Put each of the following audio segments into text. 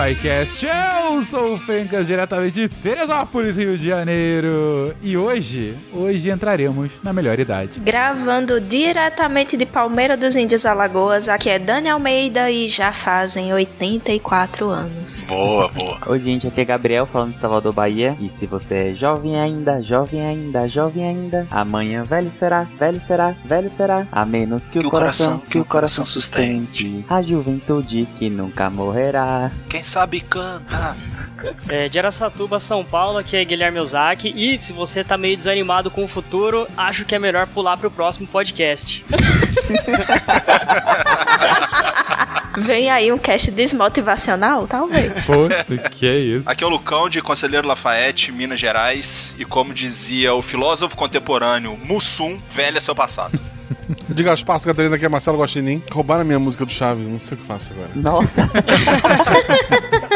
SciCast. Eu sou o Fencas, diretamente de Teresópolis, Rio de Janeiro. E hoje, hoje entraremos na melhor idade. Gravando diretamente de Palmeira dos Índios Alagoas, aqui é Dani Almeida e já fazem 84 anos. Boa, boa. Oi, gente, aqui é Gabriel falando de Salvador, Bahia. E se você é jovem ainda, jovem ainda, jovem ainda, amanhã velho será, velho será, velho será, a menos que, Que o coração, que o coração sustente. a juventude que nunca morrerá. Quem sabe canta. É, de Aracatuba, São Paulo, aqui é Guilherme Ozaki. E se você tá meio desanimado com o futuro, acho que é melhor pular pro próximo podcast. Vem aí um cast desmotivacional, talvez. Puta, que é isso? Aqui é o Lucão de Conselheiro Lafayette, Minas Gerais. E como dizia o filósofo contemporâneo Mussum, velha é seu passado. Diga as passas, Catarina, aqui é Marcelo Guaxinim. Roubaram a minha música do Chaves, não sei o que faço agora. Nossa,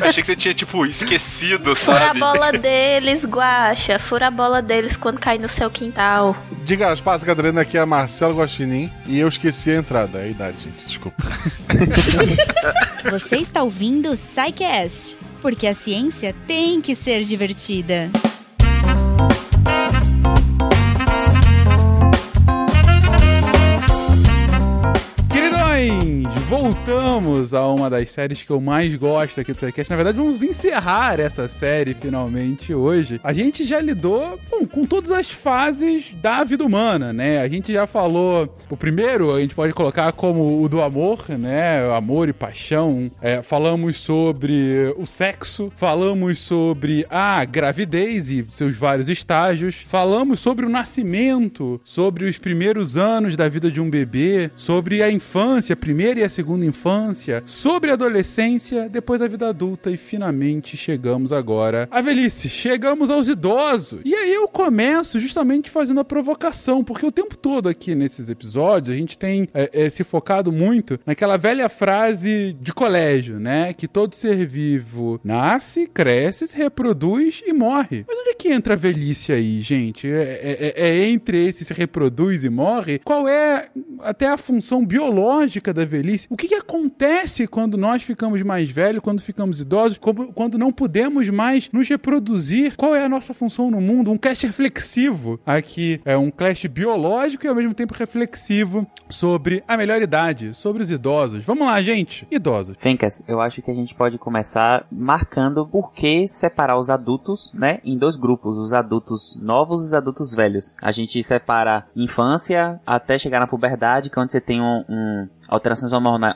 Eu achei que você tinha, tipo, esquecido, Fura a sabe? bola deles, guacha. Fura a bola deles quando cai no seu quintal. Diga as passas, Catarina, aqui é Marcelo Guaxinim. E eu esqueci a entrada, a idade, gente, desculpa. Você está ouvindo o Psycast, porque a ciência tem que ser divertida. Queridões, voltamos a uma das séries que eu mais gosto aqui do SciCast. Na verdade, vamos encerrar essa série finalmente hoje. A gente já lidou bom, com todas as fases da vida humana, né? A gente já falou. O primeiro a gente pode colocar como o do amor, né? Amor e paixão. É, falamos sobre o sexo, falamos sobre a gravidez e seus vários estágios, falamos sobre o nascimento, sobre os primeiros anos da vida de um bebê, sobre a infância, a primeira e a segunda infância, sobre a adolescência, depois a vida adulta e finalmente chegamos agora à velhice, chegamos aos idosos. E aí eu começo justamente fazendo a provocação, porque o tempo todo aqui nesses episódios a gente tem é, é, se focado muito naquela velha frase de colégio, né? Que todo ser vivo nasce, cresce, se reproduz e morre. Mas onde é que entra a velhice aí, gente? É, é- é entre esse se reproduz e morre? Qual é até a função biológica da velhice? O que, que acontece quando nós ficamos mais velhos, quando ficamos idosos, quando não podemos mais nos reproduzir? Qual é a nossa função no mundo? Um cast reflexivo aqui, é um cast biológico e ao mesmo tempo reflexivo sobre a melhor idade, sobre os idosos. Vamos lá, gente. Idosos. Fencas, eu acho que a gente pode começar marcando por que separar os adultos, né, em dois grupos, os adultos novos e os adultos velhos. A gente separa infância até chegar na puberdade, que é onde você tem um, um- alterações hormona-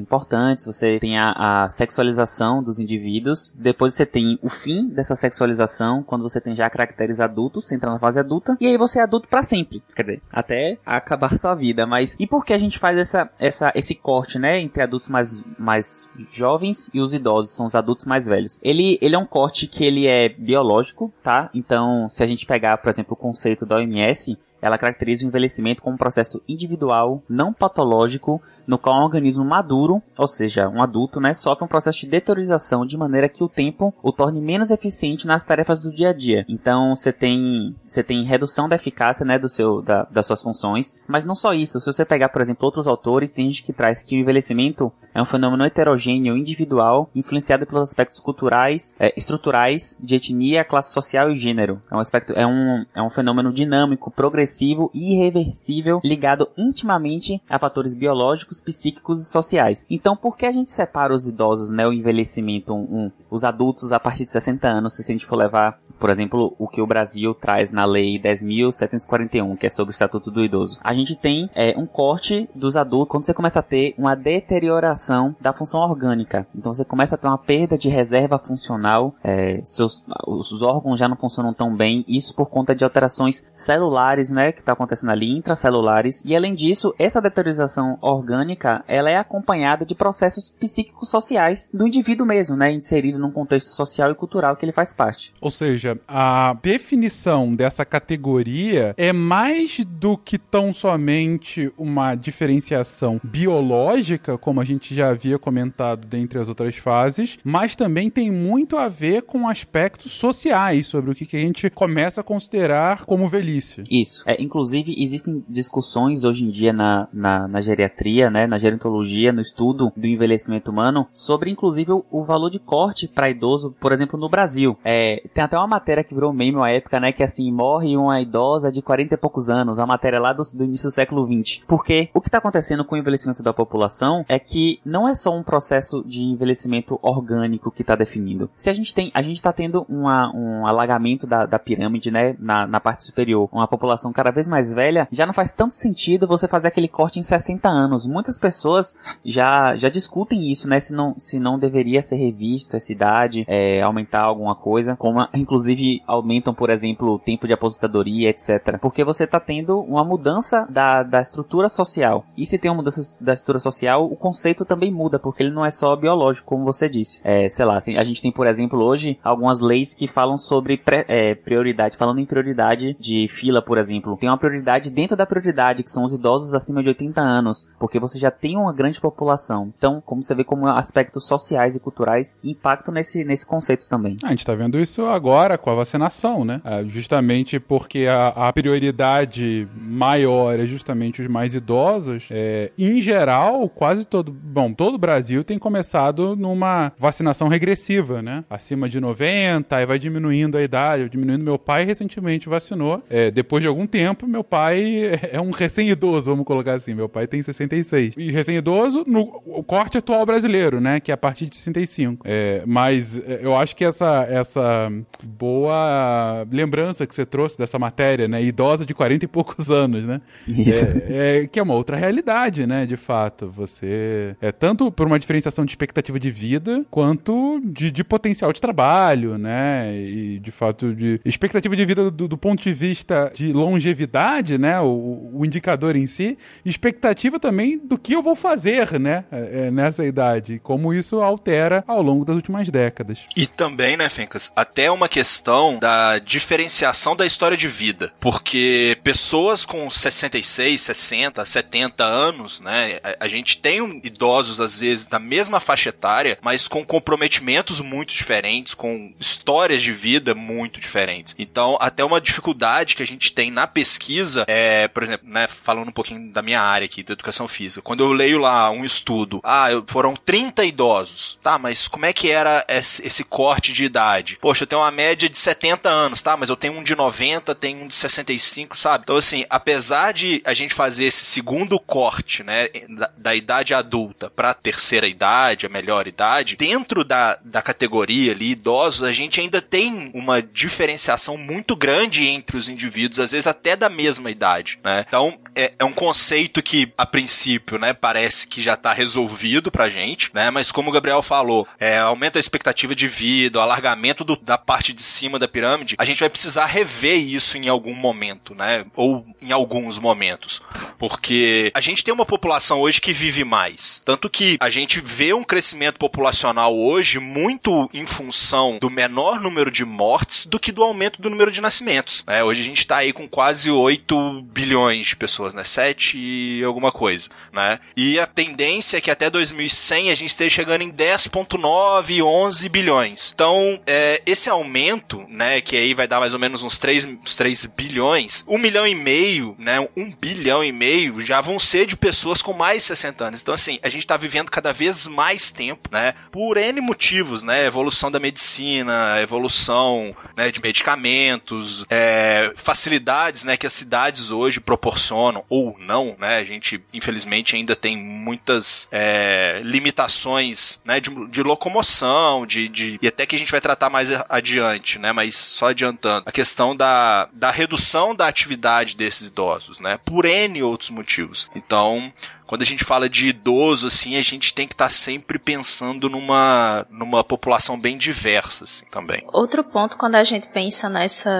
importantes, você tem a, a sexualização dos indivíduos, depois você tem o fim dessa sexualização, quando você tem já caracteres adultos, você entra na fase adulta, e aí você é adulto pra sempre, quer dizer, até acabar sua vida, mas e por que a gente faz essa, essa, esse corte, né, entre adultos mais, mais jovens e os idosos, são os adultos mais velhos? Ele, ele é um corte que ele é biológico, tá? Então, se a gente pegar, por exemplo, o conceito da OMS, ela caracteriza o envelhecimento como um processo individual, não patológico, no qual um organismo maduro, ou seja, um adulto, né, sofre um processo de deteriorização de maneira que o tempo o torne menos eficiente nas tarefas do dia a dia. Então, você tem, você tem redução da eficácia, né, do seu, da, das suas funções, mas não só isso. Se você pegar, por exemplo, outros autores, tem gente que traz que o envelhecimento é um fenômeno heterogêneo, individual, influenciado pelos aspectos culturais, eh, estruturais, de etnia, classe social e gênero. É um aspecto, é um, é um fenômeno dinâmico, progressivo e irreversível, ligado intimamente a fatores biológicos, psíquicos e sociais. Então, por que a gente separa os idosos, né, o envelhecimento, um, um, os adultos a partir de 60 anos, se a gente for levar, por exemplo, o que o Brasil traz na Lei 10.741, que é sobre o Estatuto do Idoso? A gente tem é, um corte dos adultos quando você começa a ter uma deterioração da função orgânica. Então, você começa a ter uma perda de reserva funcional, é, seus, os órgãos já não funcionam tão bem, isso por conta de alterações celulares, né, que está acontecendo ali, intracelulares. E além disso, essa deteriorização orgânica, ela é acompanhada de processos psíquicos sociais do indivíduo mesmo, né, inserido num contexto social e cultural que ele faz parte. Ou seja, a definição dessa categoria é mais do que tão somente uma diferenciação biológica, como a gente já havia comentado dentre as outras fases, mas também tem muito a ver com aspectos sociais sobre o que que a gente começa a considerar como velhice. Isso. É, inclusive, existem discussões hoje em dia na, na, na geriatria, né, na gerontologia, no estudo do envelhecimento humano, sobre inclusive o, o valor de corte para idoso, por exemplo, no Brasil. É, tem até uma matéria que virou meme uma época, né, que assim, morre uma idosa de 40 e poucos anos, uma matéria lá do, do início do século 20. Porque o que está acontecendo com o envelhecimento da população é que não é só um processo de envelhecimento orgânico que está definindo. Se a gente tem, a gente está tendo uma, um alagamento da, da pirâmide, né, na, na parte superior, uma população cada vez mais velha, já não faz tanto sentido você fazer aquele corte em 60 anos. Muitas pessoas já, já discutem isso, né, se não, se não deveria ser revisto essa idade, é, aumentar alguma coisa, como inclusive aumentam, por exemplo, o tempo de aposentadoria, etc. Porque você está tendo uma mudança da, da estrutura social. E se tem uma mudança da estrutura social, o conceito também muda, porque ele não é só biológico, como você disse. É, sei lá, assim, a gente tem, por exemplo, hoje algumas leis que falam sobre pré, é, prioridade, falando em prioridade de fila, por exemplo. Tem uma prioridade dentro da prioridade, que são os idosos acima de 80 anos, porque você já tem uma grande população. Então, como você vê como aspectos sociais e culturais impactam nesse, nesse conceito também. A gente está vendo isso agora com a vacinação, né? É, justamente porque a, a, prioridade maior é justamente os mais idosos. É, em geral, quase todo, bom, todo o Brasil tem começado numa vacinação regressiva, né? Acima de 90, aí vai diminuindo a idade, diminuindo. Meu pai recentemente vacinou. É, depois de algum tempo, meu pai é um recém-idoso, vamos colocar assim. Meu pai tem 66. E recém-idoso no corte atual brasileiro, né? Que é a partir de 65. É, mas é, eu acho que essa, essa boa lembrança que você trouxe dessa matéria, né? Idosa de 40 e poucos anos, né? Isso. É, é, que é uma outra realidade, né? De fato. Você. É tanto por uma diferenciação de expectativa de vida, quanto de, de potencial de trabalho, né? E de fato, de expectativa de vida do, do ponto de vista de longevidade, né? O, o, indicador em si, expectativa também do que eu vou fazer, né? É, é nessa idade. Como isso altera ao longo das últimas décadas. E também, né, Fencas, até uma questão da diferenciação da história de vida. Porque pessoas com 66, 60, 70 anos, né? A, gente tem idosos, às vezes, da mesma faixa etária, mas com comprometimentos muito diferentes, com histórias de vida muito diferentes. Então, até uma dificuldade que a gente tem na pesquisa é, por exemplo, né, falando um pouquinho da minha área aqui, da educação física. Quando eu leio lá um estudo, ah, foram 30 idosos, tá, mas como é que era esse corte de idade? Poxa, eu tenho uma média de 70 anos, tá, mas eu tenho um de 90, tenho um de 65, sabe? Então, assim, apesar de a gente fazer esse segundo corte, né, da, da idade adulta para terceira idade, a melhor idade, dentro da, da categoria ali, idosos, a gente ainda tem uma diferenciação muito grande entre os indivíduos, às vezes até da mesma idade, né? Então, é, é um conceito que, a princípio, né, parece que já está resolvido pra gente, né? Mas como o Gabriel falou, é, aumenta a expectativa de vida, o alargamento do, da parte de cima da pirâmide, a gente vai precisar rever isso em algum momento, né? Ou em alguns momentos. Porque a gente tem uma população hoje que vive mais. Tanto que a gente vê um crescimento populacional hoje muito em função do menor número de mortes do que do aumento do número de nascimentos. Né? Hoje a gente está aí com quase 8 bilhões de pessoas, né? 7 e alguma coisa, né? E a tendência é que até 2100 a gente esteja chegando em 10.9, 11 bilhões. Então, é, esse aumento, né, que aí vai dar mais ou menos uns 3, uns 3 bilhões, 1 milhão e meio, né, 1 bilhão e meio já vão ser de pessoas com mais de 60 anos. Então, assim, a gente está vivendo cada vez mais tempo, né, por N motivos, né, evolução da medicina, evolução, né, de medicamentos, é, facilidades, né, que as cidades hoje proporcionam, ou não, né, a gente, infelizmente, ainda tem muitas é, limitações, né, de, de locomoção, de, de, e até que a gente vai tratar mais adiante, né, mas só adiantando, a questão da, da redução da atividade desses idosos, né, por N outros motivos. Então, quando a gente fala de idoso, assim, a gente tem que estar tá sempre pensando numa, numa população bem diversa, assim, também. Outro ponto, quando a gente pensa nessa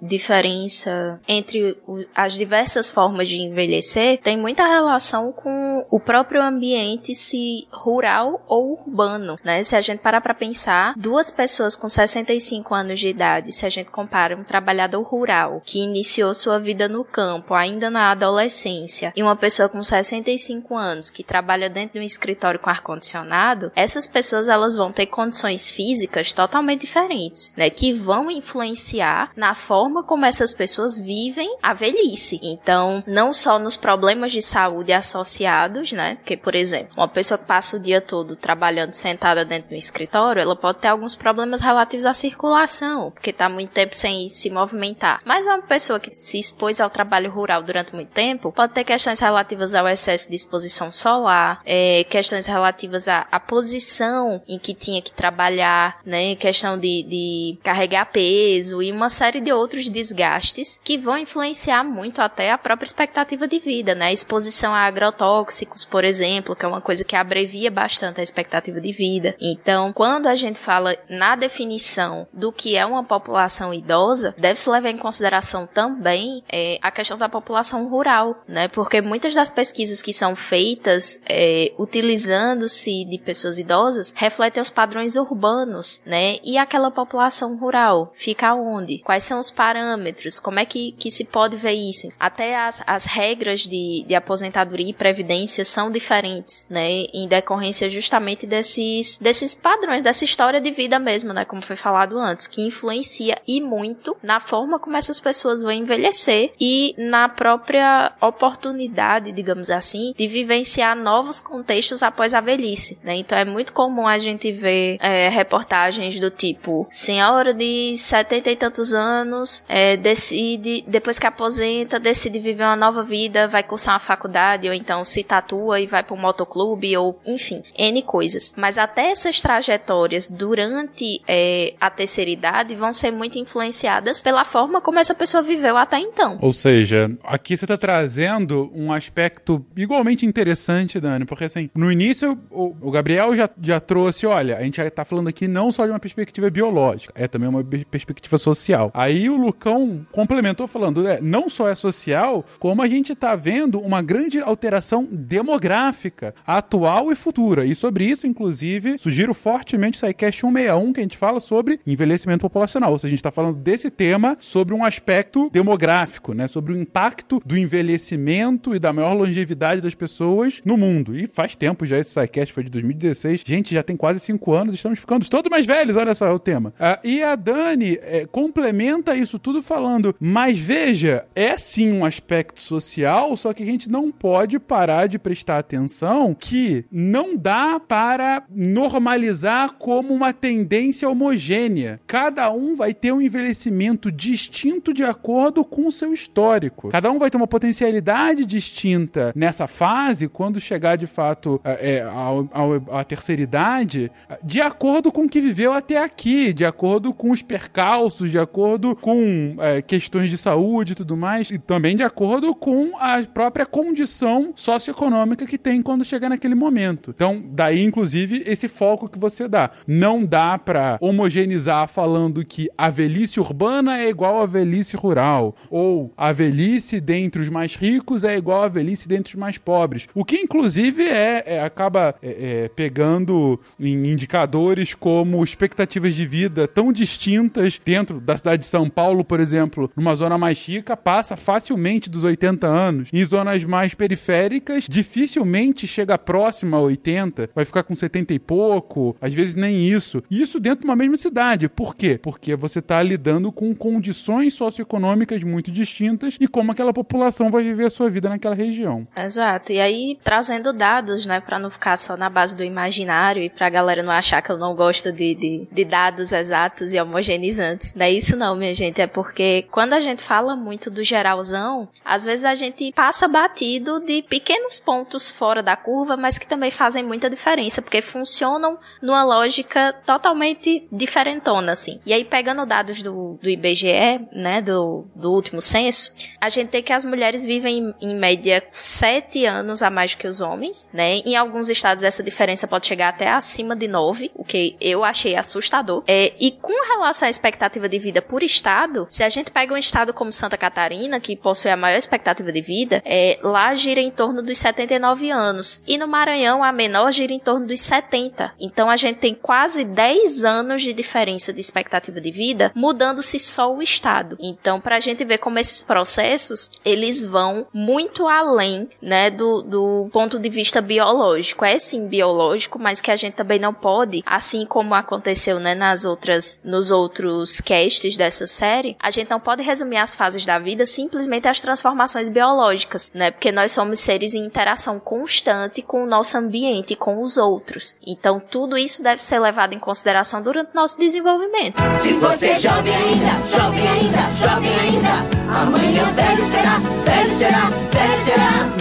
diferença entre as diversas formas de envelhecer, tem muita relação com o próprio ambiente, se rural ou urbano, né? Se a gente parar para pensar, duas pessoas com 65 anos de idade, se a gente compara um trabalhador rural que iniciou sua vida no campo, ainda na adolescência, e uma pessoa com 65 65 anos que trabalha dentro de um escritório com ar-condicionado, essas pessoas elas vão ter condições físicas totalmente diferentes, né? Que vão influenciar na forma como essas pessoas vivem a velhice. Então, não só nos problemas de saúde associados, né? Porque, por exemplo, uma pessoa que passa o dia todo trabalhando sentada dentro do escritório, ela pode ter alguns problemas relativos à circulação, porque está muito tempo sem se movimentar. Mas uma pessoa que se expôs ao trabalho rural durante muito tempo pode ter questões relativas ao excesso de exposição solar, é, questões relativas à, à, posição em que tinha que trabalhar, né? Questão de, de carregar peso e uma série de outros desgastes que vão influenciar muito até a própria expectativa de vida, né? Exposição a agrotóxicos, por exemplo, que é uma coisa que abrevia bastante a expectativa de vida. Então, quando a gente fala na definição do que é uma população idosa, deve-se levar em consideração também é, a questão da população rural, né? Porque muitas das pesquisas que são feitas é, utilizando-se de pessoas idosas refletem os padrões urbanos, né? E aquela população rural fica onde? Quais são os parâmetros? Como é que, que se pode ver isso? Até as, as regras de, de aposentadoria e previdência são diferentes, né? Em decorrência justamente desses, desses padrões, dessa história de vida mesmo, né? Como foi falado antes, que influencia e muito na forma como essas pessoas vão envelhecer e na própria oportunidade, digamos assim, de vivenciar novos contextos após a velhice, né? Então é muito comum a gente ver é, reportagens do tipo senhora de setenta e tantos anos é, decide, depois que aposenta, decide viver uma nova vida, vai cursar uma faculdade ou então se tatua e vai para um motoclube ou enfim, N coisas. Mas até essas trajetórias durante é, a terceira idade vão ser muito influenciadas pela forma como essa pessoa viveu até então. Ou seja, aqui você está trazendo um aspecto igualmente interessante, Dani, porque assim, no início o, o Gabriel já, já trouxe, olha, a gente já está falando aqui não só de uma perspectiva biológica, é também uma perspectiva social. Aí o Lucão complementou falando, é, não só é social, como a gente está vendo uma grande alteração demográfica atual e futura. E sobre isso, inclusive, sugiro fortemente o SciCast 161, que a gente fala sobre envelhecimento populacional. Ou seja, a gente está falando desse tema sobre um aspecto demográfico, né? Sobre o impacto do envelhecimento e da maior longevidade das pessoas no mundo. E faz tempo já esse SciCast, foi de 2016. Gente, já tem quase cinco anos, estamos ficando todos mais velhos, olha só é o tema. Ah, e a Dani é, complementa isso tudo falando, mas veja, é sim um aspecto social, só que a gente não pode parar de prestar atenção que não dá para normalizar como uma tendência homogênea. Cada um vai ter um envelhecimento distinto de acordo com o seu histórico. Cada um vai ter uma potencialidade distinta nessa fase, quando chegar de fato é, à terceira idade, de acordo com o que viveu até aqui, de acordo com os percalços, de acordo com é, questões de saúde e tudo mais, e também de acordo com a própria condição socioeconômica que tem quando chegar naquele momento. Então, daí, inclusive, esse foco que você dá. Não dá para homogeneizar falando que a velhice urbana é igual à velhice rural, ou a velhice dentre os mais ricos é igual à velhice dentre os mais pobres. O que, inclusive, é, é acaba é, é, pegando em indicadores como expectativas de vida tão distintas dentro da cidade de São Paulo, por exemplo, numa zona mais rica, passa facilmente dos 80 anos. Em zonas mais periféricas, dificilmente chega próximo a 80, vai ficar com 70 e pouco, às vezes nem isso. Isso dentro de uma mesma cidade. Por quê? Porque você está lidando com condições socioeconômicas muito distintas e como aquela população vai viver a sua vida naquela região. Exato. E aí, trazendo dados, né, para não ficar só na base do imaginário e pra galera não achar que eu não gosto de, de, de dados exatos e homogeneizantes. Não é isso não, minha gente. É porque quando a gente fala muito do geralzão, às vezes a gente passa batido de pequenos pontos fora da curva, mas que também fazem muita diferença, porque funcionam numa lógica totalmente diferentona, assim. E aí, pegando dados do, do IBGE, né, do, do último censo, a gente tem que as mulheres vivem em, em média sete anos a mais que os homens, né? Em alguns estados essa diferença pode chegar até acima de nove, o que eu achei assustador. É, e com relação à expectativa de vida por estado, se a gente pega um estado como Santa Catarina, que possui a maior expectativa de vida, é, lá gira em torno dos 79 anos. E no Maranhão, a menor gira em torno dos 70. Então a gente tem quase 10 anos de diferença de expectativa de vida, mudando-se só o estado. Então, para a gente ver como esses processos, eles vão muito além, né, do do, ponto de vista biológico. É sim biológico, mas que a gente também não pode, assim como aconteceu, né, nas outras, nos outros casts dessa série, a gente não pode resumir as fases da vida simplesmente às transformações biológicas, né? Porque nós somos seres em interação constante com o nosso ambiente e com os outros. Então tudo isso deve ser levado em consideração durante nosso desenvolvimento. Se você é jovem ainda, jovem ainda, jovem ainda, amanhã velho será, velho será, velho.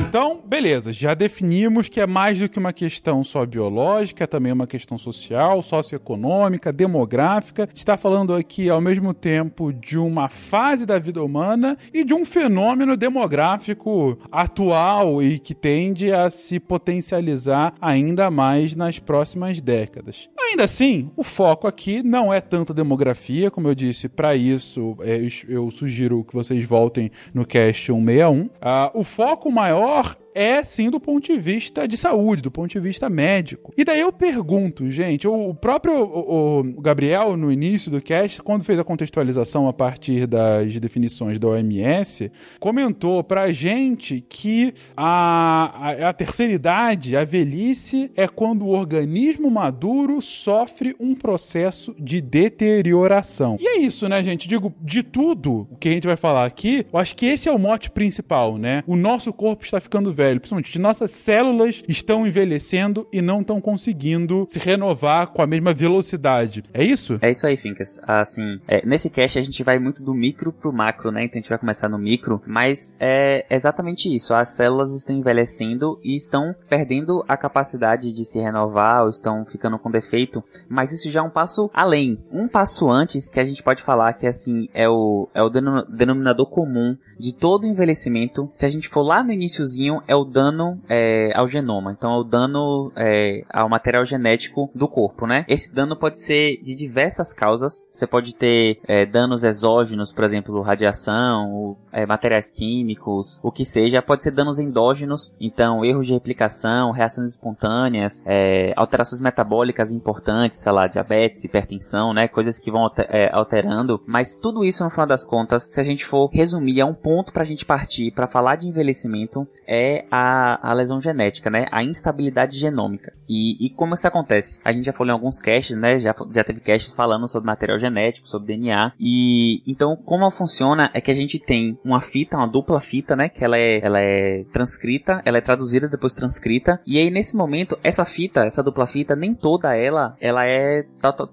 Então, beleza, já definimos que é mais do que uma questão só biológica, é também uma questão social, socioeconômica, demográfica. Está falando aqui ao mesmo tempo de uma fase da vida humana e de um fenômeno demográfico atual e que tende a se potencializar ainda mais nas próximas décadas. Ainda assim, o foco aqui não é tanto demografia, como eu disse, para isso é, eu sugiro que vocês voltem no cast 161. Ah, o foco maior é sim do ponto de vista de saúde, do ponto de vista médico. E daí eu pergunto, gente, o próprio o, o Gabriel, no início do cast, quando fez a contextualização a partir das definições da OMS, comentou pra gente que a, a, a terceira idade, a velhice, é quando o organismo maduro sofre um processo de deterioração. E é isso, né, gente? Digo, de tudo o que a gente vai falar aqui, eu acho que esse é o mote principal, né? O nosso corpo está ficando velho, principalmente nossas células estão envelhecendo e não estão conseguindo se renovar com a mesma velocidade. É isso? É isso aí, Fincas. Assim, é, nesse cast a gente vai muito do micro pro macro, né? Então a gente vai começar no micro, mas é exatamente isso. As células estão envelhecendo e estão perdendo a capacidade de se renovar ou estão ficando com defeito, mas isso já é um passo além. Um passo antes que a gente pode falar que assim é o, é o denominador comum de todo o envelhecimento. Se a gente for lá no iníciozinho, é o dano é, ao genoma. Então, é o dano é, ao material genético do corpo, né? Esse dano pode ser de diversas causas. Você pode ter é, danos exógenos, por exemplo, radiação, é, materiais químicos, o que seja. Pode ser danos endógenos, então erros de replicação, reações espontâneas, é, alterações metabólicas importantes, sei lá, diabetes, hipertensão, né? Coisas que vão é, alterando. Mas tudo isso, no final das contas, se a gente for resumir a um ponto para a gente partir para falar de envelhecimento, é a, a lesão genética, né? A instabilidade genômica. E, e como isso acontece? A gente já falou em alguns casts, né? Já, já teve casts falando sobre material genético, sobre DNA. E então, como funciona é que a gente tem uma fita, uma dupla fita, né? Que ela é, ela é transcrita, ela é traduzida, depois transcrita. E aí, nesse momento, essa fita, essa dupla fita, nem toda ela, ela é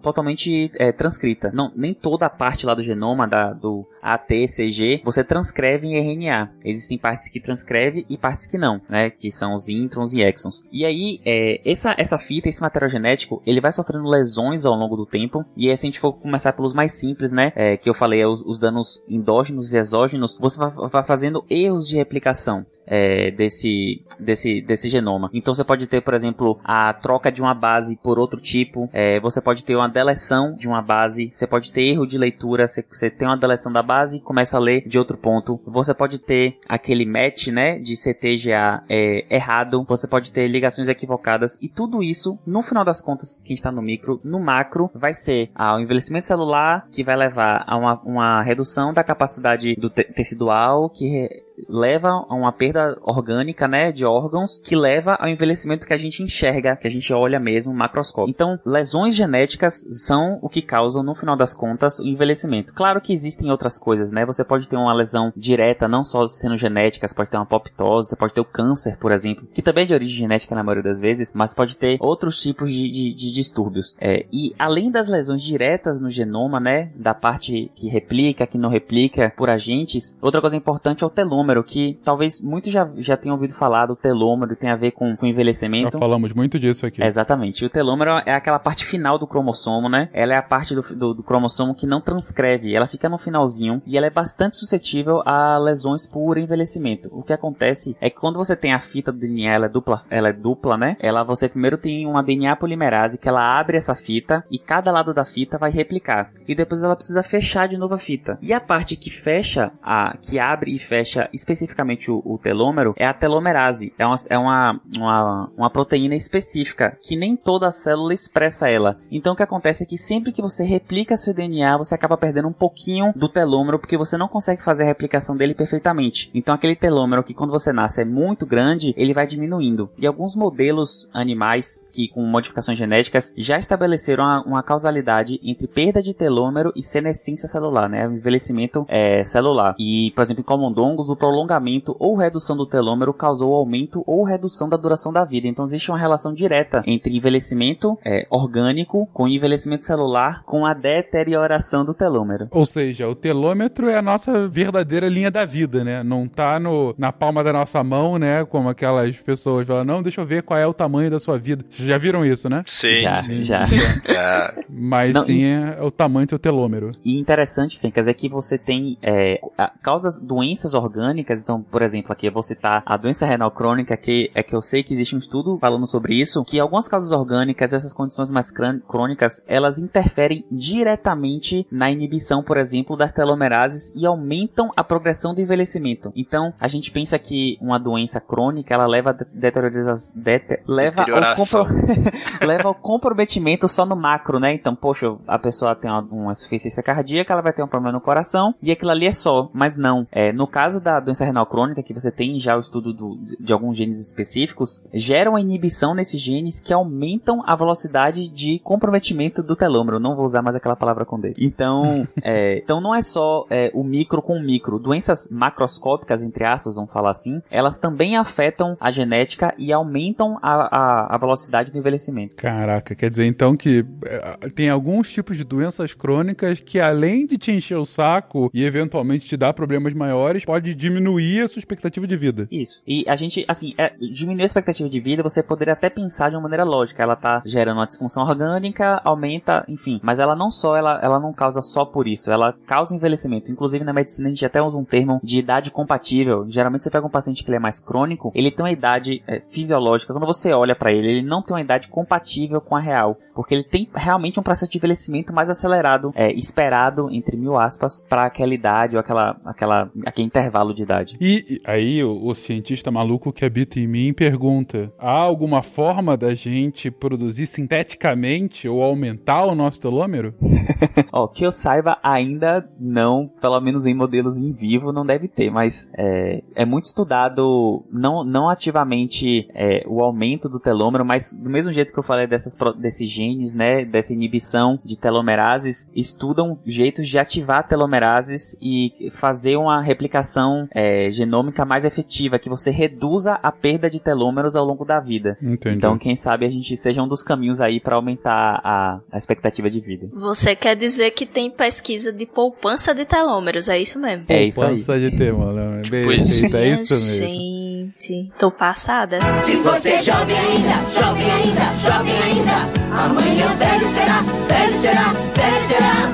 totalmente é, transcrita. Não, nem toda a parte lá do genoma, da, do ATCG, você transcreve em RNA. Existem partes que transcreve e partes que não, né? Que são os introns e exons. E aí, é, essa, essa fita, esse material genético, ele vai sofrendo lesões ao longo do tempo. E aí, se a gente for começar pelos mais simples, né? É, que eu falei, é os, os danos endógenos e exógenos, você vai, vai fazendo erros de replicação é, desse, desse, desse genoma. Então você pode ter, por exemplo, a troca de uma base por outro tipo, é, você pode ter uma deleção de uma base, você pode ter erro de leitura, você, você tem uma deleção da base e começa a ler de outro ponto. Você pode ter aquele match, né, de CTGA é, errado, você pode ter ligações equivocadas e tudo isso, no final das contas, quem está no micro, no macro, vai ser ao envelhecimento celular que vai levar a uma, uma redução da capacidade do te tecidual, que leva a uma perda orgânica, né, de órgãos, que leva ao envelhecimento que a gente enxerga, que a gente olha mesmo macroscópio. Então, lesões genéticas são o que causam, no final das contas, o envelhecimento. Claro que existem outras coisas, né? Você pode ter uma lesão direta, não só sendo genética, você pode ter uma apoptose, você pode ter o câncer, por exemplo, que também é de origem genética na maioria das vezes, mas pode ter outros tipos de, de, de distúrbios. É, e além das lesões diretas no genoma, né, da parte que replica, que não replica por agentes, outra coisa importante é o telômero telômero, que talvez muitos já, já tenham ouvido falar do telômero, tem a ver com, com envelhecimento. Já falamos muito disso aqui. exatamente. E o telômero é aquela parte final do cromossomo, né? Ela é a parte do, do, do, cromossomo que não transcreve, ela fica no finalzinho e ela é bastante suscetível a lesões por envelhecimento. O que acontece é que quando você tem a fita do DNA, ela é dupla, ela é dupla, né? Ela você primeiro tem uma DNA polimerase que ela abre essa fita e cada lado da fita vai replicar. E depois ela precisa fechar de novo a fita. E a parte que fecha, a que abre e fecha especificamente o, o telômero é a telomerase. É, uma, é uma, uma, uma proteína específica que nem toda célula expressa ela. Então o que acontece é que sempre que você replica seu DNA, você acaba perdendo um pouquinho do telômero porque você não consegue fazer a replicação dele perfeitamente. Então aquele telômero que quando você nasce é muito grande, ele vai diminuindo. E alguns modelos animais que com modificações genéticas já estabeleceram uma, uma causalidade entre perda de telômero e senescência celular, né? Envelhecimento é, celular. E, por exemplo, em camundongos, o prolongamento ou redução do telômero causou aumento ou redução da duração da vida. Então existe uma relação direta entre envelhecimento é, orgânico com envelhecimento celular com a deterioração do telômero. Ou seja, o telômetro é a nossa verdadeira linha da vida, né? Não tá no, na palma da nossa mão, né? Como aquelas pessoas falam, não, deixa eu ver qual é o tamanho da sua vida. Vocês já viram isso, né? Sim, já, sim. já. É. Mas Não, sim é o tamanho do seu telômero. E interessante, Fencas, é que você tem é, causas, doenças orgânicas. Então, por exemplo, aqui eu vou citar a doença renal crônica, que é que eu sei que existe um estudo falando sobre isso, que algumas causas orgânicas, essas condições mais crônicas, elas interferem diretamente na inibição, por exemplo, das telomerases e aumentam a progressão do envelhecimento. Então, a gente pensa que uma doença crônica, ela leva a de- deterioriza- dete- leva ao Deterioração. leva ao comprometimento só no macro, né? Então, poxa, a pessoa tem uma, uma insuficiência cardíaca, ela vai ter um problema no coração e aquilo ali é só. Mas não. É, no caso da doença renal crônica, que você tem já o estudo do- de alguns genes específicos, gera uma inibição nesses genes que aumentam a velocidade de comprometimento do telômero. Não vou usar mais aquela palavra com D. Então, é, então não é só é, o micro com o micro. Doenças macroscópicas, entre aspas, vamos falar assim, elas também afetam a genética e aumentam a, a, a velocidade do envelhecimento. Caraca, quer dizer então que é, tem alguns tipos de doenças crônicas que além de te encher o saco e eventualmente te dar problemas maiores, pode diminuir a sua expectativa de vida. Isso. E a gente, assim, é, diminuir a expectativa de vida, você poderia até pensar de uma maneira lógica. Ela tá gerando uma disfunção orgânica, aumenta, enfim. Mas ela não só, ela, ela não causa só por isso. Ela causa envelhecimento. Inclusive, na medicina, a gente até usa um termo de idade compatível. Geralmente, você pega um paciente que ele é mais crônico, ele tem uma idade é, fisiológica. Quando você olha pra ele, ele não tem uma idade compatível com a real. Porque ele tem realmente um processo de envelhecimento mais acelerado, é, esperado, entre mil aspas, para aquela idade ou aquela, aquela, aquele intervalo de idade. E e aí o, o cientista maluco que habita em mim pergunta: há alguma forma da gente produzir sinteticamente ou aumentar o nosso telômero? Ó, que eu saiba, ainda não, pelo menos em modelos em vivo, não deve ter, mas é, é muito estudado, não, não ativamente é, o aumento do telômero, mas do mesmo jeito que eu falei dessas, desses genes, né, dessa inibição de telomerases, estudam jeitos de ativar telomerases e fazer uma replicação é, genômica mais efetiva, que você reduza a perda de telômeros ao longo da vida. Entendi. Então, quem sabe a gente seja um dos caminhos aí para aumentar a, a expectativa de vida. Você quer dizer que tem pesquisa de poupança de telômeros, é isso mesmo? É isso aí. Poupança de telômero. isso. Perfeito, é isso mesmo. gente, tô passada. Se você é jovem ainda, jovem ainda, jovem ainda, amanhã velho será, velho será.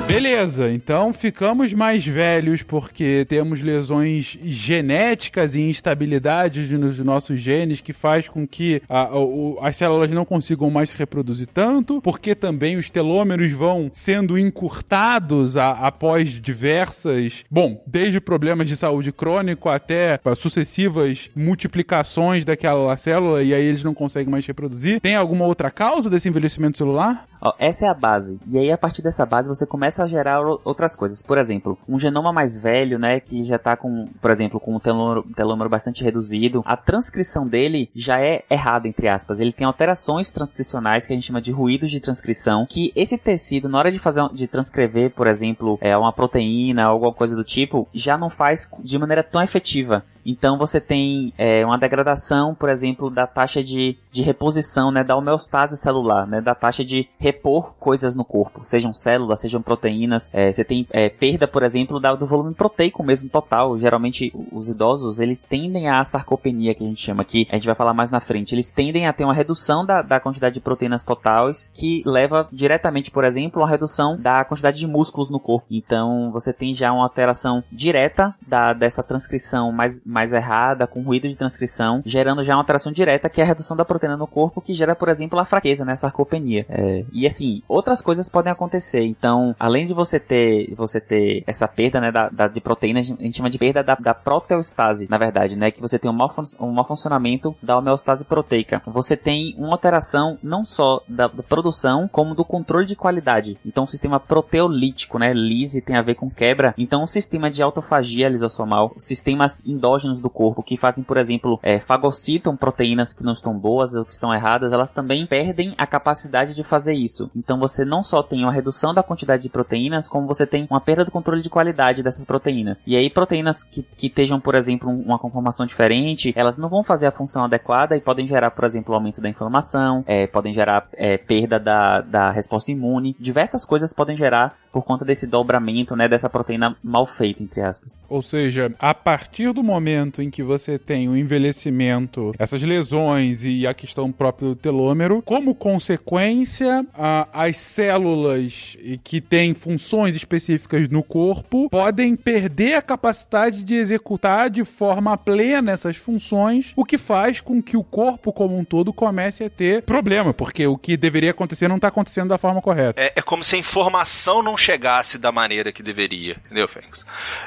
Beleza, então ficamos mais velhos porque temos lesões genéticas e instabilidades nos nossos genes que faz com que a- o- as células não consigam mais se reproduzir tanto, porque também os telômeros vão sendo encurtados a- após diversas, bom, desde problemas de saúde crônico até sucessivas multiplicações daquela célula e aí eles não conseguem mais reproduzir. Tem alguma outra causa desse envelhecimento celular? Ó, essa é a base. E aí, a partir dessa base, você começa a gerar outras coisas. Por exemplo, um genoma mais velho, né, que já tá com, por exemplo, com um telômero, telômero bastante reduzido, a transcrição dele já é errada, entre aspas. Ele tem alterações transcricionais que a gente chama de ruídos de transcrição, que esse tecido, na hora de fazer, de transcrever, por exemplo, é, uma proteína alguma coisa do tipo, já não faz de maneira tão efetiva. Então você tem é, uma degradação, por exemplo, da taxa de, de reposição, né, da homeostase celular, né, da taxa de repor coisas no corpo, sejam células, sejam proteínas. É, você tem é, perda, por exemplo, da- do volume proteico mesmo total. Geralmente os idosos eles tendem a sarcopenia que a gente chama aqui. A gente vai falar mais na frente. Eles tendem a ter uma redução da, da quantidade de proteínas totais que leva diretamente, por exemplo, a uma redução da quantidade de músculos no corpo. Então você tem já uma alteração direta da, dessa transcrição mais mais errada, com ruído de transcrição, gerando já uma alteração direta, que é a redução da proteína no corpo, que gera, por exemplo, a fraqueza, né? A sarcopenia. É, e assim, outras coisas podem acontecer. Então, além de você ter, você ter essa perda, né, da, da de proteína, a gente chama de perda da, da proteostase, na verdade, né? Que você tem um mau, um mau funcionamento da homeostase proteica. Você tem uma alteração não só da, da produção, como do controle de qualidade. Então, o sistema proteolítico, né? Lise tem a ver com quebra. Então, o sistema de autofagia lisossomal, sistemas endógenos do corpo que fazem, por exemplo, é, fagocitam proteínas que não estão boas ou que estão erradas, elas também perdem a capacidade de fazer isso. Então, você não só tem uma redução da quantidade de proteínas, como você tem uma perda do controle de qualidade dessas proteínas. E aí, proteínas que, que estejam, por exemplo, uma conformação diferente, elas não vão fazer a função adequada e podem gerar, por exemplo, aumento da inflamação, é, podem gerar é, perda da, da resposta imune. Diversas coisas podem gerar por conta desse dobramento, né, dessa proteína mal feita, entre aspas. Ou seja, a partir do momento em que você tem o envelhecimento, essas lesões e a questão própria do telômero, como consequência, a, as células que têm funções específicas no corpo podem perder a capacidade de executar de forma plena essas funções, o que faz com que o corpo como um todo comece a ter problema, porque o que deveria acontecer não está acontecendo da forma correta. É, é, como se a informação não chegasse da maneira que deveria, entendeu, Fênix?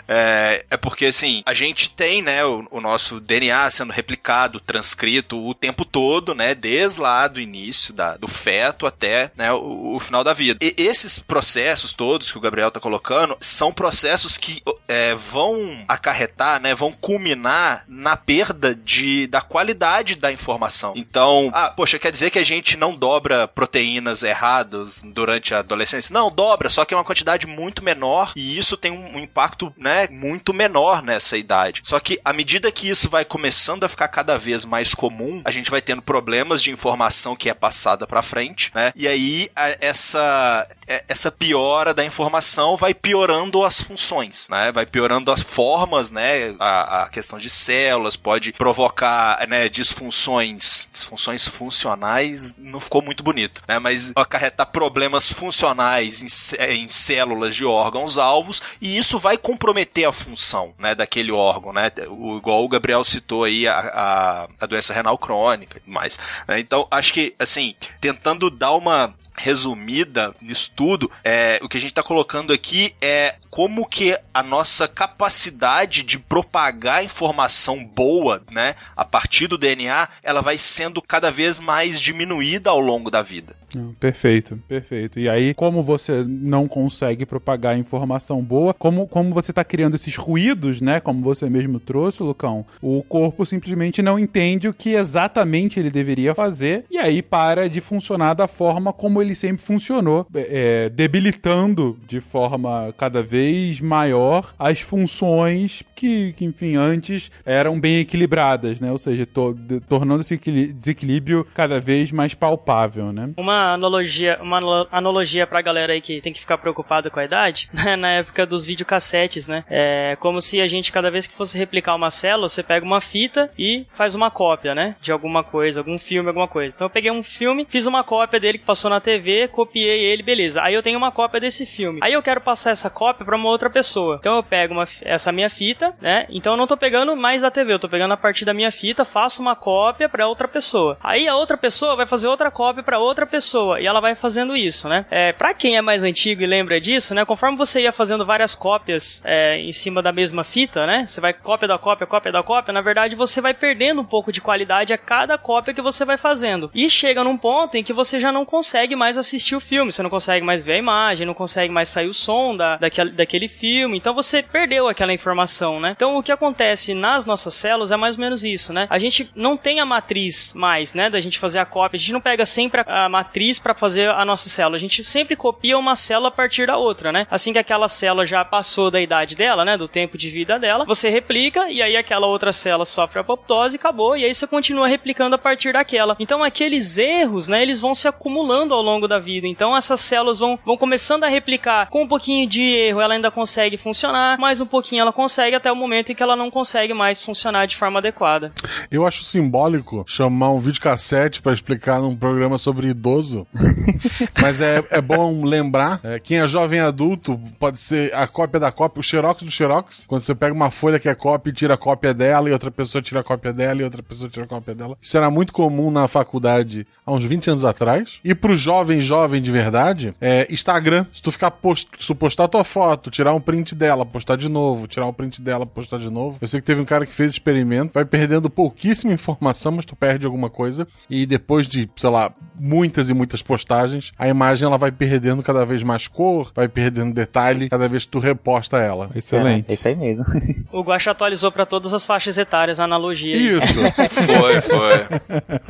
É, é porque, assim, a gente tem, né, o, o, nosso DNA sendo replicado, transcrito o tempo todo, né, desde lá do início da, do feto até né, o, o final da vida. E esses processos todos que o Gabriel tá colocando são processos que é, vão acarretar, né, vão culminar na perda de, da qualidade da informação. Então, ah, poxa, quer dizer que a gente não dobra proteínas erradas durante a adolescência? Não, dobra, só que é uma quantidade muito menor e isso tem um, um impacto, né, muito menor nessa idade. Só que à medida que isso vai começando a ficar cada vez mais comum, a gente vai tendo problemas de informação que é passada para frente, né? E aí a, essa é, essa piora da informação vai piorando as funções, né? Vai piorando as formas, né? A, a questão de células pode provocar, né, disfunções, disfunções funcionais, não ficou muito bonito, né? Mas acarretar problemas funcionais em, em células de órgãos alvos e isso vai comprometer a função, né, daquele órgão, né? O, igual o Gabriel citou aí a, a, a doença renal crônica e mais. Né? Então, acho que, assim, tentando dar uma resumida nisso tudo, é, o que a gente está colocando aqui é como que a nossa capacidade de propagar informação boa, né, a partir do DNA, ela vai sendo cada vez mais diminuída ao longo da vida. Perfeito, perfeito. E aí, como você não consegue propagar informação boa, como, como você está criando esses ruídos, né? Como você mesmo trouxe, Lucão, o corpo simplesmente não entende o que exatamente ele deveria fazer e aí para de funcionar da forma como ele sempre funcionou, é, debilitando de forma cada vez maior as funções que, que enfim, antes eram bem equilibradas, né? Ou seja, to, tornando esse desequilíbrio cada vez mais palpável, né? Uma analogia, uma analogia pra galera aí que tem que ficar preocupado com a idade, né? Na época dos videocassetes, né? É como se a gente, cada vez que fosse replicar uma célula, você pega uma fita e faz uma cópia, né? De alguma coisa, algum filme, alguma coisa. Então eu peguei um filme, fiz uma cópia dele que passou na TV, copiei ele, beleza. Aí eu tenho uma cópia desse filme. Aí eu quero passar essa cópia para uma outra pessoa. Então eu pego uma, essa minha fita, né? Então eu não tô pegando mais da TV, eu tô pegando a partir da minha fita, faço uma cópia para outra pessoa. Aí a outra pessoa vai fazer outra cópia para outra pessoa pessoa e ela vai fazendo isso, né? É, para quem é mais antigo e lembra disso, né? Conforme você ia fazendo várias cópias é, em cima da mesma fita, né? Você vai cópia da cópia, cópia da cópia, na verdade você vai perdendo um pouco de qualidade a cada cópia que você vai fazendo. E chega num ponto em que você já não consegue mais assistir o filme, você não consegue mais ver a imagem, não consegue mais sair o som da, daquele, daquele filme, então você perdeu aquela informação, né? Então o que acontece nas nossas células é mais ou menos isso, né? A gente não tem a matriz mais, né? Da gente fazer a cópia, a gente não pega sempre a, a matriz para fazer a nossa célula. A gente sempre copia uma célula a partir da outra, né? Assim que aquela célula já passou da idade dela, né, do tempo de vida dela, você replica e aí aquela outra célula sofre apoptose acabou, e aí você continua replicando a partir daquela. Então aqueles erros, né, eles vão se acumulando ao longo longo da vida. Então essas células vão, vão começando a replicar com um pouquinho de erro, ela ainda consegue funcionar, mais um pouquinho ela consegue até o momento em que ela não consegue mais funcionar de forma adequada. Eu acho simbólico chamar um videocassete pra explicar num programa sobre idoso. Mas é, é bom lembrar, é, quem é jovem adulto pode ser a cópia da cópia, o xerox do xerox. Quando você pega uma folha que é cópia e tira a cópia dela, e outra pessoa tira a cópia dela, e outra pessoa tira a cópia dela. Isso era muito comum na faculdade há uns 20 anos atrás. E pro jovem, jovem de verdade, é Instagram. Se tu ficar post, se tu postar tua foto, tirar um print dela, postar de novo, tirar um print dela, postar de novo. Eu sei que teve um cara que fez experimento, vai perdendo pouquíssima informação, mas tu perde alguma coisa. E depois de, sei lá, muitas e muitas postagens, a imagem ela vai perdendo cada vez mais cor, vai perdendo detalhe cada vez que tu reposta ela. Excelente. É, isso aí mesmo. O Guaxa atualizou pra todas as faixas etárias a analogia. Isso. Foi, foi.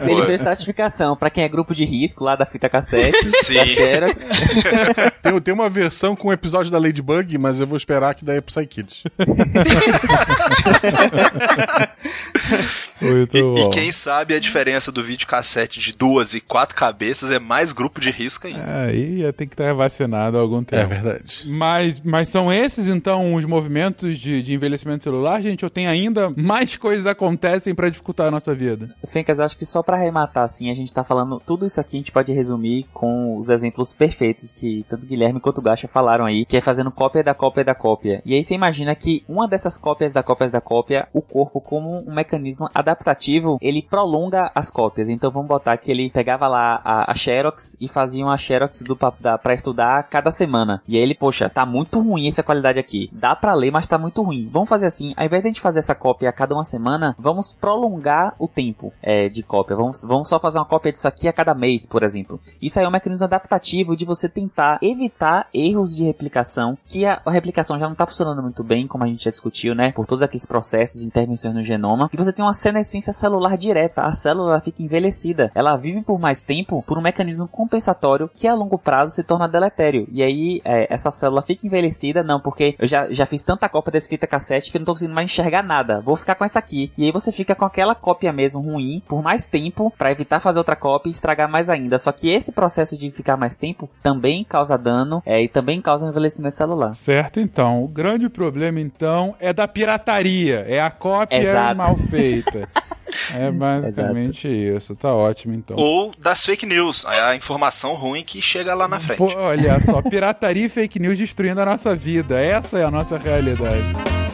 Ele foi. fez estratificação pra quem é grupo de risco lá da fita cassete, Sim. da Xerox. tem, tem uma versão com um episódio da Ladybug, mas eu vou esperar que daí é pro Psykids. Muito E, bom. e quem sabe a diferença do videocassete de duas e quatro cabeças é mais grupo de risco ainda. Aí ia ter que estar vacinado há algum tempo. É verdade. Mas, mas são esses, então, os movimentos de, de envelhecimento celular, gente? Ou tem ainda mais coisas acontecem pra dificultar a nossa vida? Fencas, eu acho que só pra arrematar, assim, a gente tá falando. Tudo isso aqui a gente pode resumir com os exemplos perfeitos que tanto Guilherme quanto Gacha falaram aí, que é fazendo cópia da cópia da cópia. E aí você imagina que uma dessas cópias da cópia da cópia, o corpo, como um mecanismo adaptativo, ele prolonga as cópias. Então vamos botar que ele pegava lá a, a Xerox e fazia uma Xerox do da, pra estudar cada semana. E aí ele, poxa, tá muito ruim essa qualidade aqui. Dá pra ler, mas tá muito ruim. Vamos fazer assim, ao invés de a gente fazer essa cópia a cada uma semana, vamos prolongar o tempo é, de cópia. Vamos, vamos só fazer uma cópia disso aqui a cada mês, por exemplo. Isso é um mecanismo adaptativo de você tentar evitar erros de replicação, que a, a replicação já não tá funcionando muito bem, como a gente já discutiu, né? Por todos aqueles processos de intervenções no genoma. E você tem uma senescência celular direta. A célula fica envelhecida. Ela vive por mais tempo por um mecanismo compensatório que a longo prazo se torna deletério. E aí, é, essa célula fica envelhecida, não, porque eu já, já fiz tanta cópia desse fita cassete que eu não tô conseguindo mais enxergar nada. Vou ficar com essa aqui. E aí você fica com aquela cópia mesmo ruim por mais tempo para evitar fazer outra cópia e estragar mais ainda. Só que esse processo de ficar mais tempo também causa dano é, e também causa um envelhecimento celular. Certo, então. O grande problema, então, é da pirataria. É a cópia Exato. mal feita. É basicamente isso. Tá ótimo, então. Ou das fake news, a a informação ruim que chega lá na frente. Pô, olha só, pirataria e fake news destruindo a nossa vida. Essa é a nossa realidade.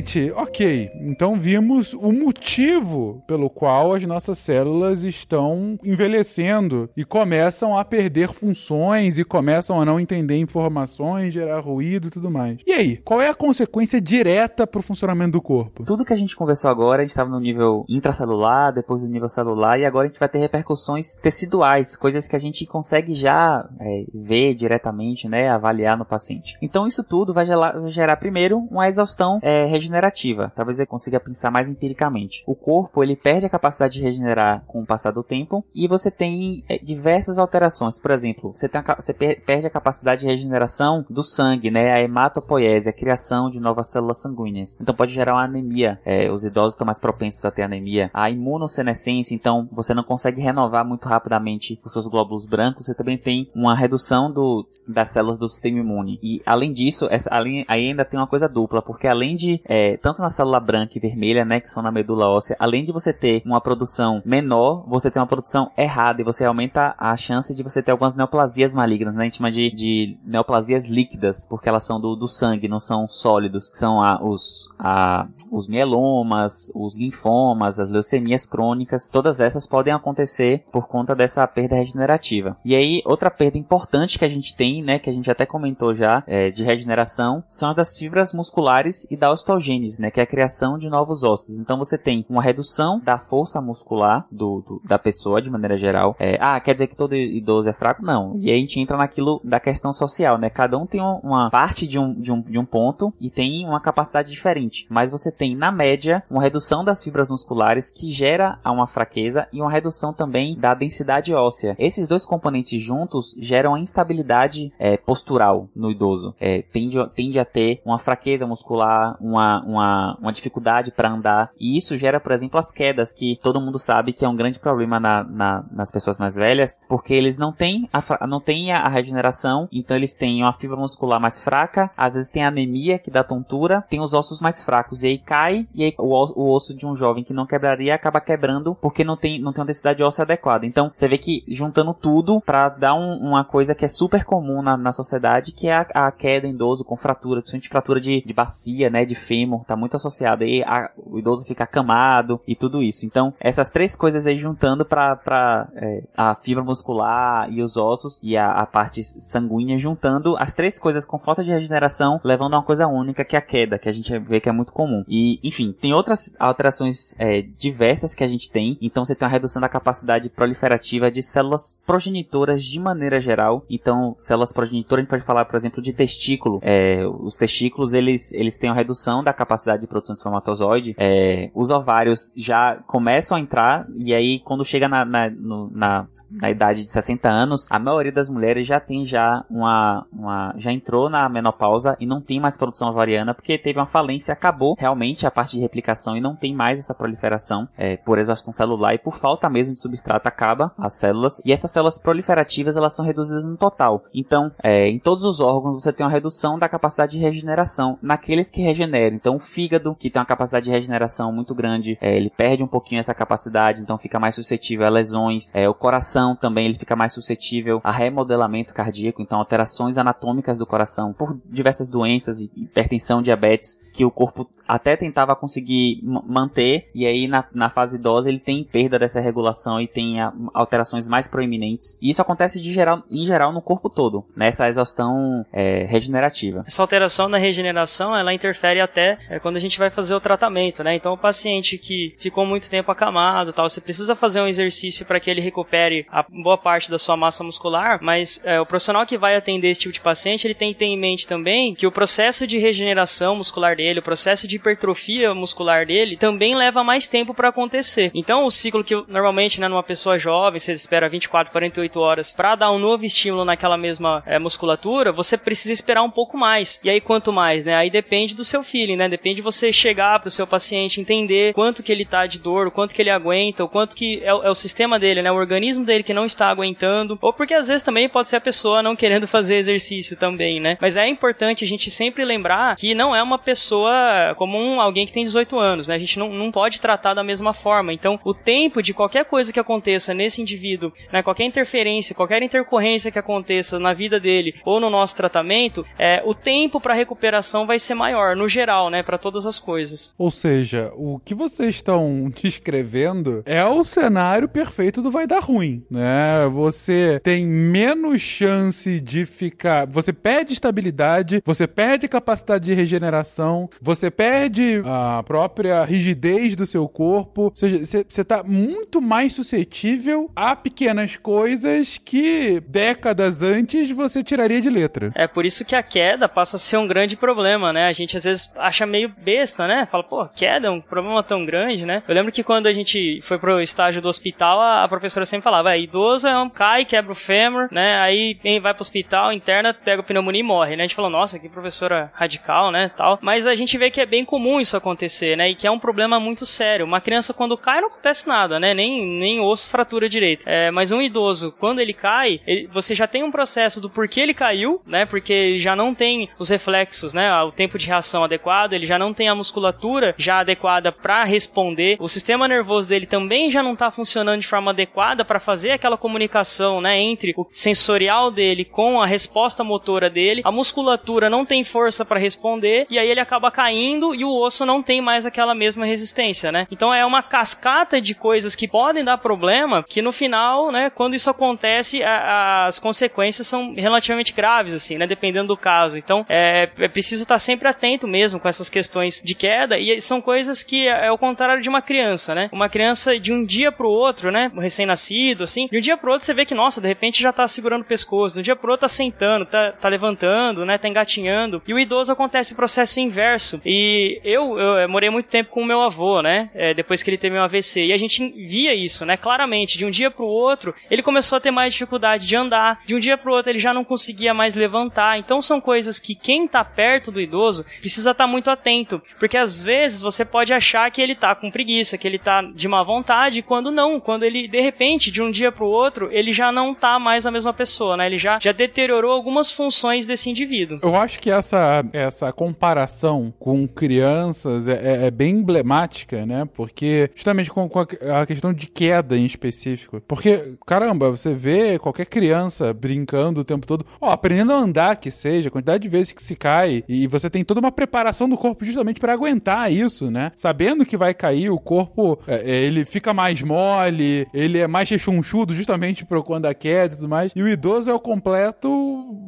Gente, ok. Então vimos o motivo pelo qual as nossas células estão envelhecendo e começam a perder funções e começam a não entender informações, gerar ruído e tudo mais. E aí, qual é a consequência direta pro funcionamento do corpo? Tudo que a gente conversou agora, a gente estava no nível intracelular, depois no nível celular, e agora a gente vai ter repercussões teciduais, coisas que a gente consegue já é, ver diretamente, né, avaliar no paciente. Então isso tudo vai gerar, gerar, primeiro uma exaustão é, regenerativa. Talvez você consiga pensar mais empiricamente. O corpo ele perde a capacidade de regenerar com o passar do tempo e você tem é, diversas alterações. Por exemplo, você, a, você per perde a capacidade de regeneração do sangue, né, a hematopoiese, a criação de novas células sanguíneas. Então pode gerar uma anemia. É, os idosos estão mais propensos a ter anemia. A imunossenescência, então você não consegue renovar muito rapidamente os seus glóbulos brancos. Você também tem uma redução do, das células do sistema imune. E além disso, essa, além, aí ainda tem uma coisa dupla, porque além de é, tanto na célula branca e vermelha, né, que são na medula óssea, além de você ter uma produção menor, você tem uma produção errada e você aumenta a chance de você ter algumas neoplasias malignas, né, a gente chama de, de neoplasias líquidas, porque elas são do, do sangue, não são sólidos, que são a, os, a, os mielomas, os linfomas, as leucemias crônicas, todas essas podem acontecer por conta dessa perda regenerativa. E aí, outra perda importante que a gente tem, né, que a gente até comentou já, é, de regeneração, são as das fibras musculares e da ostogênese, né, que é a criação de novos ossos. Então você tem uma redução da força muscular do, do da pessoa de maneira geral. É, ah, quer dizer que todo idoso é fraco? Não. E aí a gente entra naquilo da questão social, né? Cada um tem uma parte de um, de um, de um ponto e tem uma capacidade diferente. Mas você tem, na média, uma redução das fibras musculares que gera uma fraqueza e uma redução também da densidade óssea. Esses dois componentes juntos geram a instabilidade é, postural no idoso. É, tende, tende a ter uma fraqueza muscular, uma, uma, uma dificuldade para andar. E isso gera, por exemplo, as quedas, que todo mundo sabe que é um grande problema na, na, nas pessoas mais velhas, porque eles não têm a, não têm a regeneração, então eles têm uma fibra muscular mais fraca, às vezes tem anemia que dá tontura, tem os ossos mais fracos, e aí cai, e aí o, o osso de um jovem que não quebraria acaba quebrando porque não tem, não tem uma densidade óssea adequada. Então você vê que juntando tudo para dar um, uma coisa que é super comum na, na sociedade, que é a, a queda em idoso com fratura, principalmente fratura de, de bacia, né, de fêmur, tá muito associado aí a, o idoso ficar camado e tudo isso. Então essas três coisas aí juntando para é, a fibra muscular e os ossos e a, a parte sanguínea juntando as três coisas com falta de regeneração, levando a uma coisa única que é a queda, que a gente vê que é muito comum. E, enfim, tem outras alterações é, diversas que a gente tem. Então você tem uma redução da capacidade proliferativa de células progenitoras de maneira geral. Então, células progenitoras, a gente pode falar, por exemplo, de testículo. É, os testículos, eles, eles têm uma redução da capacidade de produção de espermatozoide. É, os ovários já começam a entrar, e aí, quando chega na, na, no, na, na idade de 60 anos, a maioria das mulheres já tem já uma, uma já entrou na menopausa e não tem mais produção ovariana porque teve uma falência, acabou realmente a parte de replicação e não tem mais essa proliferação é, por exaustão celular e por falta mesmo de substrato acaba as células e essas células proliferativas elas são reduzidas no total. Então, é, em todos os órgãos você tem uma redução da capacidade de regeneração naqueles que regeneram. Então, o fígado que tem uma capacidade de regeneração muito grande, é, ele perde um pouquinho essa capacidade, então fica mais suscetível a lesões. É, o coração também ele fica mais suscetível a remodelamento cardíaco, então alterações anatômicas do coração por diversas doenças, hipertensão, diabetes, que o corpo até tentava conseguir manter, e aí na, na fase idosa ele tem perda dessa regulação e tem a, alterações mais proeminentes. E isso acontece de geral, em geral no corpo todo, nessa exaustão é, regenerativa. Essa alteração na regeneração, ela interfere até é, quando a gente vai fazer o tratamento, né? Então o paciente que ficou muito tempo acamado, tal, você precisa fazer um exercício para que ele recupere a boa parte da sua massa muscular, mas é, o profissional que vai atender esse tipo de paciente, ele tem que ter em mente também que o processo de regeneração muscular dele, o processo de hipertrofia muscular dele também leva mais tempo para acontecer. Então, o ciclo que normalmente, né, numa pessoa jovem, você espera 24, 48 horas para dar um novo estímulo naquela mesma é, musculatura, você precisa esperar um pouco mais. E aí, quanto mais, né? Aí depende do seu feeling, né? Depende de você chegar pro seu paciente, entender quanto que ele tá de dor, o quanto que ele aguenta, o quanto que é, é o sistema dele, né? O organismo dele que não está aguentando. Ou porque às vezes também pode ser a pessoa não querendo fazer exercício também, né? Mas é importante a gente sempre lembrar que não é uma pessoa como um, alguém que tem 18 anos, né? A gente não, não pode tratar da mesma forma. Então, o tempo de qualquer coisa que aconteça nesse indivíduo, né? Qualquer interferência, qualquer intercorrência que aconteça na vida dele ou no nosso tratamento, é, o tempo para recuperação vai ser maior, no geral, né? Para todas as coisas. Ou seja, o que vocês estão descrevendo é o cenário perfeito do vai dar ruim, né? Você tem menos chance de ficar. Você perde estabilidade, você perde capacidade de regeneração, você perde a própria rigidez do seu corpo. Ou seja, você está muito mais suscetível a pequenas coisas que décadas antes você tiraria de letra. É por isso que a queda passa a ser um grande problema, né? A gente às vezes acha meio besta, né? Fala, pô, queda é um problema tão grande, né? Eu lembro que quando a gente foi pro estágio do hospital, a, professora sempre falava, é, idoso é um cai, quebra o fêmur, né? Aí vai pro hospital, interna, pega pneumonia e morre, né? A gente falou, nossa, que professora radical, né? Tal. Mas a gente vê que é bem comum isso acontecer, né? E que é um problema muito sério. Uma criança, quando cai, não acontece nada, né? Nem, nem osso fratura direito. É, mas um idoso, quando ele cai, ele, você já tem um processo do porquê ele caiu, né? Porque já não tem os reflexos, né? O tempo de reação adequado, ele já não tem a musculatura já adequada para responder. O sistema nervoso dele também já não tá funcionando de forma adequada para fazer aquela comunicação, né? Entre o sensorial dele com a resposta motora dele. A musculatura não tem força para responder e aí ele acaba caindo e o osso não tem mais aquela mesma resistência, né? Então é uma cascata de coisas que podem dar problema que no final, né, quando isso acontece, a, as consequências são relativamente graves, assim, né? Dependendo do caso. Então é, é preciso estar sempre atento mesmo mesmo com essas questões de queda e são coisas que é, é o contrário de uma criança, né? Uma criança de um dia pro outro, né? Recém-nascido, assim, de um dia pro outro você vê que, nossa, de repente já tá segurando o pescoço, de um dia pro outro tá sentando, tá, tá levantando, né? Tá engatinhando. E o idoso acontece o processo inverso. E eu, eu, eu morei muito tempo com o meu avô, né? É, depois que ele teve um AVC. E a gente via isso, né? Claramente, de um dia pro outro, ele começou a ter mais dificuldade de andar. De um dia pro outro, ele já não conseguia mais levantar. Então são coisas que quem tá perto do idoso precisa estar tá muito atento. Porque às vezes você pode achar que ele tá com preguiça, que ele tá de má vontade, quando não. Quando ele, de repente, de um dia pro outro, ele já não tá mais a mesma pessoa, né? Ele já, já deteriorou algumas funções desse indivíduo. Eu acho que essa, essa comparação com crianças é, é, é bem emblemática, né? Porque, justamente com, com a, a questão de queda em específico. Porque, caramba, você vê qualquer criança brincando o tempo todo, ó, aprendendo a andar que seja, a quantidade de vezes que se cai, e você tem toda uma preparação do corpo justamente para aguentar isso, né? Sabendo que vai cair, o corpo, é, é, ele fica mais mole, ele é mais rechonchudo justamente pro quando a queda e tudo mais. E o idoso é o completo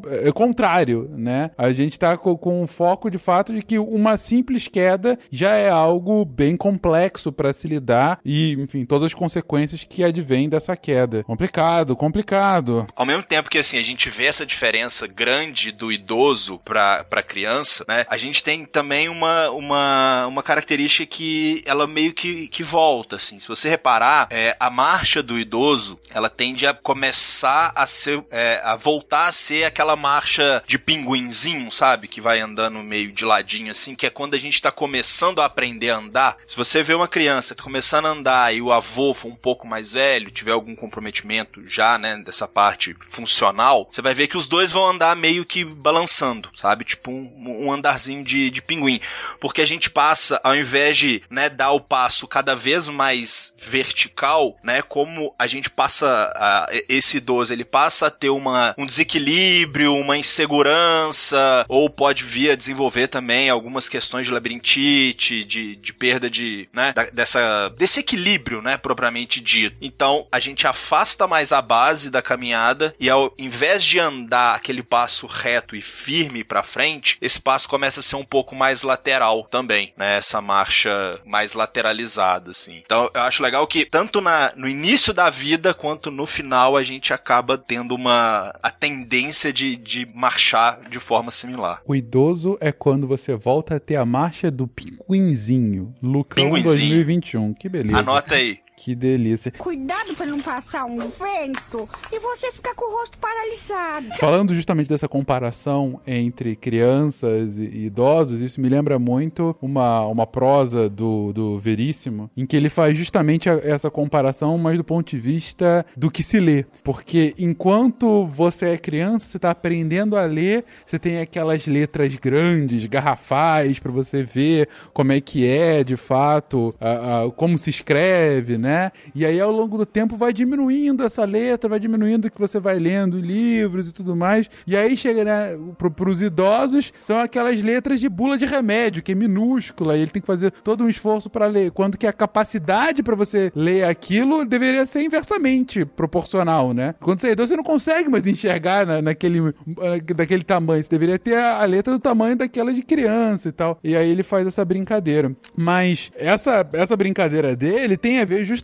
é, é contrário, né? A gente tá com, com o foco de fato de que uma simples queda já é algo bem complexo para se lidar e, enfim, todas as consequências que advêm dessa queda. Complicado, complicado. Ao mesmo tempo que assim a gente vê essa diferença grande do idoso para criança, né? A gente tem também uma, uma, uma característica que ela meio que, que volta, assim. Se você reparar, é, a marcha do idoso, ela tende a começar a ser, é, a voltar a ser aquela marcha de pinguinzinho, sabe? Que vai andando meio de ladinho, assim, que é quando a gente tá começando a aprender a andar. Se você vê uma criança tá começando a andar e o avô for um pouco mais velho, tiver algum comprometimento já, né, dessa parte funcional, você vai ver que os dois vão andar meio que balançando, sabe? Tipo um, um andarzinho de, de pinguim. Porque a gente passa, ao invés de, né, dar o passo cada vez mais vertical, né, como a gente passa, a, esse idoso, ele passa a ter uma, um desequilíbrio, uma insegurança, ou pode vir a desenvolver também algumas questões de labirintite, de, de perda de, né, da, dessa, desse equilíbrio, né, propriamente dito. Então, a gente afasta mais a base da caminhada e ao invés de andar aquele passo reto e firme para frente, esse passo começa a ser um pouco mais lateral também, né, essa marcha mais lateralizada, assim. Então, eu acho legal que tanto na, no início da vida quanto no final a gente acaba tendo uma a tendência de, de marchar de forma similar. O idoso é quando você volta a ter a marcha do pinguinzinho. Lucão Pinguinzinho. 2021. Que beleza. Anota aí. Que delícia. Cuidado pra não passar um vento e você ficar com o rosto paralisado. Falando justamente dessa comparação entre crianças e e idosos, isso me lembra muito uma, uma prosa do, do Veríssimo, em que ele faz justamente a- essa comparação, mas do ponto de vista do que se lê. Porque enquanto você é criança, você está aprendendo a ler, você tem aquelas letras grandes, garrafais, para você ver como é que é de fato, a- a- como se escreve, né? E aí ao longo do tempo vai diminuindo essa letra, vai diminuindo o que você vai lendo, livros e tudo mais. E aí chega, né, pro, pros idosos, são aquelas letras de bula de remédio, que é minúscula, e ele tem que fazer todo um esforço para ler. Quando que a capacidade para você ler aquilo deveria ser inversamente proporcional, né? Quando você é idoso, você não consegue mais enxergar na- naquele, eh, daquele tamanho. Você deveria ter a, a letra do tamanho daquela de criança e tal. E aí ele faz essa brincadeira. Mas essa, essa brincadeira dele tem a ver justamente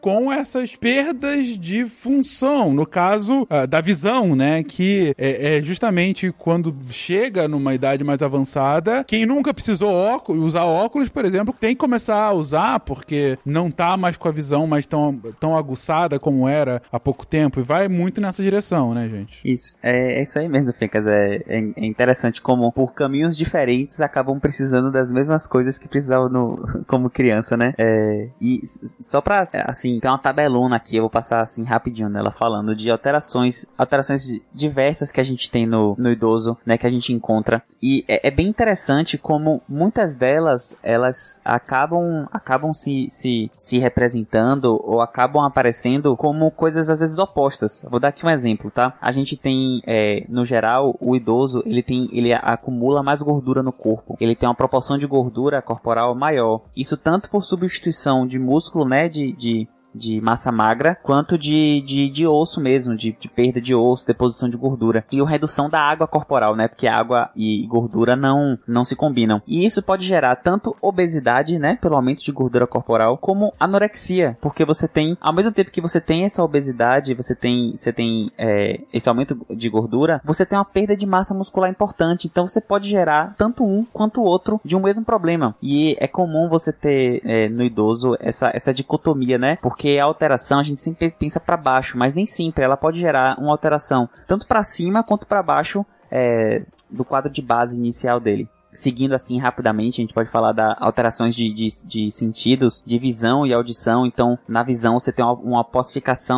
com essas perdas de função. No caso ah, da visão, né? Que é, é justamente quando chega numa idade mais avançada, quem nunca precisou óculos, usar óculos, por exemplo, tem que começar a usar porque não tá mais com a visão mais tão, tão aguçada como era há pouco tempo. E vai muito nessa direção, né, gente? Isso, é, é isso aí mesmo, Fencas. É, é, é interessante como, por caminhos diferentes, acabam precisando das mesmas coisas que precisavam no, como criança, né? É, e s- só pra, assim, tem uma tabelona aqui, eu vou passar assim rapidinho nela, falando de alterações, alterações diversas que a gente tem no, no idoso, né? Que a gente encontra. E é, é bem interessante como muitas delas, elas acabam, acabam se, se, se representando ou acabam aparecendo como coisas às vezes opostas. Vou dar aqui um exemplo, tá? A gente tem, é, no geral, o idoso, ele tem, ele acumula mais gordura no corpo. Ele tem uma proporção de gordura corporal maior. Isso tanto por substituição de músculo, né, de, de de massa magra, quanto de, de, de osso mesmo, de, de perda de osso, deposição de gordura. E a redução da água corporal, né? Porque água e gordura não, não se combinam. E isso pode gerar tanto obesidade, né? Pelo aumento de gordura corporal, como anorexia. Porque você tem, ao mesmo tempo que você tem essa obesidade, você tem, você tem é, esse aumento de gordura, você tem uma perda de massa muscular importante. Então você pode gerar tanto um quanto o outro de um mesmo problema. E é comum você ter é, no idoso essa, essa dicotomia, né? Porque a alteração a gente sempre pensa para baixo, mas nem sempre. Ela pode gerar uma alteração tanto para cima quanto para baixo é, do quadro de base inicial dele seguindo assim rapidamente, a gente pode falar da alterações de, de, de, sentidos, de visão e audição. Então, na visão você tem uma, uma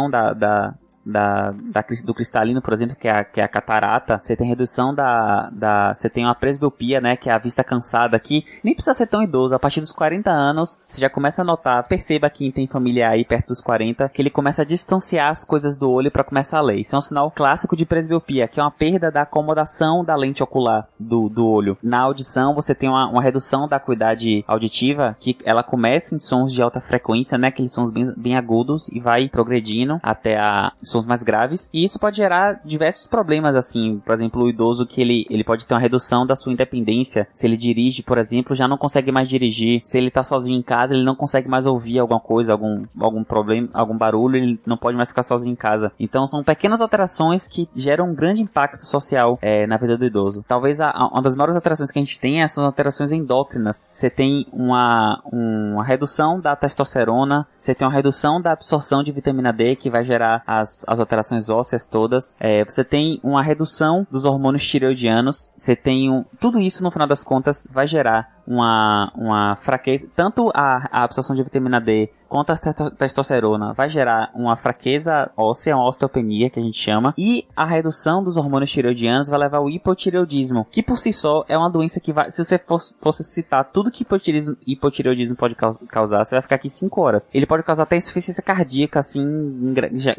da, da, da, da, do cristalino, por exemplo, que é a, que é a catarata, você tem redução da, da. Você tem uma presbiopia, né? Que é a vista cansada aqui. Nem precisa ser tão idoso. A partir dos 40 anos, você já começa a notar. Perceba quem tem familiar aí perto dos 40, que ele começa a distanciar as coisas do olho para começar a ler. Isso é um sinal clássico de presbiopia, que é uma perda da acomodação da lente ocular do, do olho. Na audição, você tem uma, uma redução da acuidade auditiva, que ela começa em sons de alta frequência, né? Aqueles sons bem, bem agudos e vai progredindo até a mais graves. E isso pode gerar diversos problemas, assim. Por exemplo, o idoso que ele, ele pode ter uma redução da sua independência. Se ele dirige, por exemplo, já não consegue mais dirigir. Se ele tá sozinho em casa, ele não consegue mais ouvir alguma coisa, algum, algum problema, algum barulho, ele não pode mais ficar sozinho em casa. Então são pequenas alterações que geram um grande impacto social é, na vida do idoso. Talvez a, a, uma das maiores alterações que a gente tem são alterações endócrinas. Você tem uma, uma redução da testosterona, você tem uma redução da absorção de vitamina D que vai gerar as as alterações ósseas todas. É, você tem uma redução dos hormônios tireoidianos. Você tem um, tudo isso no final das contas vai gerar uma, uma fraqueza, tanto a, a absorção de vitamina D quanto a testosterona vai gerar uma fraqueza óssea, uma osteopenia que a gente chama, e a redução dos hormônios tireoidianos vai levar ao hipotireoidismo, que por si só é uma doença que vai, se você fosse, citar tudo que hipotireoidismo, hipotireoidismo pode causar, você vai ficar aqui 5 horas. Ele pode causar até insuficiência cardíaca, assim, em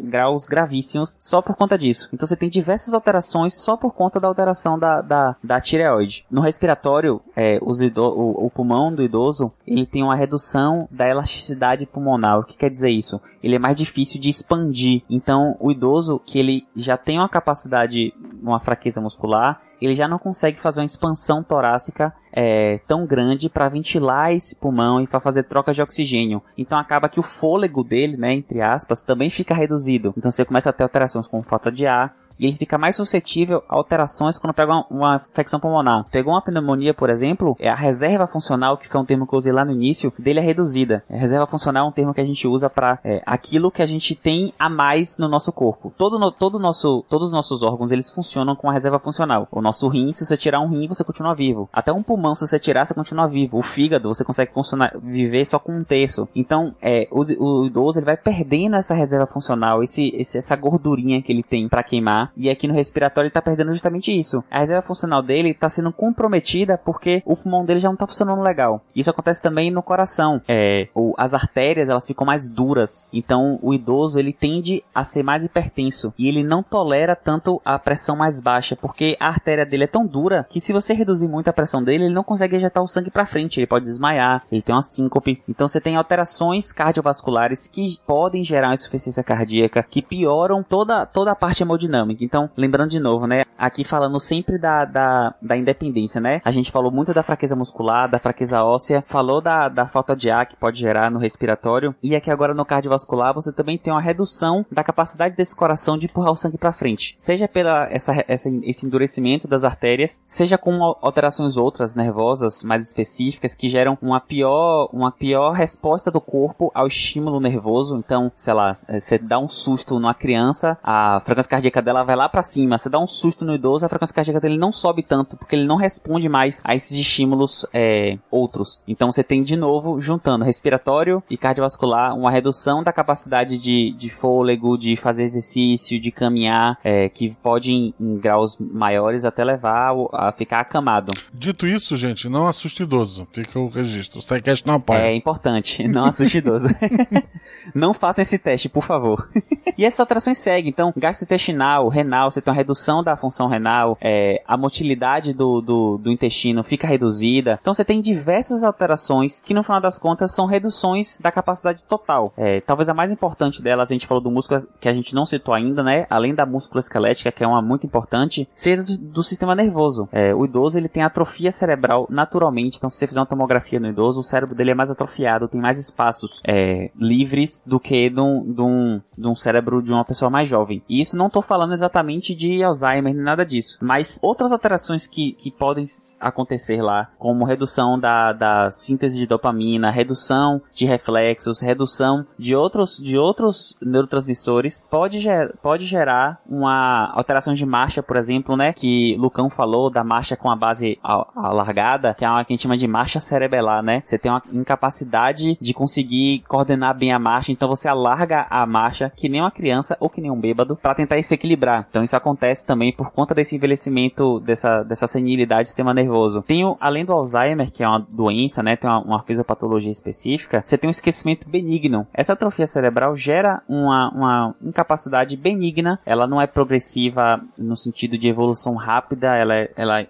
graus gravíssimos, só por conta disso. Então você tem diversas alterações só por conta da alteração da, da, da tireoide. No respiratório, é, os idosos o, o pulmão do idoso ele tem uma redução da elasticidade pulmonar. O que quer dizer isso? Ele é mais difícil de expandir. Então, o idoso que ele já tem uma capacidade, uma fraqueza muscular, ele já não consegue fazer uma expansão torácica é, tão grande para ventilar esse pulmão e para fazer troca de oxigênio. Então acaba que o fôlego dele, né, entre aspas, também fica reduzido. Então você começa a ter alterações com falta de ar, e ele fica mais suscetível a alterações quando pega uma, uma infecção pulmonar. Pegou uma pneumonia, por exemplo, é a reserva funcional, que foi um termo que eu usei lá no início, dele é reduzida. A reserva funcional é um termo que a gente usa para é, aquilo que a gente tem a mais no nosso corpo. Todo, no, todo nosso, todos os nossos órgãos, eles funcionam com a reserva funcional. O nosso rim, se você tirar um rim, você continua vivo. Até um pulmão, se você tirar, você continua vivo. O fígado, você consegue funcionar, viver só com um terço. Então, é, o, o idoso, ele vai perdendo essa reserva funcional, esse, esse essa gordurinha que ele tem para queimar e aqui no respiratório ele tá perdendo justamente isso. A reserva funcional dele tá sendo comprometida porque o pulmão dele já não tá funcionando legal. Isso acontece também no coração. É, o, as artérias elas ficam mais duras. Então o idoso ele tende a ser mais hipertenso e ele não tolera tanto a pressão mais baixa porque a artéria dele é tão dura que se você reduzir muito a pressão dele ele não consegue ejetar o sangue para frente. Ele pode desmaiar, ele tem uma síncope. Então você tem alterações cardiovasculares que podem gerar insuficiência cardíaca, que pioram toda, toda a parte hemodinâmica. Então, lembrando de novo, né? Aqui falando sempre da, da, da independência, né? A gente falou muito da fraqueza muscular, da fraqueza óssea, falou da, da falta de ar que pode gerar no respiratório. E aqui agora no cardiovascular, você também tem uma redução da capacidade desse coração de empurrar o sangue para frente. Seja pela essa, essa, esse endurecimento das artérias, seja com alterações outras nervosas mais específicas que geram uma pior, uma pior resposta do corpo ao estímulo nervoso. Então, sei lá, você dá um susto numa criança, a frequência cardíaca dela vai lá para cima, você dá um susto no idoso, a frequência cardíaca dele não sobe tanto, porque ele não responde mais a esses estímulos é, outros. Então você tem de novo, juntando respiratório e cardiovascular, uma redução da capacidade de, de fôlego, de fazer exercício, de caminhar, é, que pode em, em, graus maiores até levar a ficar acamado. Dito isso, gente, não assuste idoso. Fica o registro. O SciCast não apoia. É importante, não assuste idoso. Não façam esse teste, por favor. e essas alterações seguem. Então, gasto intestinal, renal, você tem uma redução da função renal, é, a motilidade do, do, do intestino fica reduzida. Então, você tem diversas alterações que, no final das contas, são reduções da capacidade total. É, talvez a mais importante delas, a gente falou do músculo que a gente não citou ainda, né? Além da músculo esquelética, que é uma muito importante, seja do, do sistema nervoso. É, o idoso ele tem atrofia cerebral naturalmente. Então, se você fizer uma tomografia no idoso, o cérebro dele é mais atrofiado, tem mais espaços é, livres do que de, um, de um cérebro de uma pessoa mais jovem. E isso não estou falando exatamente de Alzheimer nem nada disso, mas outras alterações que, que podem acontecer lá, como redução da, da síntese de dopamina, redução de reflexos, redução de outros, de outros neurotransmissores, pode, ger, pode gerar uma alteração de marcha, por exemplo, né, que Lucão falou da marcha com a base alargada, que é uma que a gente chama de marcha cerebelar, né? Você tem uma incapacidade de conseguir coordenar bem a marcha, então você alarga a marcha que nem uma criança ou que nem um bêbado para tentar se equilibrar. Então isso acontece também por conta desse envelhecimento, dessa, dessa senilidade do sistema nervoso. Tem, além do Alzheimer, que é uma doença, né? Tem uma, uma fisiopatologia específica, você tem um esquecimento benigno. Essa atrofia cerebral gera uma, uma incapacidade benigna, ela não é progressiva no sentido de evolução rápida, ela, é, ela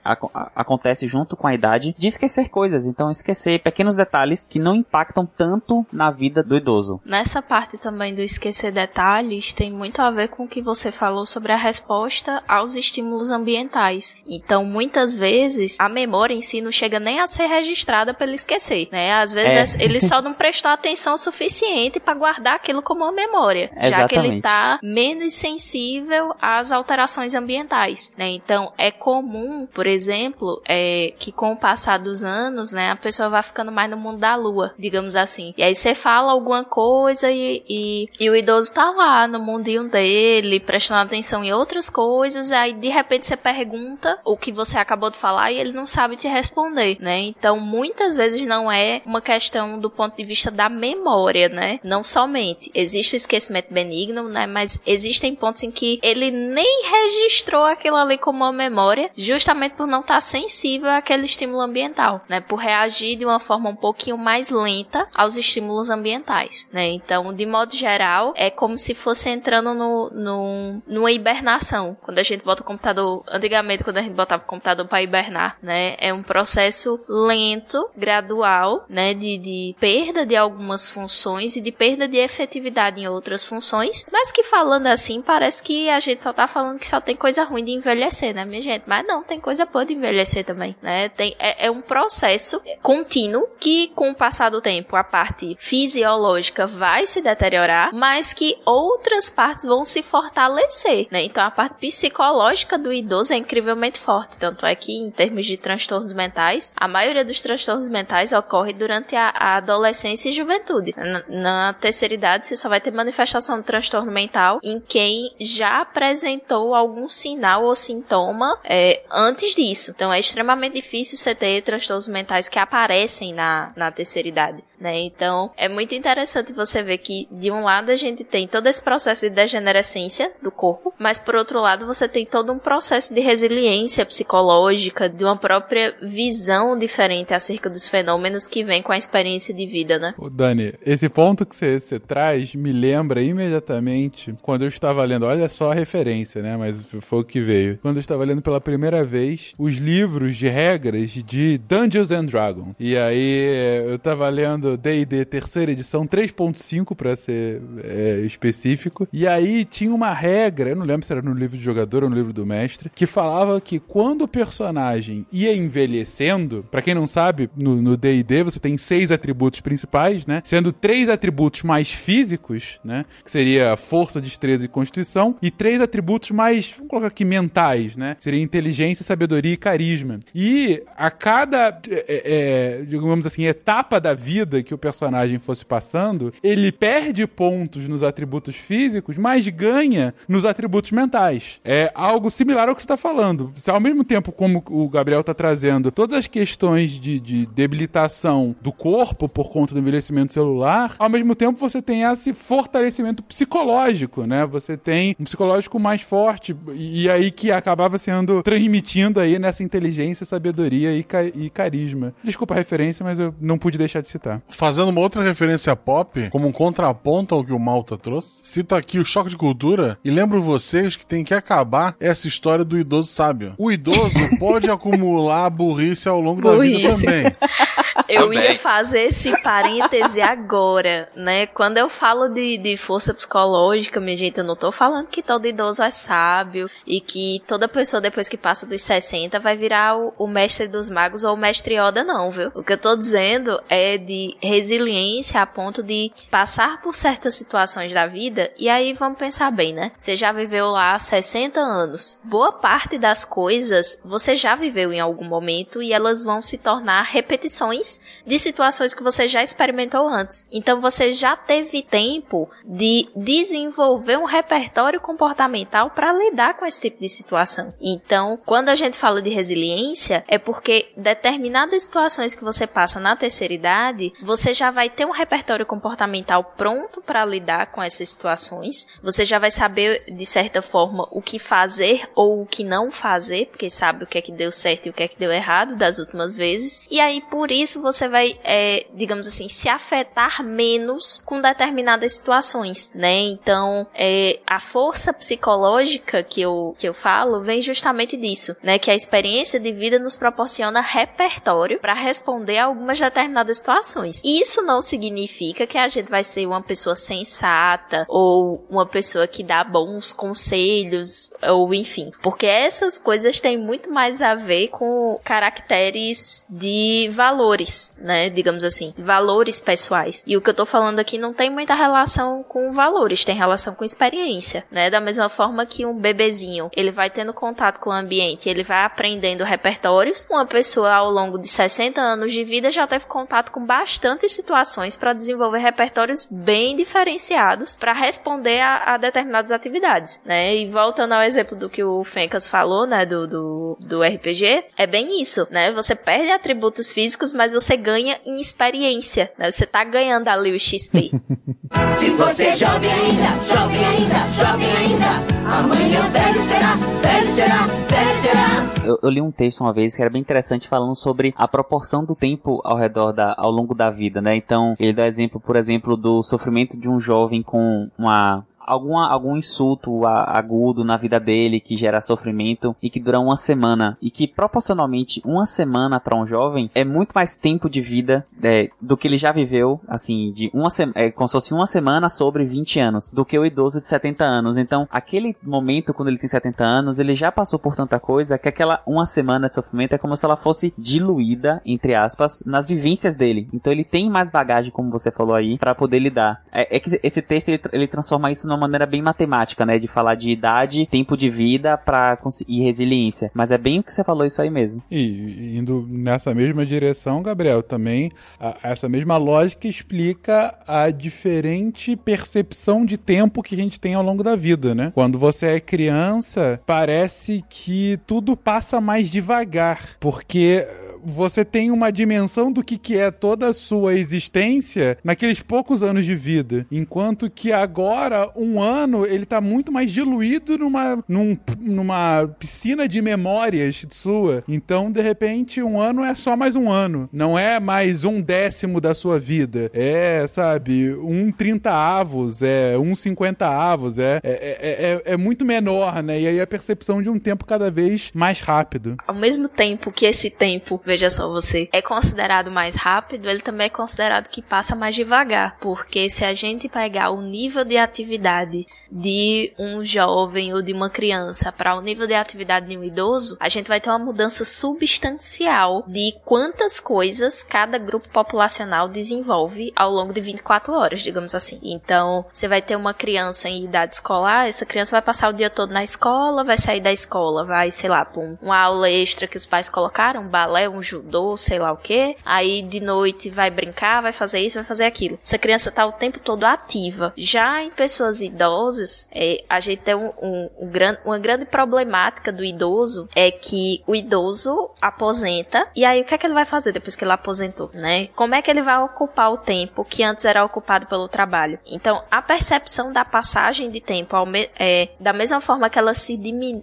acontece junto com a idade, de esquecer coisas. Então, esquecer pequenos detalhes que não impactam tanto na vida do idoso. Nessa parte também do esquecer detalhes, tem muito a ver com o que você falou sobre a resposta aos estímulos ambientais. Então, muitas vezes, a memória em si não chega nem a ser registrada para ele esquecer, né? Às vezes é. ele só não prestou atenção suficiente para guardar aquilo como uma memória, Exatamente. já que ele está menos sensível às alterações ambientais, né? Então, é comum, por exemplo, é, que com o passar dos anos, né, a pessoa vai ficando mais no mundo da lua, digamos assim. E aí você fala alguma coisa e, e, e o idoso tá lá no mundinho dele, prestando atenção em outras coisas, aí de repente você pergunta o que você acabou de falar e ele não sabe te responder, né? Então, muitas vezes não é uma questão do ponto de vista da memória, né? Não somente. Existe o esquecimento benigno, né? Mas existem pontos em que ele nem registrou aquilo ali como uma memória, justamente por não estar sensível àquele estímulo ambiental, né? Por reagir de uma forma um pouquinho mais lenta aos estímulos ambientais, né? Então, de modo geral, é como se fosse entrando no, no, numa hibernação. Quando a gente bota o computador, antigamente, quando a gente botava o computador para hibernar, né? É um processo lento, gradual, né? De, de perda de algumas funções e de perda de efetividade em outras funções, mas que falando assim, parece que a gente só tá falando que só tem coisa ruim de envelhecer, né, minha gente? Mas não, tem coisa boa de envelhecer também, né? Tem, é, é um processo contínuo que, com o passar do tempo, a parte fisiológica vai se deteriorar, mas que outras partes vão se fortalecer, né? Então a parte psicológica do idoso é incrivelmente forte, tanto é que em termos de transtornos mentais, a maioria dos transtornos mentais ocorre durante a, a adolescência e juventude. Na, na, terceira idade, você só vai ter manifestação do transtorno mental em quem já apresentou algum sinal ou sintoma é, antes disso. Então é extremamente difícil você ter transtornos mentais que aparecem na, na terceira idade. Né? Então, é muito interessante você ver que, de um lado, a gente tem todo esse processo de degenerescência do corpo, mas, por outro lado, você tem todo um processo de resiliência psicológica, de uma própria visão diferente acerca dos fenômenos que vem com a experiência de vida, né? Ô, Dani, esse ponto que você traz me lembra imediatamente quando eu estava lendo, olha só a referência, né? Mas foi o que veio. Quando eu estava lendo pela primeira vez os livros de regras de Dungeons and Dragons. E aí eu estava lendo do D&D terceira edição 3.5 para ser é, específico. E aí tinha uma regra, eu não lembro se era no livro de jogador ou no livro do mestre, que falava que quando o personagem ia envelhecendo, para quem não sabe, no D&D você tem seis atributos principais, né? Sendo três atributos mais físicos, né? Que seria força, destreza e constituição, e três atributos mais, vamos colocar aqui, mentais, né? Seria inteligência, sabedoria e carisma. E a cada, é, é, digamos assim, etapa da vida que o personagem fosse passando, ele perde pontos nos atributos físicos, mas ganha nos atributos mentais. É algo similar ao que você está falando. Ao mesmo tempo, como o Gabriel está trazendo todas as questões de, de debilitação do corpo por conta do envelhecimento celular, ao mesmo tempo você tem esse fortalecimento psicológico, né? Você tem um psicológico mais forte e aí que acabava sendo transmitindo aí nessa inteligência, sabedoria e, ca e carisma. Desculpa a referência, mas eu não pude deixar de citar. Fazendo uma outra referência pop, como um contraponto ao que o Malta trouxe, cito aqui o choque de cultura e lembro vocês que tem que acabar essa história do idoso sábio. O idoso pode acumular burrice ao longo da vida também. Eu Também. ia fazer esse parêntese agora, né? Quando eu falo de, de força psicológica, minha gente, eu não tô falando que todo idoso é sábio e que toda pessoa depois que passa dos 60 vai virar o, o mestre dos magos ou o mestre Yoda, não, viu? O que eu tô dizendo é de resiliência a ponto de passar por certas situações da vida e aí vamos pensar bem, né? Você já viveu lá 60 anos. Boa parte das coisas você já viveu em algum momento e elas vão se tornar repetições de situações que você já experimentou antes. Então você já teve tempo de desenvolver um repertório comportamental para lidar com esse tipo de situação. Então, quando a gente fala de resiliência, é porque determinadas situações que você passa na terceira idade, você já vai ter um repertório comportamental pronto para lidar com essas situações. Você já vai saber de certa forma o que fazer ou o que não fazer, porque sabe o que é que deu certo e o que é que deu errado das últimas vezes. E aí por isso você vai, é, digamos assim, se afetar menos com determinadas situações, né? Então, é, a força psicológica que eu, que eu falo vem justamente disso, né? Que a experiência de vida nos proporciona repertório para responder a algumas determinadas situações. Isso não significa que a gente vai ser uma pessoa sensata ou uma pessoa que dá bons conselhos ou enfim, porque essas coisas têm muito mais a ver com caracteres de valores, né? Digamos assim, valores pessoais. E o que eu tô falando aqui não tem muita relação com valores, tem relação com experiência, né? Da mesma forma que um bebezinho, ele vai tendo contato com o ambiente, ele vai aprendendo repertórios. Uma pessoa ao longo de 60 anos de vida já teve contato com bastantes situações para desenvolver repertórios bem diferenciados para responder a, a determinadas atividades, né? E voltando ao exemplo do que o Fencas falou, né, do, do, do RPG, é bem isso, né? Você perde atributos físicos, mas você ganha em experiência, né? Você tá ganhando ali o XP. Se você é jovem ainda, jovem ainda, jovem ainda, amanhã velho será, velho será, velho será. Eu, eu li um texto uma vez que era bem interessante falando sobre a proporção do tempo ao redor da, ao longo da vida, né? Então, ele dá exemplo, por exemplo, do sofrimento de um jovem com uma alguma, algum insulto agudo na vida dele que gera sofrimento e que dura uma semana e que proporcionalmente uma semana para um jovem é muito mais tempo de vida é, do que ele já viveu, assim, de uma semana, é como se fosse uma semana sobre 20 anos, do que o idoso de 70 anos. Então, aquele momento quando ele tem 70 anos, ele já passou por tanta coisa que aquela uma semana de sofrimento é como se ela fosse diluída, entre aspas, nas vivências dele. Então, ele tem mais bagagem, como você falou aí, para poder lidar. É, é que esse texto ele, ele transforma isso numa maneira bem matemática, né, de falar de idade, tempo de vida para conseguir resiliência. Mas é bem o que você falou isso aí mesmo. E indo nessa mesma direção, Gabriel, também a- essa mesma lógica explica a diferente percepção de tempo que a gente tem ao longo da vida, né? Quando você é criança, parece que tudo passa mais devagar, porque você tem uma dimensão do que, que é toda a sua existência naqueles poucos anos de vida. Enquanto que agora, um ano, ele tá muito mais diluído numa, num- numa piscina de memórias sua. Então, de repente, um ano é só mais um ano. Não é mais um décimo da sua vida. É, sabe, um 30 avos, é um 50 avos, é, é, é, é- é muito menor, né? E aí a percepção de um tempo cada vez mais rápido. Ao mesmo tempo que esse tempo, veja só você, é considerado mais rápido, ele também é considerado que passa mais devagar. Porque se a gente pegar o nível de atividade de um jovem ou de uma criança para o nível de atividade de um idoso, a gente vai ter uma mudança substancial de quantas coisas cada grupo populacional desenvolve ao longo de 24 horas, digamos assim. Então, você vai ter uma criança em idade escolar, essa criança vai passar o dia todo na escola, vai sair da escola, vai, sei lá, um- uma aula extra que os pais colocaram, um balé, um judô, sei lá o que. Aí de noite vai brincar, vai fazer isso, vai fazer aquilo. Essa criança tá o tempo todo ativa. Já em pessoas idosas, é, a gente tem um, um- um gran- uma grande problemática do idoso é que o idoso aposenta e aí o que é que ele vai fazer depois que ele aposentou, né? Como é que ele vai ocupar o tempo que antes era ocupado pelo trabalho? Então, a percepção da passagem de tempo é, da mesma forma que ela se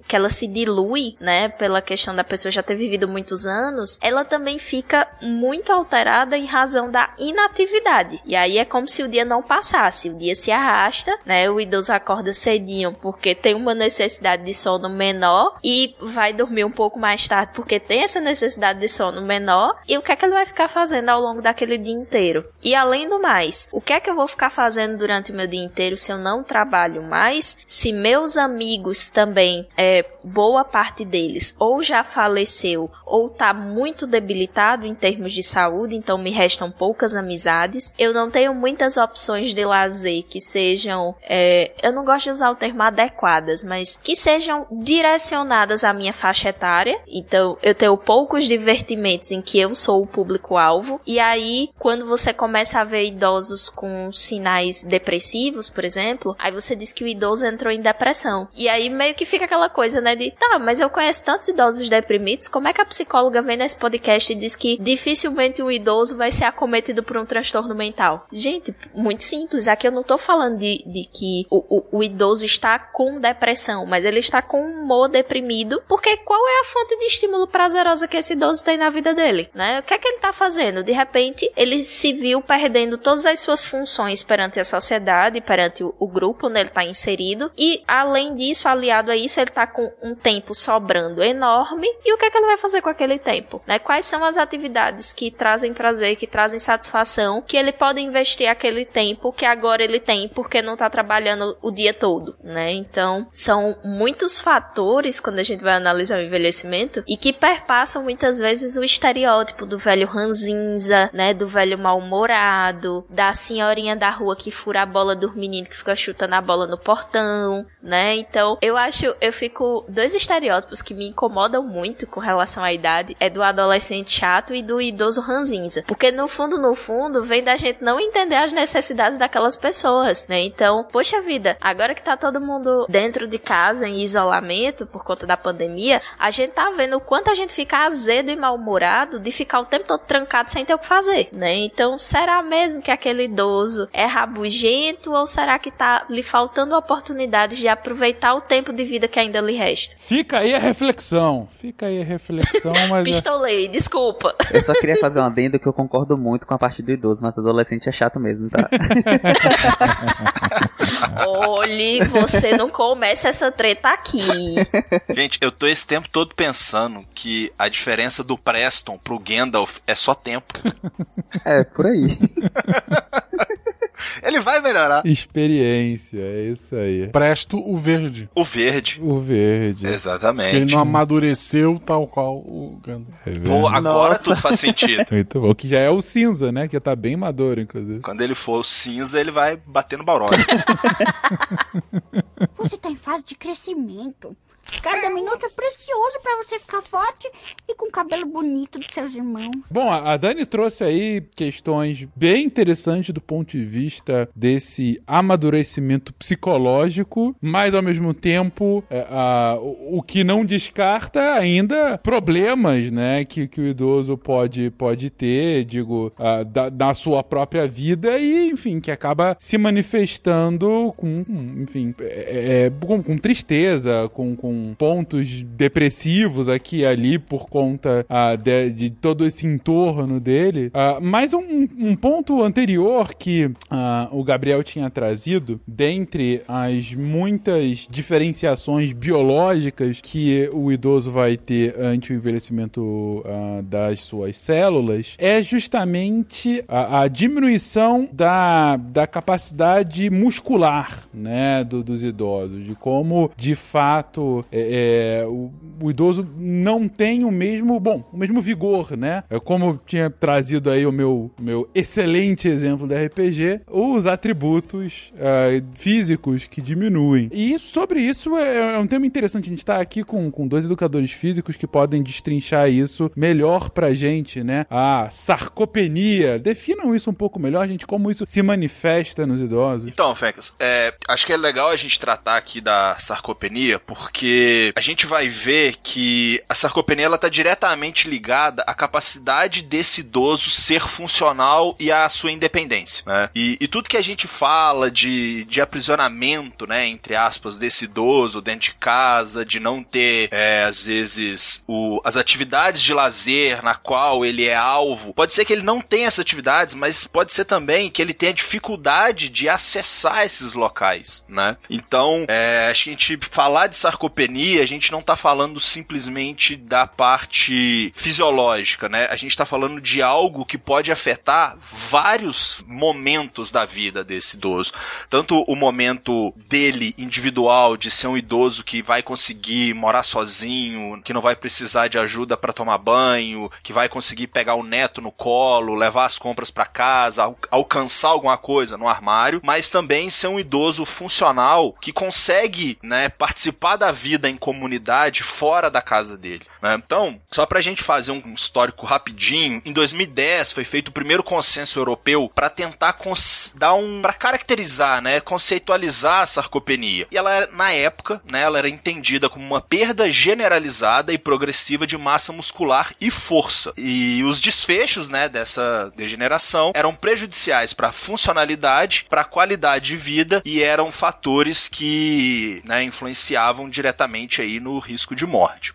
que ela se dilui, né, pela questão da pessoa já ter vivido muitos anos, ela também fica muito alterada em razão da inatividade. E aí é como se o dia não passasse, o dia se arrasta, né? O idoso acorda cedinho porque tem uma necessidade de sono menor e vai dormir um pouco mais tarde porque tem essa necessidade de sono menor. E o que é que ele vai ficar fazendo ao longo daquele dia inteiro? E além do mais, o que é que eu vou ficar fazendo durante o meu dia inteiro se eu não trabalho mais? Se meus amigos também, é, boa parte deles ou já faleceu ou tá muito debilitado em termos de saúde, então me restam poucas amizades. Eu não tenho muitas opções de lazer que sejam, é, eu não gosto de usar o termo adequadas, mas que sejam direcionadas à minha faixa etária. Então eu tenho poucos divertimentos em que eu sou o público-alvo. E aí, quando você começa a ver idosos com sinais depressivos, por exemplo, aí você diz que o idoso entrou em depressão. E aí meio que fica aquela coisa, né, de tá, mas eu conheço tantos idosos deprimidos, como é que a psicóloga vem nesse podcast diz que dificilmente um idoso vai ser acometido por um transtorno mental? Gente, muito simples. Aqui eu não tô falando de, de que o, o, o idoso está com depressão, mas ele está com um humor deprimido, porque qual é a fonte de estímulo prazerosa que esse idoso tem na vida dele, né? O que é que ele tá fazendo? De repente, ele se viu perdendo todas as suas funções perante a sociedade, perante o, o grupo onde ele tá inserido, e além disso, aliado a isso, ele tá com um tempo sobrando enorme, e o que é que ele vai fazer com aquele tempo, né? Quais são as atividades que trazem prazer, que trazem satisfação, que ele pode investir aquele tempo que agora ele tem porque não tá trabalhando o dia todo, né? Então, são muitos fatores quando a gente vai analisar o envelhecimento e que perpassam muitas vezes o estereótipo do velho ranzinza, né? Do velho mal-humorado, da senhorinha da rua que fura a bola do menino que fica chutando a bola no portão, né? Então, eu acho, eu fico dois estereótipos que me incomodam muito com relação à idade é do adolescente chato e do idoso ranzinza, porque no fundo, no fundo, vem da gente não entender as necessidades daquelas pessoas, né? Então, poxa vida, agora que tá todo mundo dentro de casa em isolamento por conta da pandemia, a gente tá vendo o quanto a gente fica azedo e mal-humorado de ficar o tempo todo trancado sem ter o que fazer, né? Então, será mesmo que aquele idoso é rabugento ou será que tá lhe faltando oportunidades de aproveitar o tempo de vida que ainda lhe resta? Fica aí a reflexão. Fica aí a reflexão, mas. Pistolei, desculpa. Eu só queria fazer um adendo que eu concordo muito com a parte do idoso, mas adolescente é chato mesmo, tá? Olhe, você não começa essa treta aqui. Gente, eu tô esse tempo todo pensando que a diferença do Preston pro Gandalf é só tempo. É, por aí. Ele vai melhorar. Experiência, é isso aí. Presto o verde. O verde. O verde. Exatamente. Que ele não amadureceu tal qual o Gandalf. É Pô, agora Nossa. tudo faz sentido. Muito bom. Que já é o cinza, né? Que tá bem maduro, inclusive. Quando ele for o cinza, ele vai bater no Balrog. Você tá em fase de crescimento. Cada minuto é precioso pra você ficar forte e com o cabelo bonito dos seus irmãos. Bom, a a Dani trouxe aí questões bem interessantes do ponto de vista desse amadurecimento psicológico, mas ao mesmo tempo é, a- o, o que não descarta ainda problemas, né, que, que o idoso pode, pode ter, digo, ah, da, da sua própria vida e, enfim, que acaba se manifestando com, enfim, é, é, com, com tristeza, com, com pontos depressivos aqui e ali por conta ah, de, de todo esse entorno dele. Ah, mas um, um ponto anterior que ah, o Gabriel tinha trazido, dentre as muitas diferenciações biológicas que o idoso vai ter ante o envelhecimento ah, das suas células, é justamente a, a diminuição da, da capacidade muscular né, do- dos idosos, de como de fato é, é, o, o idoso não tem o mesmo, bom, o mesmo vigor, né? É como eu tinha trazido aí o meu, meu excelente exemplo da RPG, os atributos ah, físicos que diminuem. E sobre isso é, é um tema interessante. A gente está aqui com, com dois educadores físicos que podem destrinchar isso melhor pra gente, né? A sarcopenia. Definam isso um pouco melhor, gente, como isso se manifesta nos idosos. Então, Fecas, é, acho que é legal a gente tratar aqui da sarcopenia, porque a gente vai ver que a sarcopenia ela tá diretamente ligada à capacidade desse idoso ser funcional e à sua independência, né? E, e tudo que a gente fala de, de aprisionamento, né, entre aspas, desse idoso dentro de casa, de não ter, é, às vezes, o, as atividades de lazer na qual ele é alvo, pode ser que ele não tenha essas atividades, mas pode ser também que ele tenha dificuldade de acessar esses locais, né? Então, é, acho que a gente falar de sarcopenia, a gente não tá falando simplesmente da parte fisiológica, né? A gente tá falando de algo que pode afetar vários momentos da vida desse idoso. Tanto o momento dele individual, de ser um idoso que vai conseguir morar sozinho, que não vai precisar de ajuda para tomar banho, que vai conseguir pegar o neto no colo, levar as compras para casa, al alcançar alguma coisa no armário, mas também ser um idoso funcional que consegue, né, participar da vida em comunidade fora da casa dele. Né? Então, só pra gente fazer um histórico rapidinho, em 2010 foi feito o primeiro consenso europeu para tentar dar um para caracterizar, né, conceitualizar a sarcopenia. E ela na época, né, ela era entendida como uma perda generalizada e progressiva de massa muscular e força. E os desfechos, né, dessa degeneração eram prejudiciais para a funcionalidade, para a qualidade de vida e eram fatores que, né, influenciavam diretamente aí no risco de morte.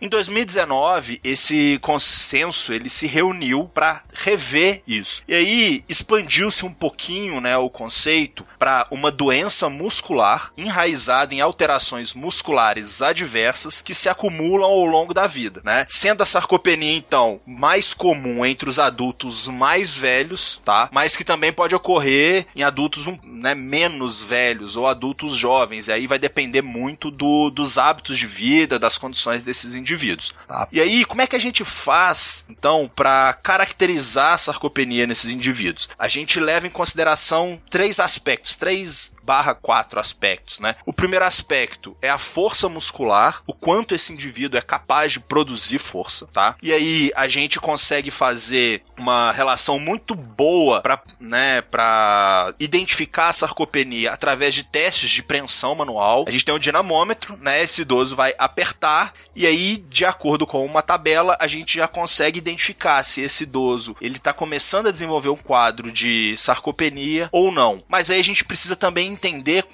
Em 2019, esse consenso ele se reuniu para rever isso. E aí expandiu-se um pouquinho, né, o conceito para uma doença muscular enraizada em alterações musculares adversas que se acumulam ao longo da vida, né? Sendo a sarcopenia então mais comum entre os adultos mais velhos, tá? Mas que também pode ocorrer em adultos né, menos velhos ou adultos jovens. E aí vai depender muito do, dos hábitos de vida, das condições desses indivíduos. Tá? E aí, como é que a gente faz, então, para caracterizar a sarcopenia nesses indivíduos? A gente leva em consideração três aspectos, três barra quatro aspectos, né? O primeiro aspecto é a força muscular, o quanto esse indivíduo é capaz de produzir força, tá? E aí a gente consegue fazer uma relação muito boa para, né, para identificar a sarcopenia através de testes de preensão manual. A gente tem um dinamômetro, né? Esse idoso vai apertar e aí, de acordo com uma tabela, a gente já consegue identificar se esse idoso ele está começando a desenvolver um quadro de sarcopenia ou não. Mas aí a gente precisa também entender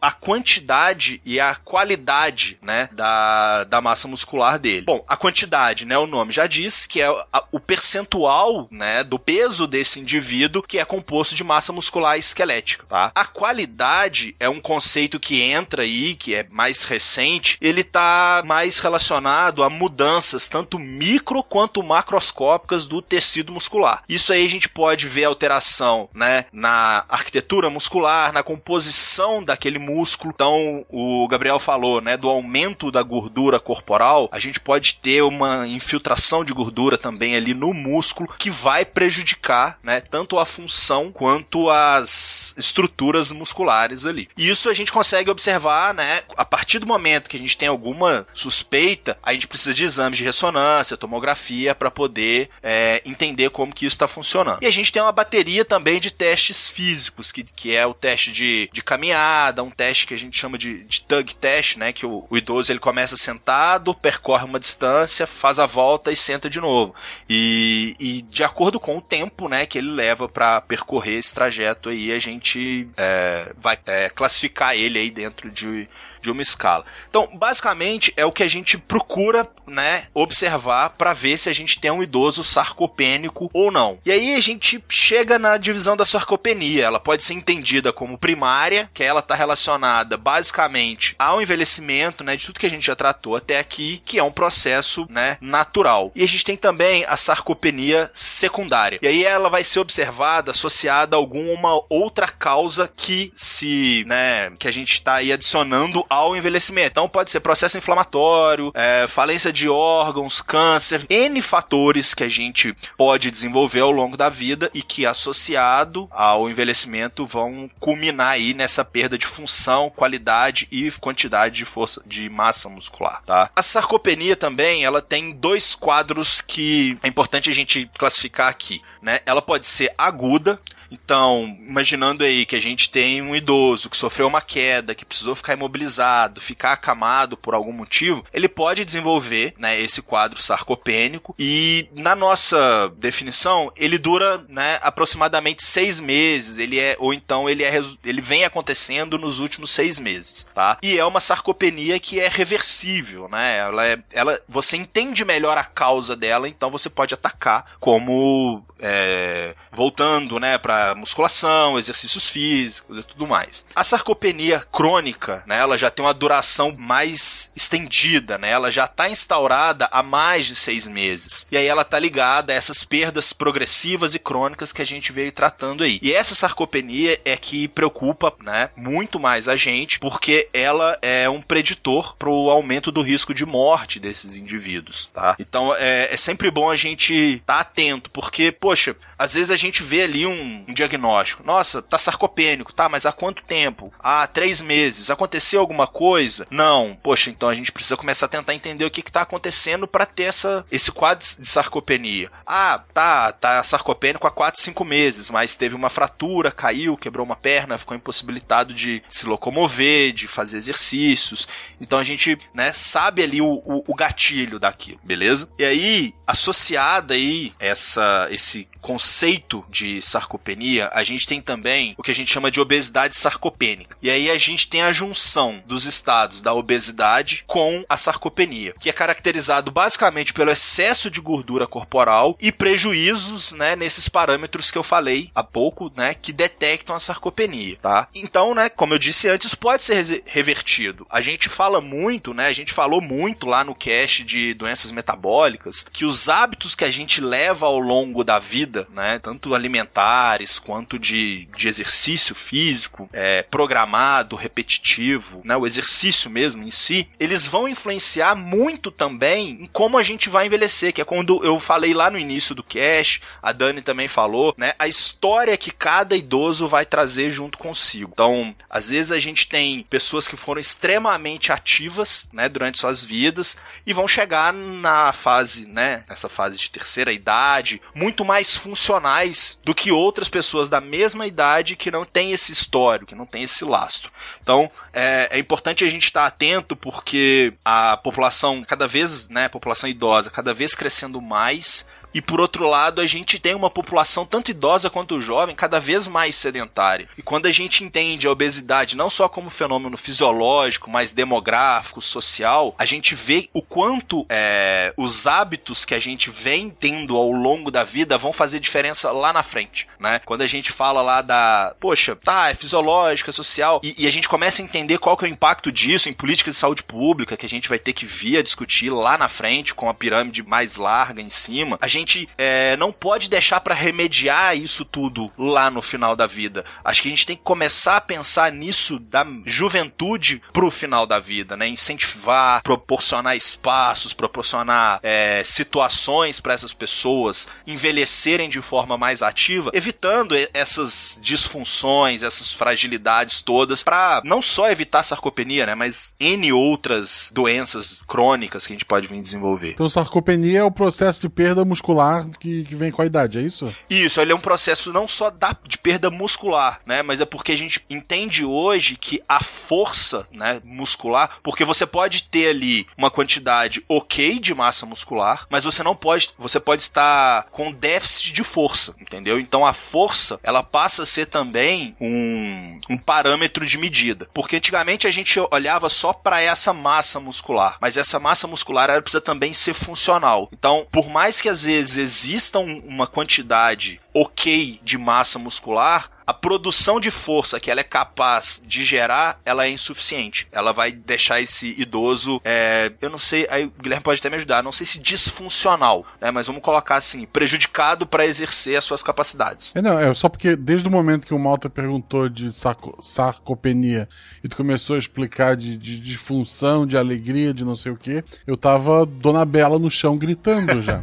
a quantidade e a qualidade, né, da, da massa muscular dele. Bom, a quantidade, né, o nome já diz que é o percentual, né, do peso desse indivíduo que é composto de massa muscular esquelética, tá? A qualidade é um conceito que entra aí, que é mais recente, ele tá mais relacionado a mudanças tanto micro quanto macroscópicas do tecido muscular. Isso aí a gente pode ver alteração, né, na arquitetura muscular, na composição composição daquele músculo. Então, o Gabriel falou, né, do aumento da gordura corporal, a gente pode ter uma infiltração de gordura também ali no músculo que vai prejudicar, né, tanto a função quanto as estruturas musculares ali. E isso a gente consegue observar, né, a partir do momento que a gente tem alguma suspeita, a gente precisa de exames de ressonância, tomografia para poder é, entender como que isso está funcionando. E a gente tem uma bateria também de testes físicos, que, que é o teste de, de caminhada, um teste que a gente chama de, de tug test, né? Que o, o, idoso ele começa sentado, percorre uma distância, faz a volta e senta de novo. E, e de acordo com o tempo, né, que ele leva para percorrer esse trajeto aí, a gente é, vai é, classificar ele aí dentro de de uma escala. Então, basicamente é o que a gente procura, né, observar para ver se a gente tem um idoso sarcopênico ou não. E aí a gente chega na divisão da sarcopenia. Ela pode ser entendida como primária, que ela está relacionada basicamente ao envelhecimento, né, de tudo que a gente já tratou até aqui, que é um processo, né, natural. E a gente tem também a sarcopenia secundária. E aí ela vai ser observada associada a alguma outra causa que se, né, que a gente está aí adicionando ao envelhecimento. Então pode ser processo inflamatório, é, falência de órgãos, câncer, N fatores que a gente pode desenvolver ao longo da vida e que associado ao envelhecimento vão culminar aí nessa perda de função, qualidade e quantidade de força de massa muscular, tá? A sarcopenia também, ela tem dois quadros que é importante a gente classificar aqui, né? Ela pode ser aguda, então, imaginando aí que a gente tem um idoso que sofreu uma queda, que precisou ficar imobilizado, ficar acamado por algum motivo, ele pode desenvolver, né, esse quadro sarcopênico e na nossa definição ele dura, né, aproximadamente seis meses. Ele é ou então ele é ele vem acontecendo nos últimos seis meses, tá? E é uma sarcopenia que é reversível, né? Ela é, ela você entende melhor a causa dela, então você pode atacar como é, voltando, né, para musculação, exercícios físicos e tudo mais. A sarcopenia crônica, né, ela já tem uma duração mais estendida, né, ela já está instaurada há mais de seis meses. E aí ela tá ligada a essas perdas progressivas e crônicas que a gente veio tratando aí. E essa sarcopenia é que preocupa, né, muito mais a gente, porque ela é um preditor para o aumento do risco de morte desses indivíduos, tá? Então é, é sempre bom a gente estar tá atento, porque, poxa, às vezes a gente vê ali um, um, diagnóstico. Nossa, tá sarcopênico, tá, mas há quanto tempo? Ah, três meses. Aconteceu alguma coisa? Não. Poxa, então a gente precisa começar a tentar entender o que, que tá acontecendo para ter essa, esse quadro de sarcopenia. Ah, tá, tá sarcopênico há quatro, cinco meses, mas teve uma fratura, caiu, quebrou uma perna, ficou impossibilitado de se locomover, de fazer exercícios. Então a gente, né, sabe ali o, o, o gatilho daquilo, beleza? E aí, associada aí essa, esse conceito de sarcopenia, a gente tem também o que a gente chama de obesidade sarcopênica. E aí a gente tem a junção dos estados da obesidade com a sarcopenia, que é caracterizado basicamente pelo excesso de gordura corporal e prejuízos, né, nesses parâmetros que eu falei há pouco, né, que detectam a sarcopenia, tá? Então, né, como eu disse antes, pode ser revertido. A gente fala muito, né, a gente falou muito lá no cast de doenças metabólicas que os hábitos que a gente leva ao longo da vida vida, né? Tanto alimentares quanto de, de exercício físico, é, programado, repetitivo, né? O exercício mesmo em si, eles vão influenciar muito também em como a gente vai envelhecer, que é quando eu falei lá no início do cast, a Dani também falou, né? A história que cada idoso vai trazer junto consigo. Então, às vezes a gente tem pessoas que foram extremamente ativas, né, durante suas vidas e vão chegar na fase, né, nessa fase de terceira idade, muito mais funcionais do que outras pessoas da mesma idade que não tem esse histórico, que não tem esse lastro. Então, é, é importante a gente estar atento porque a população, cada vez, né, população idosa, cada vez crescendo mais, e por outro lado, a gente tem uma população tanto idosa quanto jovem cada vez mais sedentária. E quando a gente entende a obesidade não só como fenômeno fisiológico, mas demográfico, social, a gente vê o quanto é, os hábitos que a gente vem tendo ao longo da vida vão fazer diferença lá na frente, né? Quando a gente fala lá da, poxa, tá, é fisiológico, é social, e, e a gente começa a entender qual que é o impacto disso em políticas de saúde pública que a gente vai ter que vir a discutir lá na frente com a pirâmide mais larga em cima, a gente gente é, não pode deixar para remediar isso tudo lá no final da vida. Acho que a gente tem que começar a pensar nisso da juventude pro final da vida, né? Incentivar, proporcionar espaços, proporcionar é, situações para essas pessoas envelhecerem de forma mais ativa, evitando essas disfunções, essas fragilidades todas, para não só evitar sarcopenia, né? Mas N outras doenças crônicas que a gente pode vir desenvolver. Então, sarcopenia é o processo de perda muscular muscular que, que vem com a idade, é isso? Isso, ele é um processo não só da, de perda muscular, né? Mas é porque a gente entende hoje que a força, né, muscular, porque você pode ter ali uma quantidade ok de massa muscular, mas você não pode, você pode estar com déficit de força, entendeu? Então a força, ela passa a ser também um, um parâmetro de medida. Porque antigamente a gente olhava só para essa massa muscular, mas essa massa muscular ela precisa também ser funcional. Então, por mais que às vezes vezes existam uma quantidade ok de massa muscular, a produção de força que ela é capaz de gerar, ela é insuficiente. Ela vai deixar esse idoso, é, eu não sei, aí o Guilherme pode até me ajudar, não sei se disfuncional, né, mas vamos colocar assim, prejudicado para exercer as suas capacidades. É, não, é só porque desde o momento que o Malta perguntou de sarco, sarcopenia e tu começou a explicar de, de, de função, de alegria, de não sei o que, eu tava Dona Bela no chão gritando já.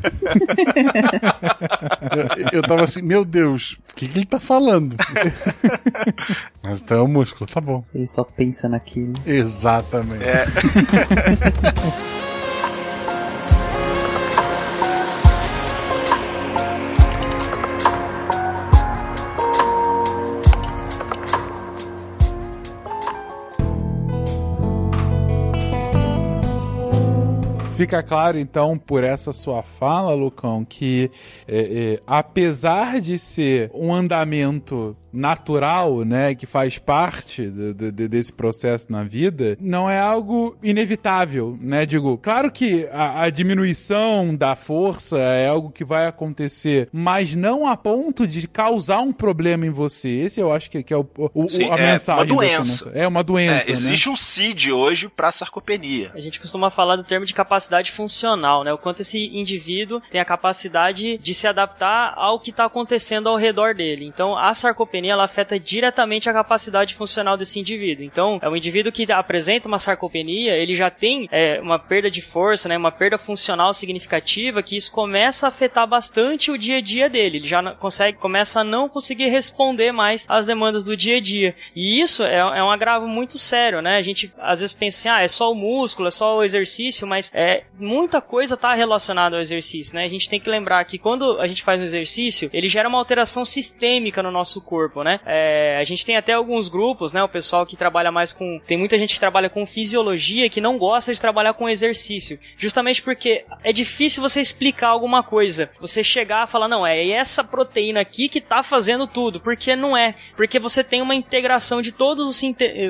eu, eu tava assim, meu Deus, o que, que ele tá falando? Mas então é o músculo, tá bom. Ele só pensa naquilo. Exatamente. É. Fica claro, então, por essa sua fala, Lucão, que é, é, apesar de ser um andamento natural, né, que faz parte do, do, desse processo na vida, não é algo inevitável, né? Digo, claro que a, a, diminuição da força é algo que vai acontecer, mas não a ponto de causar um problema em você. Esse eu acho que, que é o, o Sim, a é mensagem. Uma doença. É uma doença. É, existe né? um CID hoje para sarcopenia. A gente costuma falar do termo de capacidade funcional, né? O quanto esse indivíduo tem a capacidade de se adaptar ao que está acontecendo ao redor dele. Então, a sarcopenia ela afeta diretamente a capacidade funcional desse indivíduo. Então, é um indivíduo que apresenta uma sarcopenia, ele já tem é, uma perda de força, né? Uma perda funcional significativa que isso começa a afetar bastante o dia a dia dele. Ele já consegue, começa a não conseguir responder mais às demandas do dia a dia. E isso é, é um agravo muito sério, né? A gente às vezes pensa assim, ah, é só o músculo, é só o exercício, mas é muita coisa está relacionada ao exercício, né? A gente tem que lembrar que quando a gente faz um exercício, ele gera uma alteração sistêmica no nosso corpo, né? É, a gente tem até alguns grupos, né? O pessoal que trabalha mais com. Tem muita gente que trabalha com fisiologia que não gosta de trabalhar com exercício. Justamente porque é difícil você explicar alguma coisa. Você chegar e falar, não, é essa proteína aqui que tá fazendo tudo. Porque não é. Porque você tem uma integração de todos os,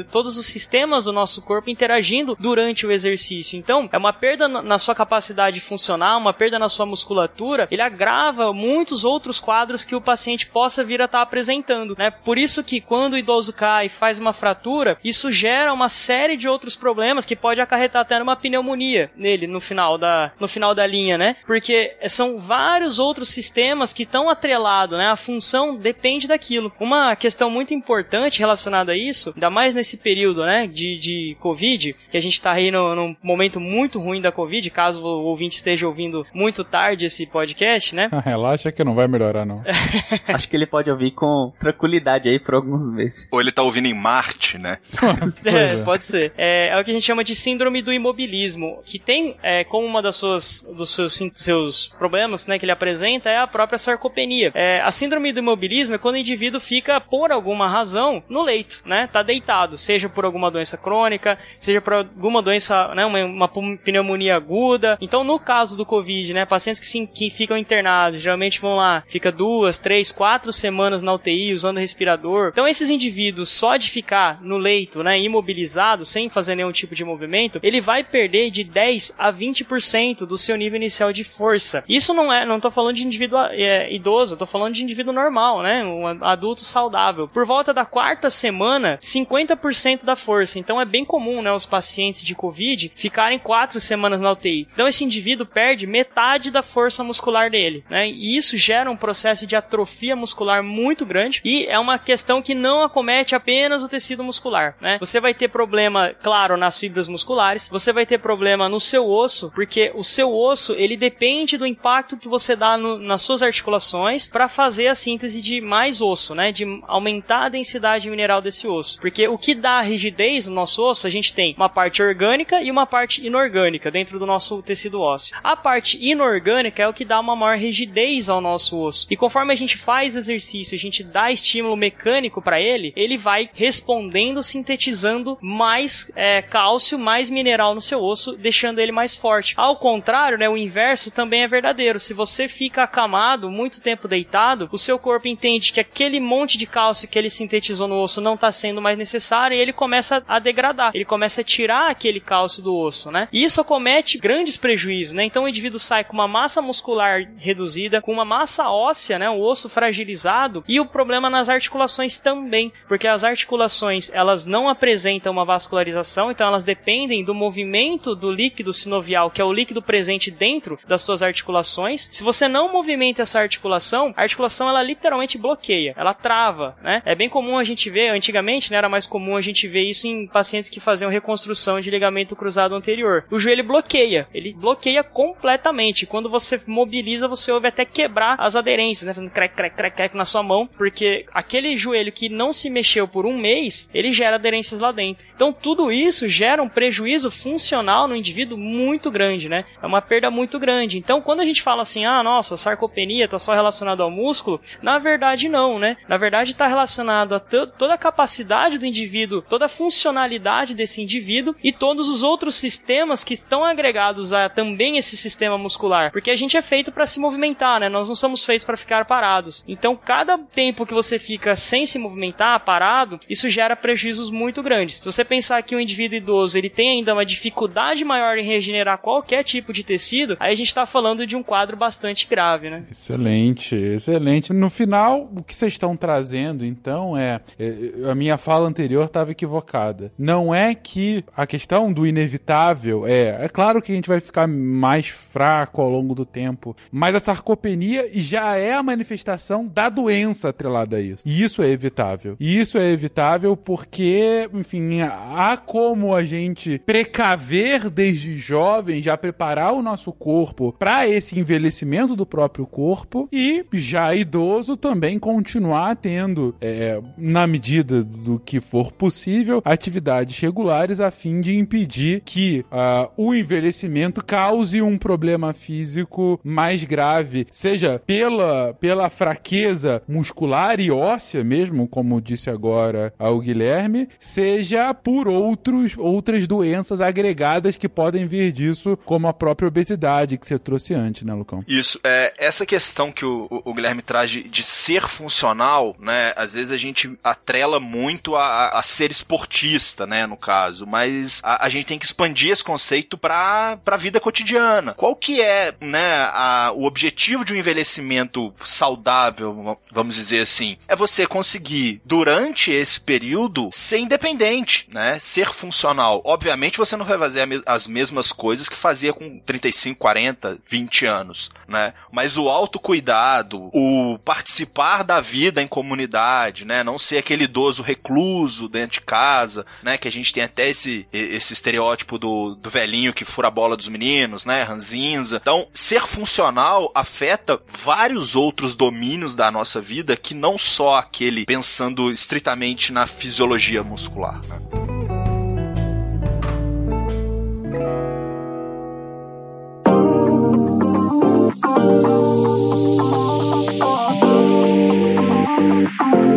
todos os sistemas do nosso corpo interagindo durante o exercício. Então, é uma perda na sua capacidade funcional, uma perda na sua musculatura, ele agrava muitos outros quadros que o paciente possa vir a estar tá apresentando, né? Por isso que quando o idoso cai e faz uma fratura, isso gera uma série de outros problemas que pode acarretar até numa pneumonia nele no final da, no final da linha, né? Porque são vários outros sistemas que estão atrelados, né? A função depende daquilo. Uma questão muito importante relacionada a isso, ainda mais nesse período, né, de, de Covid, que a gente está aí no, num momento muito ruim da Covid, caso o ouvinte esteja ouvindo muito tarde esse podcast, né? Relaxa que não vai melhorar, não. Acho que ele pode ouvir com tranquilidade aí por alguns meses. Ou ele tá ouvindo em Marte, né? é, pode ser. É, é, o que a gente chama de síndrome do imobilismo, que tem é, como uma das suas dos seus, seus problemas, né, que ele apresenta é a própria sarcopenia. É, a síndrome do imobilismo é quando o indivíduo fica por alguma razão no leito, né? Tá deitado, seja por alguma doença crônica, seja por alguma doença, né, uma, uma pneumonia aguda. Então, no caso do Covid, né, pacientes que, sim, que ficam internados, geralmente vão lá, fica duas, três, quatro semanas na UTI usando respirador. Então, esses indivíduos, só de ficar no leito, né, imobilizado, sem fazer nenhum tipo de movimento, ele vai perder de 10 a 20% do seu nível inicial de força. Isso não é, não tô falando de indivíduo é, idoso, tô falando de indivíduo normal, né, um adulto saudável. Por volta da quarta semana, 50% da força. Então, é bem comum, né, os pacientes de Covid ficarem quatro semanas na UTI. Então, esse indivíduo perde metade da força muscular dele, né, e isso gera um processo de atrofia muscular muito grande e é uma questão que não acomete apenas o tecido muscular, né? Você vai ter problema, claro, nas fibras musculares, você vai ter problema no seu osso, porque o seu osso, ele depende do impacto que você dá no, nas suas articulações para fazer a síntese de mais osso, né? De aumentar a densidade mineral desse osso. Porque o que dá rigidez no nosso osso, a gente tem uma parte orgânica e uma parte inorgânica dentro do nosso tecido ósseo. A parte inorgânica é o que dá uma maior rigidez ao nosso osso. E conforme a gente faz exercício, a gente dá estímulo mecânico para ele, ele vai respondendo, sintetizando mais é, cálcio, mais mineral no seu osso, deixando ele mais forte. Ao contrário, né, o inverso também é verdadeiro. Se você fica acamado, muito tempo deitado, o seu corpo entende que aquele monte de cálcio que ele sintetizou no osso não está sendo mais necessário e ele começa a degradar. Ele começa a tirar aquele cálcio do osso, né? E isso acomete grandes prejuízos, né? Então o indivíduo sai com uma massa muscular reduzida, com uma massa óssea, né, o osso fragilizado e o problema nas articulações também, porque as articulações, elas não apresentam uma vascularização, então elas dependem do movimento do líquido sinovial, que é o líquido presente dentro das suas articulações. Se você não movimenta essa articulação, a articulação ela literalmente bloqueia, ela trava, né? É bem comum a gente ver, antigamente, né, era mais comum a gente ver isso em pacientes que faziam reconstrução de ligamento cruzado anterior. O joelho bloqueia, ele bloqueia completamente. Quando você mobiliza, você ouve até quebrar as aderências, né? Fazendo crack, crack, crack, crack na sua mão, porque aquele joelho que não se mexeu por um mês, ele gera aderências lá dentro. Então tudo isso gera um prejuízo funcional no indivíduo muito grande, né? É uma perda muito grande. Então quando a gente fala assim, ah, nossa, sarcopenia tá só relacionado ao músculo, na verdade não, né? Na verdade está relacionado a toda a capacidade do indivíduo, toda a funcionalidade desse indivíduo e todos os outros sistemas que estão agregados a também esse sistema muscular, porque a gente é feito para se movimentar, né? Nós não somos feitos para ficar parados. Então, cada tempo que você fica sem se movimentar, parado, isso gera prejuízos muito grandes. Se você pensar que um indivíduo idoso ele tem ainda uma dificuldade maior em regenerar qualquer tipo de tecido, aí a gente está falando de um quadro bastante grave, né? Excelente, excelente. No final, o que vocês estão trazendo, então, é, é a minha fala anterior estava equivocada. Não é que a questão do inevitável é, é claro que a gente vai ficar mais fraco ao longo do tempo, mas a sarcopenia já é a manifestação da doença atrelada a isso. E isso é evitável. E isso é evitável porque, enfim, há como a gente precaver desde jovem, já preparar o nosso corpo para esse envelhecimento do próprio corpo e já idoso também continuar tendo, é, na medida do que for possível, atividades regulares a fim de impedir que uh, o envelhecimento cause um problema físico mais grave, seja pela, pela fraqueza muscular e óssea mesmo, como disse agora ao Guilherme, seja por outros, outras doenças agregadas que podem vir disso, como a própria obesidade que você trouxe antes, né, Lucão? Isso. É, essa questão que o, o Guilherme traz de, de, ser funcional, né? Às vezes a gente atrela muito a, a ser esportista, né? No caso, mas a, a gente tem que expandir esse conceito para a vida cotidiana. Qual que é, né? A, o objetivo de um envelhecimento saudável, vamos dizer assim, é você conseguir durante esse período ser independente, né? Ser funcional. Obviamente você não vai fazer as mesmas coisas que fazia com 35, 40, 20 anos, né? Mas o autocuidado, o participar da vida em comunidade, né? Não ser aquele idoso recluso dentro de casa, né? Que a gente tem até esse, esse estereótipo do, do velhinho que fura a bola dos meninos, né? Ranzinza. Então, ser funcional afeta vários outros domínios da nossa vida que não só aquele pensando estritamente na fisiologia muscular. Né?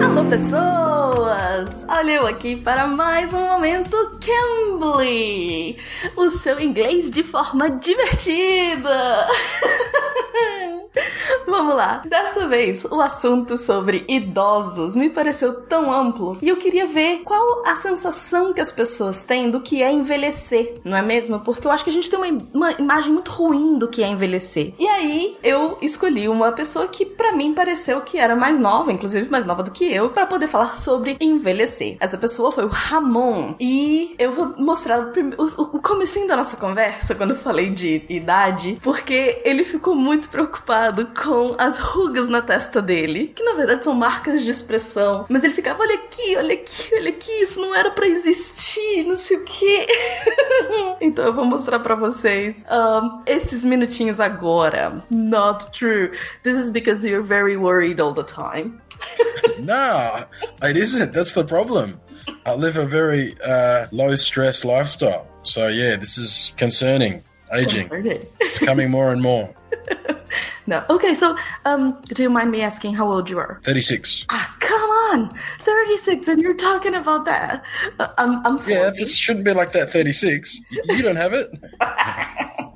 Alô, pessoas! Olha eu aqui para mais um momento Cambly, o seu inglês de forma divertida. Vamos lá. Dessa vez, o assunto sobre idosos me pareceu tão amplo e eu queria ver qual a sensação que as pessoas têm do que é envelhecer, não é mesmo? Porque eu acho que a gente tem uma, uma imagem muito ruim do que é envelhecer. E aí, eu escolhi uma pessoa que para mim pareceu que era mais nova, inclusive mais nova do que eu, para poder falar sobre envelhecer. Essa pessoa foi o Ramon. E eu vou mostrar o, o comecinho da nossa conversa quando eu falei de idade, porque ele ficou muito preocupado com as rugas na testa dele, que na verdade são marcas de expressão. Mas ele ficava, olha aqui, olha aqui, olha aqui, isso não era para existir, não sei o que. então eu vou mostrar para vocês um, esses minutinhos agora. Not true. This is because you're very worried all the time. no, it isn't. That's the problem. I live a very uh, low stress lifestyle. So yeah, this is concerning. Aging. it's coming more and more. no. Okay, so um, do you mind me asking how old you are? 36. Ah, come on! 36, and you're talking about that. Uh, I'm, I'm 40. Yeah, this shouldn't be like that 36. You don't have it.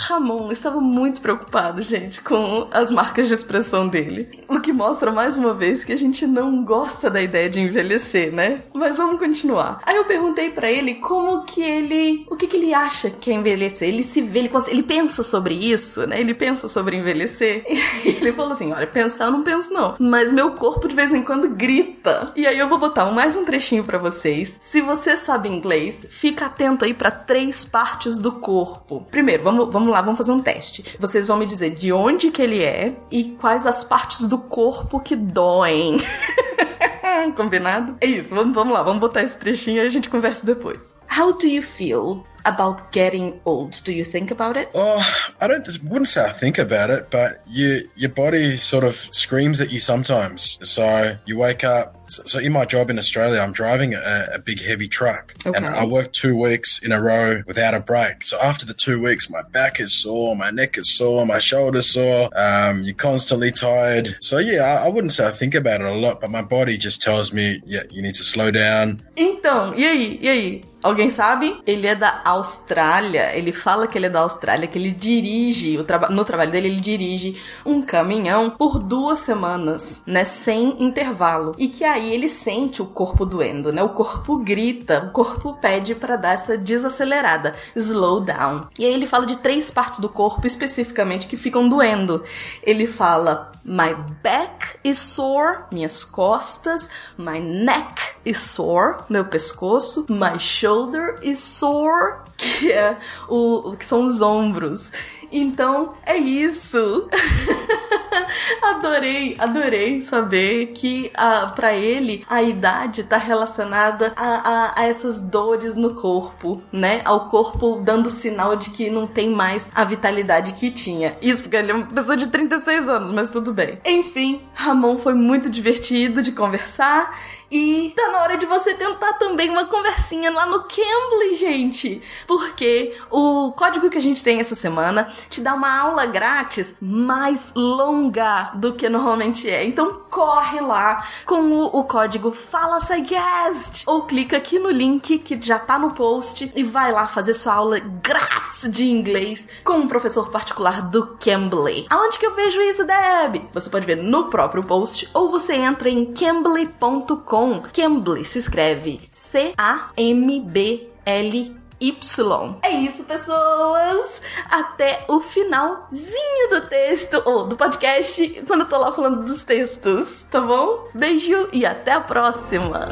Ramon estava muito preocupado, gente, com as marcas de expressão dele. O que mostra mais uma vez que a gente não gosta da ideia de envelhecer, né? Mas vamos continuar. Aí eu perguntei para ele como que ele. O que, que ele acha que é envelhecer? Ele se vê, ele, ele pensa sobre isso, né? Ele pensa sobre envelhecer. E ele falou assim: olha, pensar eu não penso não. Mas meu corpo de vez em quando grita. E aí eu vou botar mais um trechinho para vocês. Se você sabe inglês, fica atento aí para três partes do corpo. Primeiro, vamos, vamos lá, vamos fazer um teste. Vocês vão me dizer de onde que ele é e quais as partes do corpo que doem. Combinado? É isso, vamos, vamos lá, vamos botar esse trechinho e a gente conversa depois. How do you feel about getting old? Do you think about it? Oh, I don't. Wouldn't say I think about it, but you, your body sort of screams at you sometimes. So you wake up. So in my job in Australia, I'm driving a, a big heavy truck, okay. and I work two weeks in a row without a break. So after the two weeks, my back is sore, my neck is sore, my shoulders sore. Um, you're constantly tired. So yeah, I, I wouldn't say I think about it a lot, but my body just tells me, yeah, you need to slow down. Então, e aí, e aí? Alguém sabe? Ele é da Austrália. Ele fala que ele é da Austrália, que ele dirige, traba no trabalho dele, ele dirige um caminhão por duas semanas, né? Sem intervalo. E que aí ele sente o corpo doendo, né? O corpo grita, o corpo pede para dar essa desacelerada, slow down. E aí ele fala de três partes do corpo especificamente que ficam doendo. Ele fala: My back is sore, minhas costas, my neck is sore, meu pescoço, my shoulder is sore, que é o que são os ombros. Então é isso. adorei, adorei saber que uh, para ele a idade tá relacionada a, a, a, essas dores no corpo, né? Ao corpo dando sinal de que não tem mais a vitalidade que tinha. Isso porque ele é uma pessoa de 36 anos, mas tudo bem. Enfim, Ramon foi muito divertido de conversar e tá na hora de você tentar também uma conversinha lá no Cambly, gente. Porque o código que a gente tem essa semana te dá uma aula grátis mais longa do que normalmente é. Então corre lá com o, o código Fala Guest ou clica aqui no link que já tá no post e vai lá fazer sua aula grátis de inglês com um professor particular do Cambly. Aonde que eu vejo isso, Deb? Você pode ver no próprio post ou você entra em cambly.com com Cambly se escreve C-A-M-B-L Y. É isso, pessoas! Até o finalzinho do texto, ou do podcast, quando eu tô lá falando dos textos, tá bom? Beijo e até a próxima!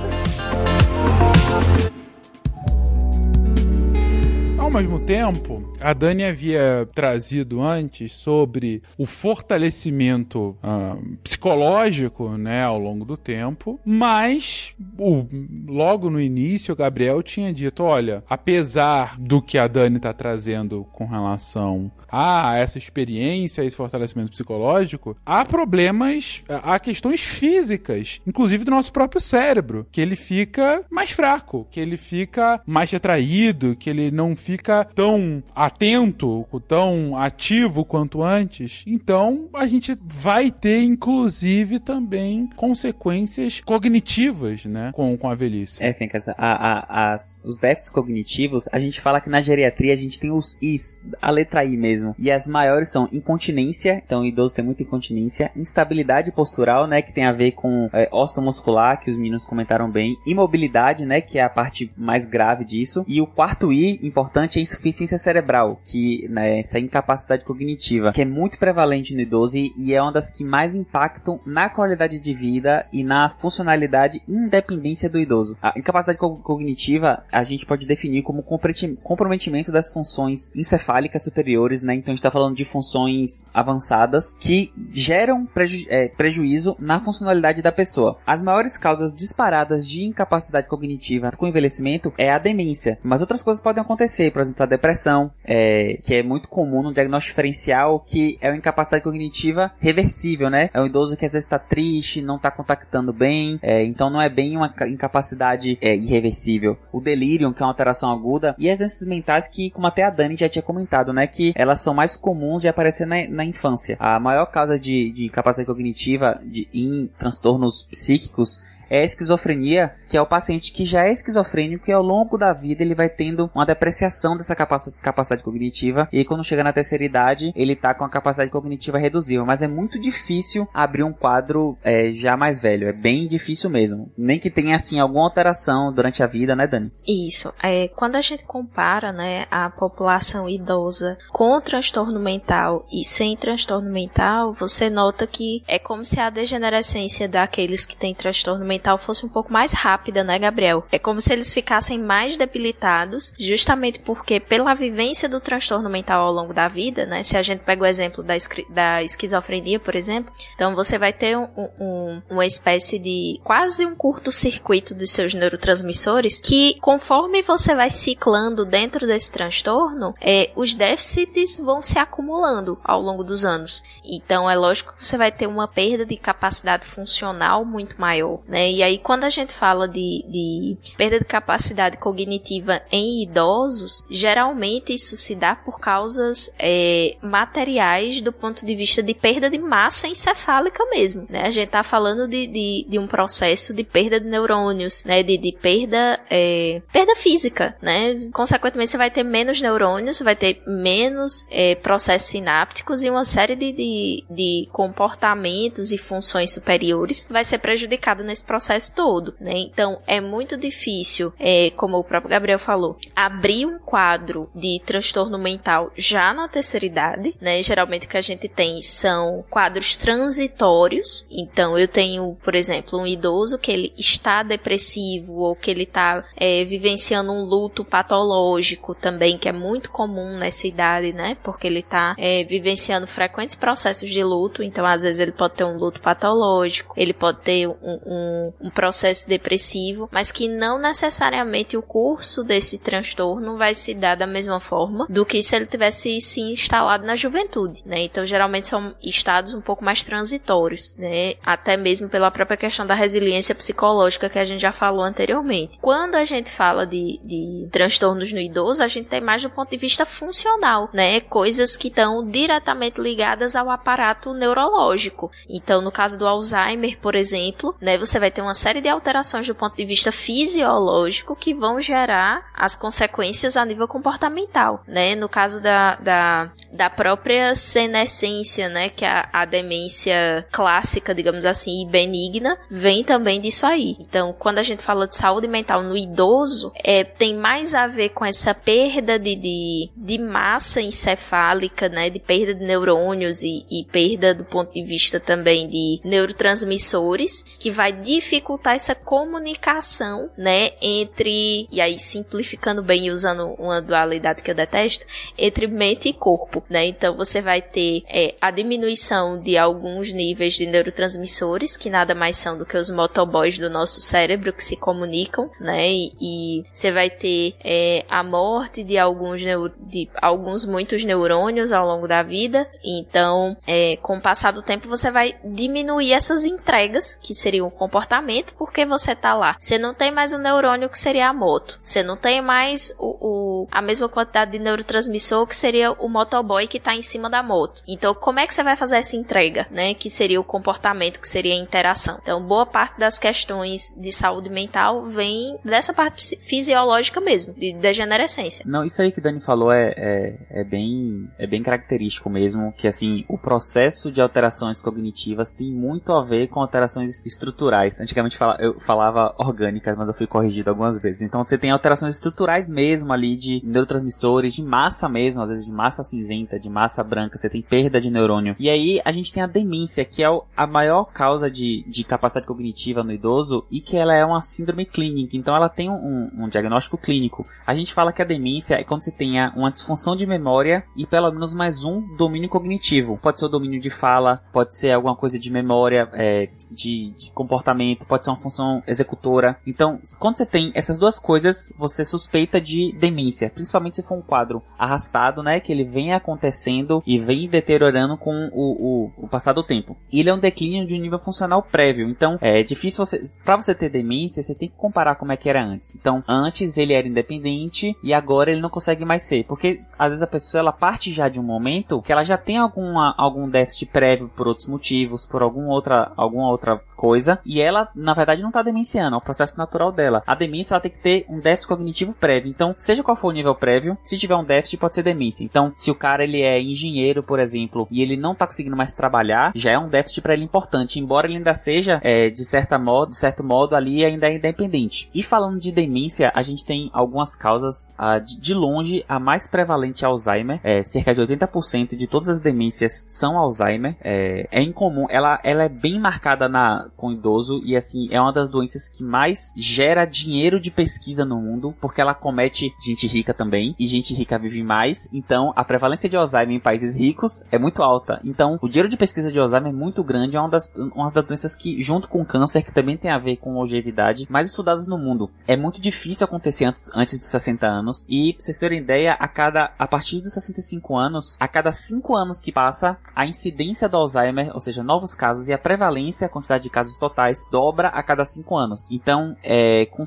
Ao mesmo tempo, a Dani havia trazido antes sobre o fortalecimento uh, psicológico, né, ao longo do tempo, mas o, logo no início, o Gabriel tinha dito, olha, apesar do que a Dani está trazendo com relação a essa experiência, esse fortalecimento psicológico, há problemas, há questões físicas, inclusive do nosso próprio cérebro, que ele fica mais fraco, que ele fica mais retraído, que ele não fica fica tão atento, tão ativo quanto antes. Então, a gente vai ter, inclusive, também consequências cognitivas, né? Com, com a velhice. É, Fencas, a, a, as, os déficits cognitivos, a gente fala que na geriatria a gente tem os Is, a letra I mesmo. E as maiores são incontinência, então o idoso tem muita incontinência, instabilidade postural, né? Que tem a ver com é, osteomuscular, que os meninos comentaram bem, imobilidade, né? Que é a parte mais grave disso. E o quarto I, importante, é insuficiência cerebral, que né, essa incapacidade cognitiva, que é muito prevalente no idoso e é uma das que mais impactam na qualidade de vida e na funcionalidade e independência do idoso. A incapacidade co cognitiva a gente pode definir como comprometimento das funções encefálicas superiores, né? Então a gente está falando de funções avançadas que geram preju é, prejuízo na funcionalidade da pessoa. As maiores causas disparadas de incapacidade cognitiva com envelhecimento é a demência, mas outras coisas podem acontecer por exemplo, a depressão, é, que é muito comum no diagnóstico diferencial, que é uma incapacidade cognitiva reversível, né? É um idoso que às vezes está triste, não está contactando bem, é, então não é bem uma incapacidade é, irreversível. O delírio, que é uma alteração aguda, e as doenças mentais que, como até a Dani já tinha comentado, né? Que elas são mais comuns de aparecer na, na infância. A maior causa de, de incapacidade cognitiva de, em transtornos psíquicos é a esquizofrenia, que é o paciente que já é esquizofrênico e ao longo da vida ele vai tendo uma depreciação dessa capacidade cognitiva e quando chega na terceira idade ele tá com a capacidade cognitiva reduzida. Mas é muito difícil abrir um quadro é, já mais velho, é bem difícil mesmo. Nem que tenha assim alguma alteração durante a vida, né, Dani? Isso. É, quando a gente compara, né, a população idosa com transtorno mental e sem transtorno mental, você nota que é como se a degenerescência daqueles que têm transtorno mental mental fosse um pouco mais rápida, né, Gabriel? É como se eles ficassem mais debilitados, justamente porque pela vivência do transtorno mental ao longo da vida, né? Se a gente pega o exemplo da, da esquizofrenia, por exemplo, então você vai ter um, um, uma espécie de quase um curto-circuito dos seus neurotransmissores que, conforme você vai ciclando dentro desse transtorno, é, os déficits vão se acumulando ao longo dos anos. Então é lógico que você vai ter uma perda de capacidade funcional muito maior, né? E aí, quando a gente fala de, de perda de capacidade cognitiva em idosos, geralmente isso se dá por causas é, materiais do ponto de vista de perda de massa encefálica mesmo, né? A gente tá falando de, de, de um processo de perda de neurônios, né? De, de perda, é, perda física, né? Consequentemente, você vai ter menos neurônios, você vai ter menos é, processos sinápticos e uma série de, de, de comportamentos e funções superiores vai ser prejudicado nesse processo todo, né? Então, é muito difícil, é, como o próprio Gabriel falou, abrir um quadro de transtorno mental já na terceira idade, né? Geralmente o que a gente tem são quadros transitórios. Então, eu tenho, por exemplo, um idoso que ele está depressivo ou que ele está é, vivenciando um luto patológico também, que é muito comum nessa idade, né? Porque ele está é, vivenciando frequentes processos de luto. Então, às vezes ele pode ter um luto patológico, ele pode ter um, um, um processo depressivo, mas que não necessariamente o curso desse transtorno vai se dar da mesma forma do que se ele tivesse se instalado na juventude, né? Então, geralmente são estados um pouco mais transitórios, né? Até mesmo pela própria questão da resiliência psicológica que a gente já falou anteriormente. Quando a gente fala de, de transtornos no idoso, a gente tem mais do ponto de vista funcional, né? Coisas que estão diretamente ligadas ao aparato neurológico. Então, no caso do Alzheimer, por exemplo, né, você vai ter uma série de alterações do ponto de vista fisiológico que vão gerar as consequências a nível comportamental, né? No caso da, da, da própria senescência, né, que é a, a demência clássica, digamos assim, e benigna, vem também disso aí. Então, quando a gente fala de saúde mental no idoso, é, tem mais a ver com essa perda de, de, de massa encefálica, né, de perda de neurônios e, e perda do ponto de vista também de neurotransmissores, que vai dificultar essa comunicação, né, entre, e aí simplificando bem usando uma dualidade que eu detesto, entre mente e corpo, né? Então você vai ter é, a diminuição de alguns níveis de neurotransmissores, que nada mais são do que os motoboys do nosso cérebro que se comunicam, né? E, e você vai ter é, a morte de alguns, de alguns muitos neurônios ao longo da vida. Então, é, com o passar do tempo, você vai diminuir essas entregas, que seria o comportamento, porque você tá lá. Você não tem mais o neurônio que seria a moto. Você não tem mais o, o a mesma quantidade de neurotransmissor que seria o motoboy que tá em cima da moto. Então, como é que você vai fazer essa entrega, né? Que seria o comportamento, que seria a interação. Então, boa parte das questões de saúde mental vem dessa parte fisiológica mesmo, de degenerescência. Não, isso aí que Dani falou é, é, é, bem, é bem característico mesmo, que assim, o processo de alterações cognitivas tem muito a ver com alterações estruturais. Antigamente fala, eu falava orgânicas, mas eu fui corrigido algumas vezes. Então você tem alterações estruturais mesmo ali de neurotransmissores, de massa mesmo, às vezes de massa cinzenta, de massa branca, você tem perda de neurônio. E aí a gente tem a demência, que é a maior causa de, de capacidade cognitiva no idoso e que ela é uma síndrome clínica. Então ela tem um, um diagnóstico clínico. A gente fala que a demência é quando você tenha uma disfunção de memória e pelo menos mais um domínio cognitivo. Pode ser o domínio de fala, pode ser alguma coisa de memória, é, de, de comportamento, pode ser uma função executora. Então, quando você tem essas duas coisas, você suspeita de demência, principalmente se for um quadro arrastado, né, que ele vem acontecendo e vem deteriorando com o, o, o passar do tempo. Ele é um declínio de um nível funcional prévio. Então, é difícil você, para você ter demência, você tem que comparar como é que era antes. Então, antes ele era independente e agora ele não consegue mais ser, porque às vezes a pessoa ela parte já de um momento que ela já tem alguma, algum déficit prévio por outros motivos, por algum outra, alguma outra coisa, e ela na verdade não está demenciando, é o processo natural dela. A demência ela tem que ter um déficit cognitivo prévio. Então, seja qual for o nível prévio, se tiver um déficit pode ser demência. Então, se o cara ele é engenheiro, por exemplo, e ele não está conseguindo mais trabalhar, já é um déficit para ele importante, embora ele ainda seja é, de certa modo, de certo modo ali ainda é independente. E falando de demência, a gente tem algumas causas de, de longe a mais prevalente é Alzheimer. É, cerca de 80% de todas as demências são Alzheimer. É, é incomum, ela, ela é bem marcada na, com idoso e assim é uma das doenças que mais gera dinheiro de pesquisa no mundo, porque ela comete gente rica também e gente rica vive mais. Então a prevalência de Alzheimer em países ricos é muito alta. Então o dinheiro de pesquisa de Alzheimer é muito grande, é uma das, uma das doenças que, junto com câncer, que também tem a ver com longevidade, mais estudadas no mundo. É muito difícil acontecer antes dos 60 anos e, pra vocês terem ideia, a cada a partir dos 65 anos, a cada 5 anos que passa, a incidência do Alzheimer, ou seja, novos casos e a prevalência, a quantidade de casos totais do dobra a cada 5 anos. Então, é, com,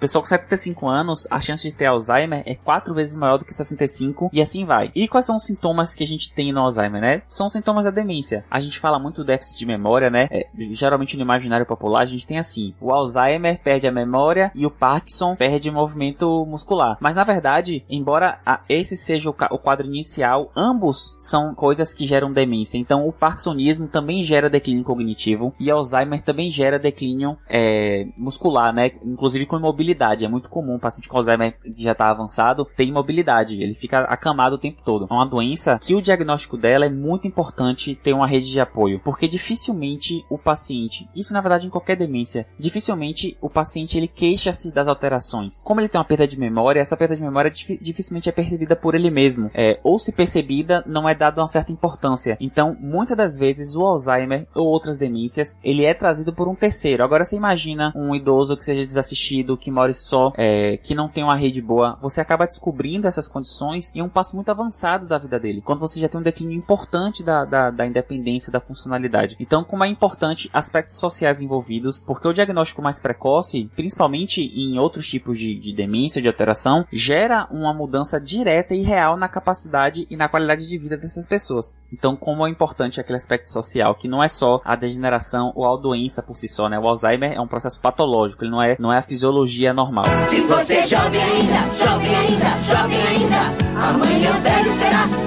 pessoa com 75 anos, a chance de ter Alzheimer é 4 vezes maior do que 65 e assim vai. E quais são os sintomas que a gente tem no Alzheimer, né? São sintomas da demência. A gente fala muito do déficit de memória, né? É, geralmente no imaginário popular a gente tem assim: o Alzheimer perde a memória e o Parkinson perde movimento muscular. Mas na verdade, embora a, esse seja o, o quadro inicial, ambos são coisas que geram demência. Então, o Parkinsonismo também gera declínio cognitivo e Alzheimer também gera declínio é, muscular, né? Inclusive com imobilidade. É muito comum um paciente com Alzheimer que já está avançado ter imobilidade. Ele fica acamado o tempo todo. É uma doença que o diagnóstico dela é muito importante ter uma rede de apoio, porque dificilmente o paciente, isso na verdade em qualquer demência, dificilmente o paciente ele queixa-se das alterações. Como ele tem uma perda de memória, essa perda de memória dificilmente é percebida por ele mesmo, é, ou se percebida não é dado uma certa importância. Então, muitas das vezes o Alzheimer ou outras demências ele é trazido por um terceiro. Agora você imagina um idoso que seja desassistido, que more só, é, que não tem uma rede boa, você acaba descobrindo essas condições em um passo muito avançado da vida dele. Quando você já tem um declínio importante da, da, da independência, da funcionalidade. Então, como é importante aspectos sociais envolvidos, porque o diagnóstico mais precoce, principalmente em outros tipos de, de demência, de alteração, gera uma mudança direta e real na capacidade e na qualidade de vida dessas pessoas. Então, como é importante aquele aspecto social, que não é só a degeneração ou a doença por si só, né? O Alzheimer é um processo patológico, ele não é, não é a fisiologia normal. Se você jovem ainda, jovem ainda, jovem ainda, amanhã velho será.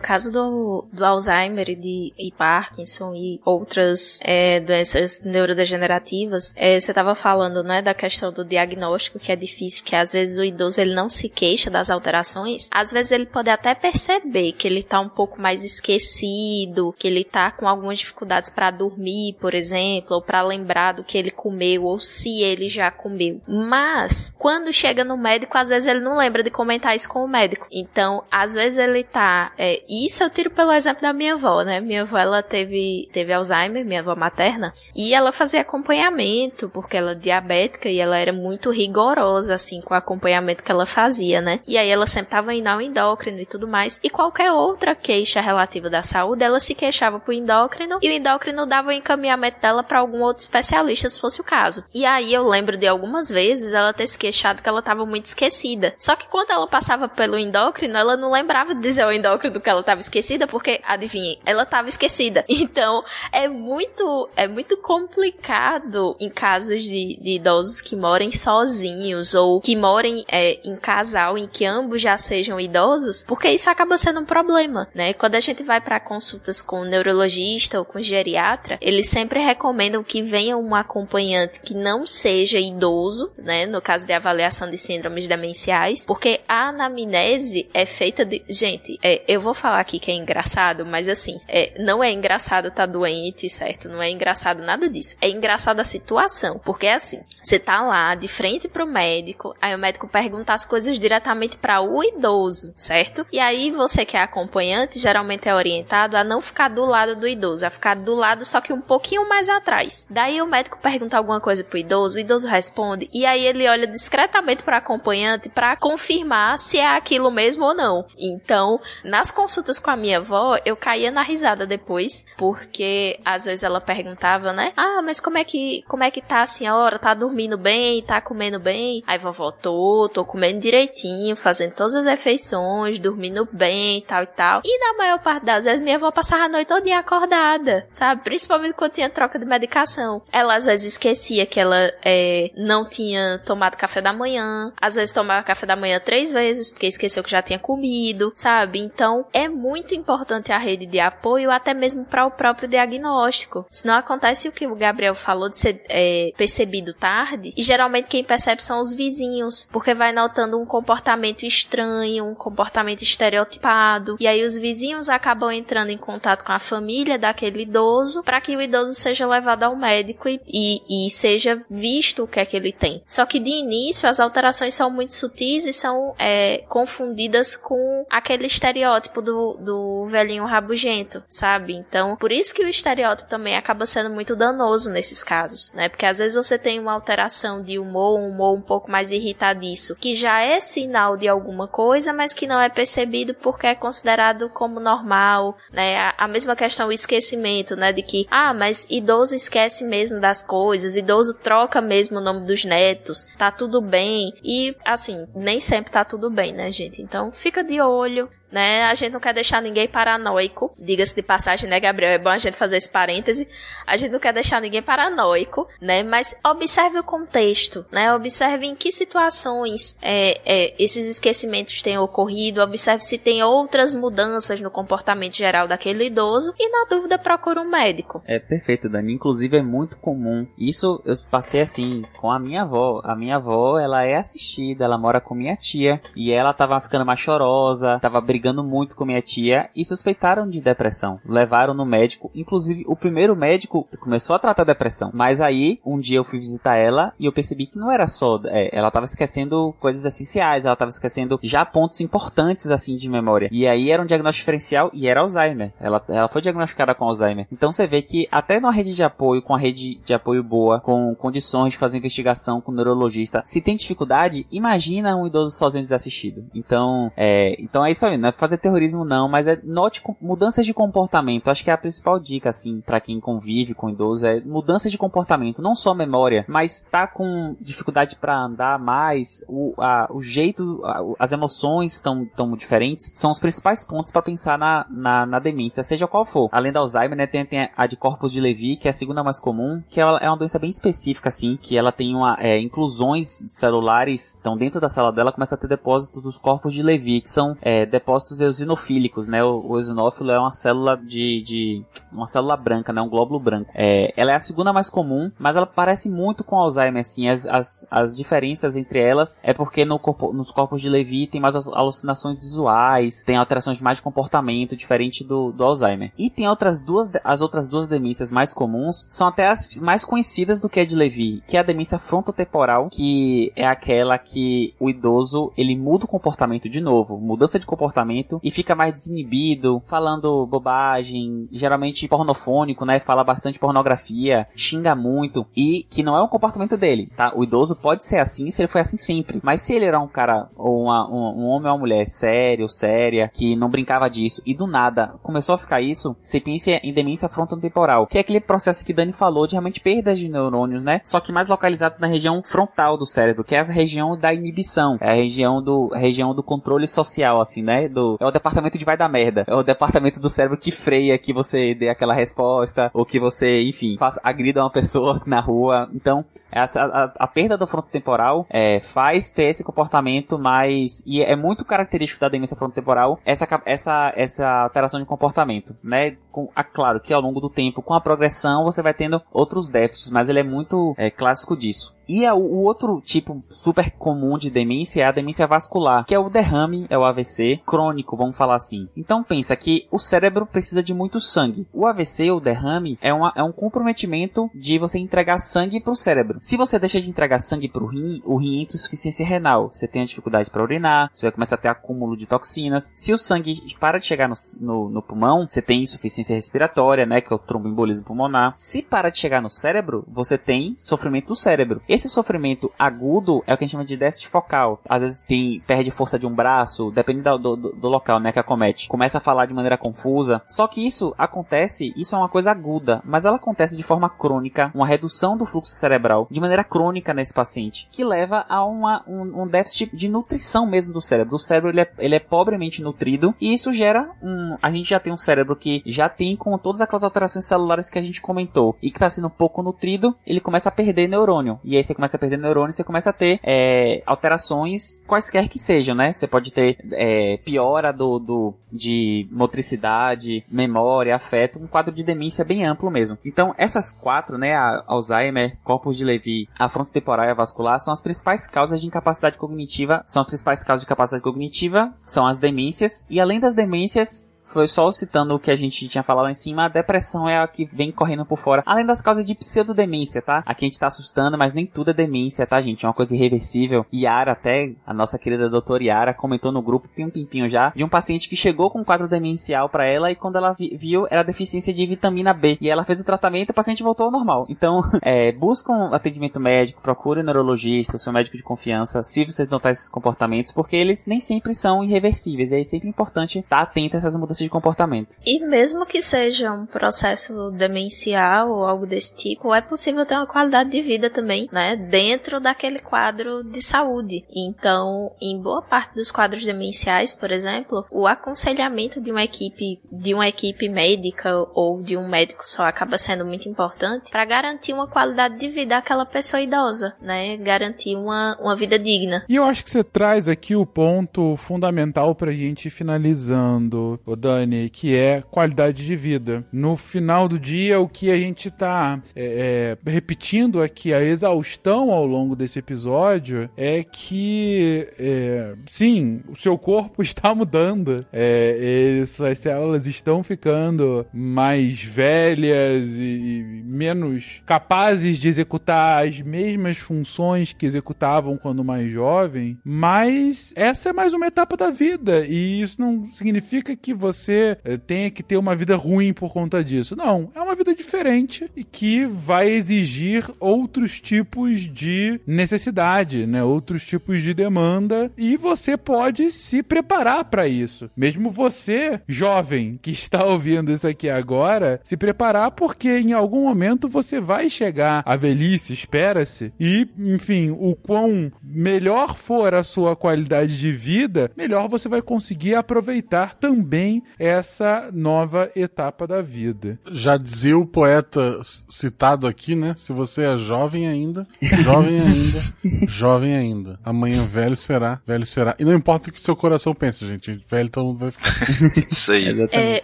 No caso do, do Alzheimer e, de, e Parkinson e outras é, doenças neurodegenerativas, é, você estava falando né, da questão do diagnóstico, que é difícil, que às vezes o idoso ele não se queixa das alterações, às vezes ele pode até perceber que ele está um pouco mais esquecido, que ele está com algumas dificuldades para dormir, por exemplo, ou para lembrar do que ele comeu, ou se ele já comeu. Mas, quando chega no médico, às vezes ele não lembra de comentar isso com o médico. Então, às vezes ele tá é, isso eu tiro pelo exemplo da minha avó, né? Minha avó, ela teve, teve Alzheimer, minha avó materna, e ela fazia acompanhamento, porque ela é diabética e ela era muito rigorosa, assim, com o acompanhamento que ela fazia, né? E aí ela sempre tava indo ao endócrino e tudo mais, e qualquer outra queixa relativa da saúde, ela se queixava pro endócrino, e o endócrino dava o encaminhamento dela para algum outro especialista, se fosse o caso. E aí eu lembro de algumas vezes ela ter se queixado que ela tava muito esquecida. Só que quando ela passava pelo endócrino, ela não lembrava de dizer ao endócrino que ela estava esquecida, porque, adivinhem, ela estava esquecida. Então, é muito, é muito complicado em casos de, de idosos que morem sozinhos ou que morem é, em casal em que ambos já sejam idosos, porque isso acaba sendo um problema, né? Quando a gente vai para consultas com neurologista ou com geriatra, eles sempre recomendam que venha um acompanhante que não seja idoso, né? No caso de avaliação de síndromes demenciais, porque a anamnese é feita de. Gente, é, eu vou falar aqui que é engraçado, mas assim, é, não é engraçado estar tá doente, certo? Não é engraçado nada disso. É engraçado a situação, porque é assim, você tá lá de frente pro médico, aí o médico pergunta as coisas diretamente para o idoso, certo? E aí você que é acompanhante, geralmente é orientado a não ficar do lado do idoso, a ficar do lado só que um pouquinho mais atrás. Daí o médico pergunta alguma coisa pro idoso, o idoso responde, e aí ele olha discretamente para acompanhante para confirmar se é aquilo mesmo ou não. Então, nas consultas com a minha avó, eu caía na risada depois, porque às vezes ela perguntava, né? Ah, mas como é que como é que tá a senhora? Tá dormindo bem? Tá comendo bem? Aí vovó, tô, tô comendo direitinho, fazendo todas as refeições, dormindo bem tal e tal. E na maior parte das vezes minha avó passava a noite toda acordada, sabe? Principalmente quando tinha troca de medicação. Ela às vezes esquecia que ela é, não tinha tomado café da manhã, às vezes tomava café da manhã três vezes, porque esqueceu que já tinha comido, sabe? Então é muito importante a rede de apoio, até mesmo para o próprio diagnóstico. Se não acontece o que o Gabriel falou de ser é, percebido tarde, e geralmente quem percebe são os vizinhos, porque vai notando um comportamento estranho, um comportamento estereotipado, e aí os vizinhos acabam entrando em contato com a família daquele idoso para que o idoso seja levado ao médico e, e, e, seja visto o que é que ele tem. Só que de início as alterações são muito sutis e são é, confundidas com aquele estereótipo do do, do velhinho rabugento, sabe? Então, por isso que o estereótipo também acaba sendo muito danoso nesses casos, né? Porque às vezes você tem uma alteração de humor, um humor um pouco mais irritadiço, que já é sinal de alguma coisa, mas que não é percebido porque é considerado como normal, né? A, a mesma questão, o esquecimento, né? De que, ah, mas idoso esquece mesmo das coisas, idoso troca mesmo o nome dos netos, tá tudo bem. E, assim, nem sempre tá tudo bem, né, gente? Então, fica de olho, né? A gente não quer deixar ninguém paranoico. Diga-se de passagem, né, Gabriel? É bom a gente fazer esse parêntese. A gente não quer deixar ninguém paranoico, né? Mas observe o contexto, né? Observe em que situações é, é, esses esquecimentos têm ocorrido. Observe se tem outras mudanças no comportamento geral daquele idoso. E, na dúvida, procure um médico. É perfeito, Dani. Inclusive, é muito comum. Isso eu passei assim com a minha avó. A minha avó, ela é assistida, ela mora com minha tia. E ela tava ficando mais chorosa, tava brigando brigando muito com minha tia e suspeitaram de depressão. Levaram no médico. Inclusive, o primeiro médico começou a tratar depressão. Mas aí, um dia eu fui visitar ela e eu percebi que não era só. É, ela tava esquecendo coisas essenciais, ela tava esquecendo já pontos importantes assim de memória. E aí era um diagnóstico diferencial e era Alzheimer. Ela, ela foi diagnosticada com Alzheimer. Então você vê que até numa rede de apoio, com a rede de apoio boa, com condições de fazer investigação com neurologista, se tem dificuldade, imagina um idoso sozinho desassistido. Então, é, então é isso aí, né? É fazer terrorismo não, mas é note mudanças de comportamento. Acho que é a principal dica, assim, para quem convive com idoso, é mudanças de comportamento, não só memória, mas tá com dificuldade para andar mais, o, a, o jeito, a, as emoções estão tão diferentes, são os principais pontos para pensar na, na, na, demência, seja qual for. Além da Alzheimer, né, tem, tem a de corpus de Levy, que é a segunda mais comum, que ela é uma doença bem específica, assim, que ela tem uma, é, inclusões celulares, então dentro da célula dela começa a ter depósitos dos corpos de Levy, que são é, depósitos compostos eosinofílicos, né? O, o eosinófilo é uma célula de, de uma célula branca, né? Um glóbulo branco. É, ela é a segunda mais comum, mas ela parece muito com Alzheimer, assim. As, as, as diferenças entre elas é porque no corpo, nos corpos de Levy tem mais alucinações visuais, tem alterações mais de comportamento diferente do, do Alzheimer. E tem outras duas, as outras duas demências mais comuns, são até as mais conhecidas do que a de Levy, que é a demência frontotemporal, que é aquela que o idoso ele muda o comportamento de novo, mudança de comportamento comportamento e fica mais desinibido, falando bobagem, geralmente pornofônico, né? Fala bastante pornografia, xinga muito e que não é um comportamento dele, tá? O idoso pode ser assim se ele foi assim sempre, mas se ele era um cara ou uma, um, um homem ou uma mulher sério, séria, que não brincava disso e do nada começou a ficar isso, você pensa em demência frontotemporal, que é aquele processo que Dani falou de realmente perdas de neurônios, né? Só que mais localizado na região frontal do cérebro, que é a região da inibição, é a região do a região do controle social, assim, né? do. É o departamento de vai dar merda. É o departamento do cérebro que freia que você dê aquela resposta, ou que você, enfim, faça, agrida uma pessoa na rua. Então, a, a, a perda do frontotemporal é, faz ter esse comportamento mais. E é muito característico da demência frontotemporal essa, essa, essa alteração de comportamento, né? Com, a, claro que ao longo do tempo, com a progressão, você vai tendo outros déficits, mas ele é muito é, clássico disso. E a, o outro tipo super comum de demência é a demência vascular, que é o derrame, é o AVC crônico, vamos falar assim. Então pensa que o cérebro precisa de muito sangue. O AVC, o derrame, é, uma, é um comprometimento de você entregar sangue para o cérebro. Se você deixa de entregar sangue para o rim, o rim entra em insuficiência renal. Você tem a dificuldade para urinar, você vai começar a ter acúmulo de toxinas. Se o sangue para de chegar no, no, no pulmão, você tem insuficiência respiratória, né, que é o tromboembolismo pulmonar. Se para de chegar no cérebro, você tem sofrimento do cérebro. Esse sofrimento agudo é o que a gente chama de déficit focal. Às vezes tem, perde força de um braço, dependendo do, do, do, local, né, que acomete. Começa a falar de maneira confusa. Só que isso acontece, isso é uma coisa aguda, mas ela acontece de forma crônica, uma redução do fluxo cerebral de maneira crônica nesse paciente, que leva a uma, um, um déficit de nutrição mesmo do cérebro. O cérebro ele é, ele é pobremente nutrido e isso gera um. A gente já tem um cérebro que já tem com todas aquelas alterações celulares que a gente comentou e que está sendo pouco nutrido, ele começa a perder neurônio. E aí você começa a perder neurônio, você começa a ter é, alterações quaisquer que sejam, né? Você pode ter é, piora do, do, de motricidade, memória, afeto, um quadro de demência bem amplo mesmo. Então, essas quatro, né? A Alzheimer, corpus de Levy, a frontotemporal e a vascular, são as principais causas de incapacidade cognitiva, são as principais causas de incapacidade cognitiva, são as demências, e além das demências, foi só citando o que a gente tinha falado lá em cima, a depressão é a que vem correndo por fora. Além das causas de pseudodemência, tá? Aqui a gente tá assustando, mas nem tudo é demência, tá, gente? É uma coisa irreversível. Yara, até a nossa querida doutora Yara, comentou no grupo, tem um tempinho já, de um paciente que chegou com um quadro demencial para ela e quando ela viu, era deficiência de vitamina B. E ela fez o tratamento e o paciente voltou ao normal. Então, é, buscam atendimento médico, procure um neurologista, o seu médico de confiança, se vocês notar esses comportamentos, porque eles nem sempre são irreversíveis. E é sempre importante estar atento a essas mudanças de comportamento. E mesmo que seja um processo demencial ou algo desse tipo, é possível ter uma qualidade de vida também, né? Dentro daquele quadro de saúde. Então, em boa parte dos quadros demenciais, por exemplo, o aconselhamento de uma equipe, de uma equipe médica ou de um médico só acaba sendo muito importante para garantir uma qualidade de vida àquela pessoa idosa, né? Garantir uma, uma vida digna. E eu acho que você traz aqui o ponto fundamental pra gente ir finalizando, o Dani, que é qualidade de vida. No final do dia, o que a gente tá é, é, repetindo aqui, a exaustão ao longo desse episódio, é que, é, sim, o seu corpo está mudando. É, suas células estão ficando mais velhas e, e menos capazes de executar as mesmas funções que executavam quando mais jovem, mas essa é mais uma etapa da vida e isso não significa que você eh, tenha que ter uma vida ruim por conta disso. Não, é uma vida diferente e que vai exigir outros tipos de necessidade, né? Outros tipos de demanda e você pode se preparar para isso. Mesmo você, jovem, que está ouvindo isso aqui agora, se preparar porque em algum momento você vai chegar à velhice, espera-se, e, enfim, o quão melhor for a sua qualidade de vida, melhor você vai conseguir aproveitar também essa nova etapa da vida. Já dizia o poeta citado aqui, né? Se você é jovem ainda, jovem ainda, jovem ainda. Amanhã velho será, velho será. E não importa o que seu coração pensa, gente. Velho todo mundo vai ficar. Isso aí. É,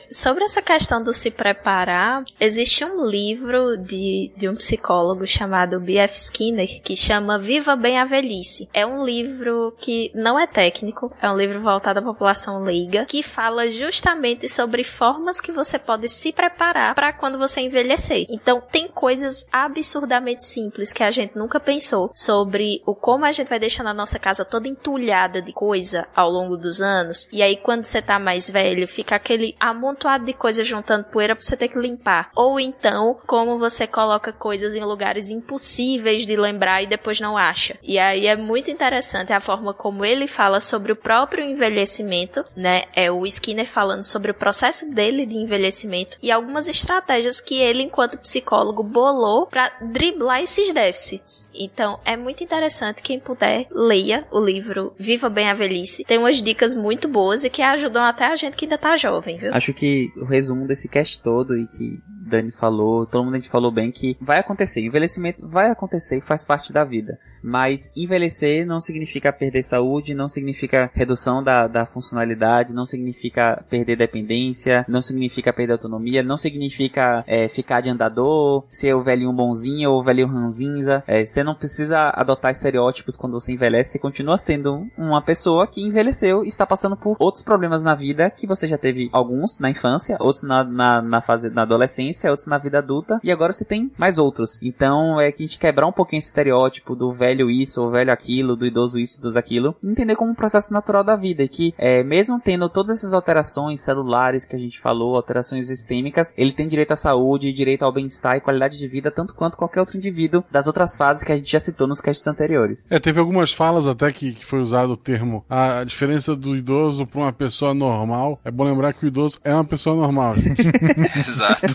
sobre essa questão do se preparar, existe um livro de, de um psicólogo chamado B.F. Skinner que chama Viva Bem a Velhice. É um livro que não é técnico, é um livro voltado à população leiga, que fala justamente sobre formas que você pode se preparar para quando você envelhecer. Então, tem coisas absurdamente simples que a gente nunca pensou sobre o como a gente vai deixando a nossa casa toda entulhada de coisa ao longo dos anos. E aí, quando você tá mais velho, fica aquele amontoado de coisa juntando poeira pra você ter que limpar. Ou então, como você coloca coisas em lugares impossíveis de lembrar e depois não acha. E aí é muito interessante a forma como ele fala sobre o próprio envelhecimento, né? É o Skinner falando sobre o processo dele de envelhecimento e algumas estratégias que ele, enquanto psicólogo, bolou para driblar esses déficits. Então, é muito interessante quem puder leia o livro Viva Bem a Velhice. Tem umas dicas muito boas e que ajudam até a gente que ainda tá jovem, viu? Acho que o resumo desse cast todo e que Dani falou, todo mundo a gente falou bem que vai acontecer, envelhecimento vai acontecer e faz parte da vida. Mas envelhecer não significa perder saúde, não significa redução da, da funcionalidade, não significa perder dependência, não significa perder autonomia, não significa é, ficar de andador, ser o velhinho bonzinho ou o velhinho ranzinza. É, você não precisa adotar estereótipos quando você envelhece, você continua sendo uma pessoa que envelheceu e está passando por outros problemas na vida que você já teve alguns na infância, outros na, na, na fase na adolescência, outros na vida adulta e agora você tem mais outros. Então é que a gente quebrar um pouquinho esse estereótipo do velho isso ou velho aquilo, do idoso isso, do aquilo, entender como um processo natural da vida e que é, mesmo tendo todas essas alterações celulares que a gente falou, alterações sistêmicas, ele tem direito à saúde, direito ao bem-estar e qualidade de vida tanto quanto qualquer outro indivíduo das outras fases que a gente já citou nos casts anteriores. É, teve algumas falas até que, que foi usado o termo a diferença do idoso para uma pessoa normal. É bom lembrar que o idoso é uma pessoa normal, gente. Exato.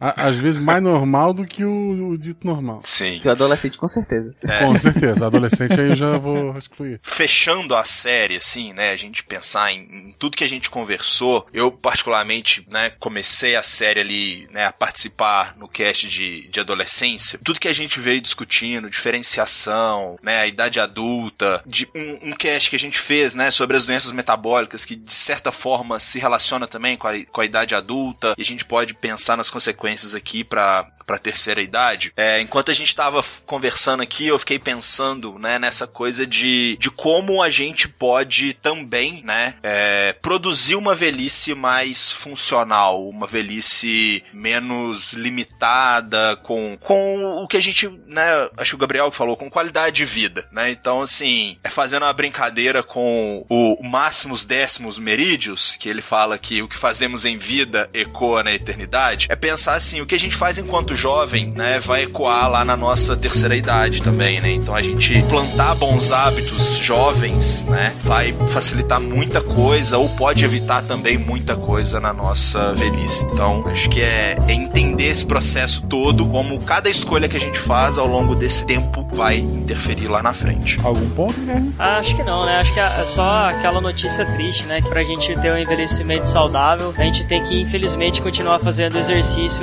Às vezes mais normal do que o, o dito normal. Sim. Que o adolescente com certeza. É. Com certeza. Adolescente aí eu já vou excluir. Fechando a série, assim, né? A gente pensar em, em tudo que a gente conversou. Eu, particularmente, né, comecei a série ali, né, a participar no cast de, de adolescência. Tudo que a gente veio discutindo, diferenciação, né, a idade adulta, de um, um cast que a gente fez, né, sobre as doenças metabólicas, que de certa forma se relaciona também com a, com a idade adulta. E a gente pode pensar pensar nas consequências aqui para para terceira idade. É, enquanto a gente estava conversando aqui, eu fiquei pensando, né, nessa coisa de, de como a gente pode também, né, é, produzir uma velhice mais funcional, uma velhice menos limitada, com, com o que a gente, né, acho que o Gabriel falou, com qualidade de vida, né? Então, assim, é fazendo uma brincadeira com o máximos décimos merídios, que ele fala que o que fazemos em vida ecoa na eternidade, é pensar assim, o que a gente faz enquanto jovem, né, vai ecoar lá na nossa terceira idade também, né? Então a gente plantar bons hábitos jovens, né, vai facilitar muita coisa ou pode evitar também muita coisa na nossa velhice. Então, acho que é, é entender esse processo todo, como cada escolha que a gente faz ao longo desse tempo vai interferir lá na frente. Algum ponto, Guilherme? Ah, acho que não, né? Acho que é só aquela notícia triste, né? Que pra gente ter um envelhecimento saudável, a gente tem que, infelizmente, continuar fazendo exercício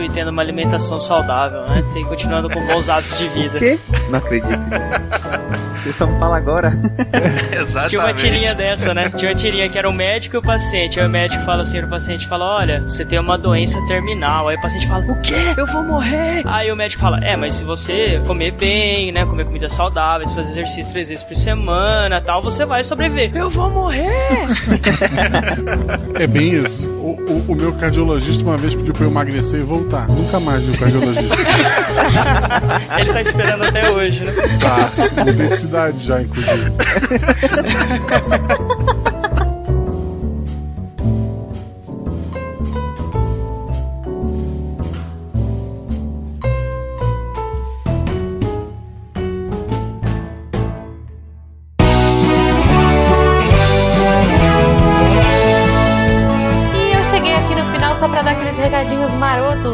e tendo uma alimentação saudável, né? Tem continuando com bons hábitos de vida. O quê? Não acredito nisso. Vocês só me falam agora. Exatamente. Tinha uma tirinha dessa, né? Tinha uma tirinha que era o médico e o paciente. Aí o médico fala assim o paciente fala: Olha, você tem uma doença terminal. Aí o paciente fala: O quê? Eu vou morrer. Aí o médico fala: É, mas se você comer bem, né? Comer comida saudável, fazer exercício três vezes por semana tal, você vai sobreviver. Eu vou morrer! É bem isso. O, o, o meu cardiologista uma vez pediu pra eu emagrecer e voltar. Nunca mais vi o cardiologista. Ele tá esperando até hoje, né? Tá, mudei de cidade já, inclusive.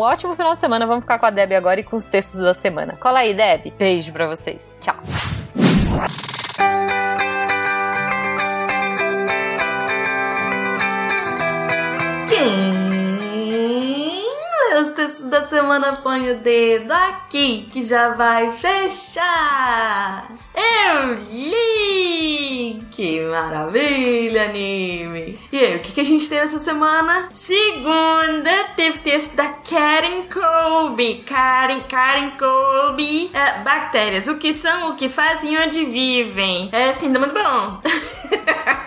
ótimo final de semana. Vamos ficar com a Deb agora e com os textos da semana. Cola aí, Deb. Beijo pra vocês. Tchau. Quem os textos da semana põe o dedo aqui que já vai fechar. Eu li! Que maravilha, anime! E aí, o que, que a gente teve essa semana? Segunda, teve texto da Karen Colby. Karen, Karen Colby. É, bactérias, o que são, o que fazem e onde vivem. É, sim, tá muito bom.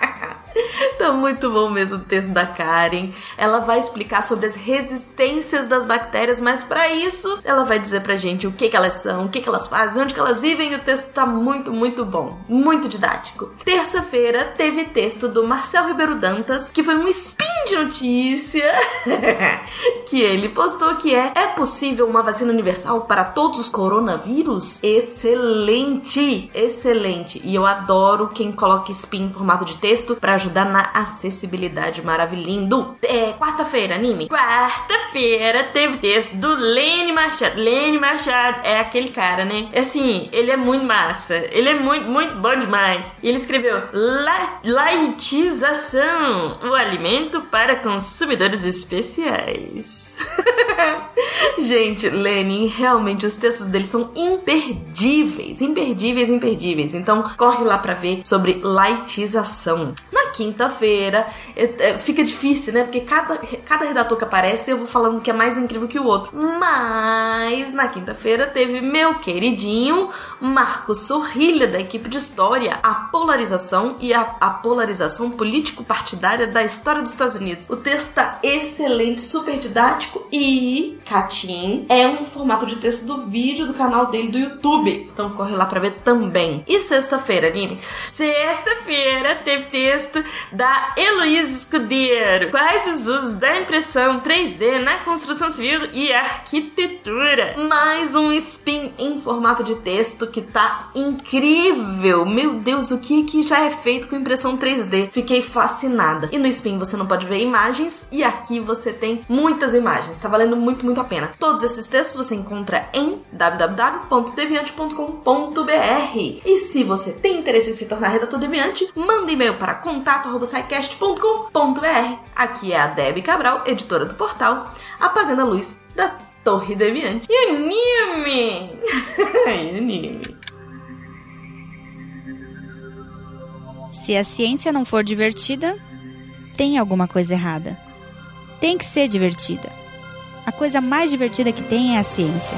Tá muito bom mesmo o texto da Karen. Ela vai explicar sobre as resistências das bactérias, mas para isso ela vai dizer pra gente o que, que elas são, o que, que elas fazem, onde que elas vivem. O texto tá muito, muito bom, muito didático. Terça-feira teve texto do Marcel Ribeiro Dantas, que foi um spin de notícia que ele postou que é é possível uma vacina universal para todos os coronavírus? Excelente, excelente. E eu adoro quem coloca spin em formato de texto para ajudar na acessibilidade maravilhindo. É quarta-feira, anime. Quarta-feira teve texto do Lene Machado. Lene Machado é aquele cara, né? Assim, ele é muito massa. Ele é muito, muito bom demais. E ele escreveu La Laitização, o alimento para consumidores especiais. Gente, Lenin, realmente os textos dele são imperdíveis, imperdíveis, imperdíveis. Então corre lá pra ver sobre laitização. Na quinta-feira, é, fica difícil, né? Porque cada, cada redator que aparece eu vou falando que é mais incrível que o outro. Mas na quinta-feira teve meu queridinho Marcos Sorrilha, da equipe de História, a polarização e a, a polarização político-partidária da história dos Estados Unidos. O texto tá excelente, super didático e Catim é um formato de texto do vídeo do canal dele do YouTube. Então corre lá pra ver também. E sexta-feira, anime? Sexta-feira teve texto da Heloísa Escudeiro. Quais os usos da impressão 3D na construção civil e arquitetura? Mais um spin em formato de texto que tá incrível. Meu Deus, o que que já é feito com impressão 3D? Fiquei fascinada. E no spin você não pode ver imagens e aqui você tem muitas imagens. Tá valendo muito, muito a pena. Todos esses textos você encontra em www.deviante.com.br. E se você tem interesse em se tornar redator deviante, manda e-mail para contato@sicast.com.br. Aqui é a Debbie Cabral, editora do portal, apagando a luz da Torre Deviante. E anime! e anime. Se a ciência não for divertida, tem alguma coisa errada. Tem que ser divertida. A coisa mais divertida que tem é a ciência.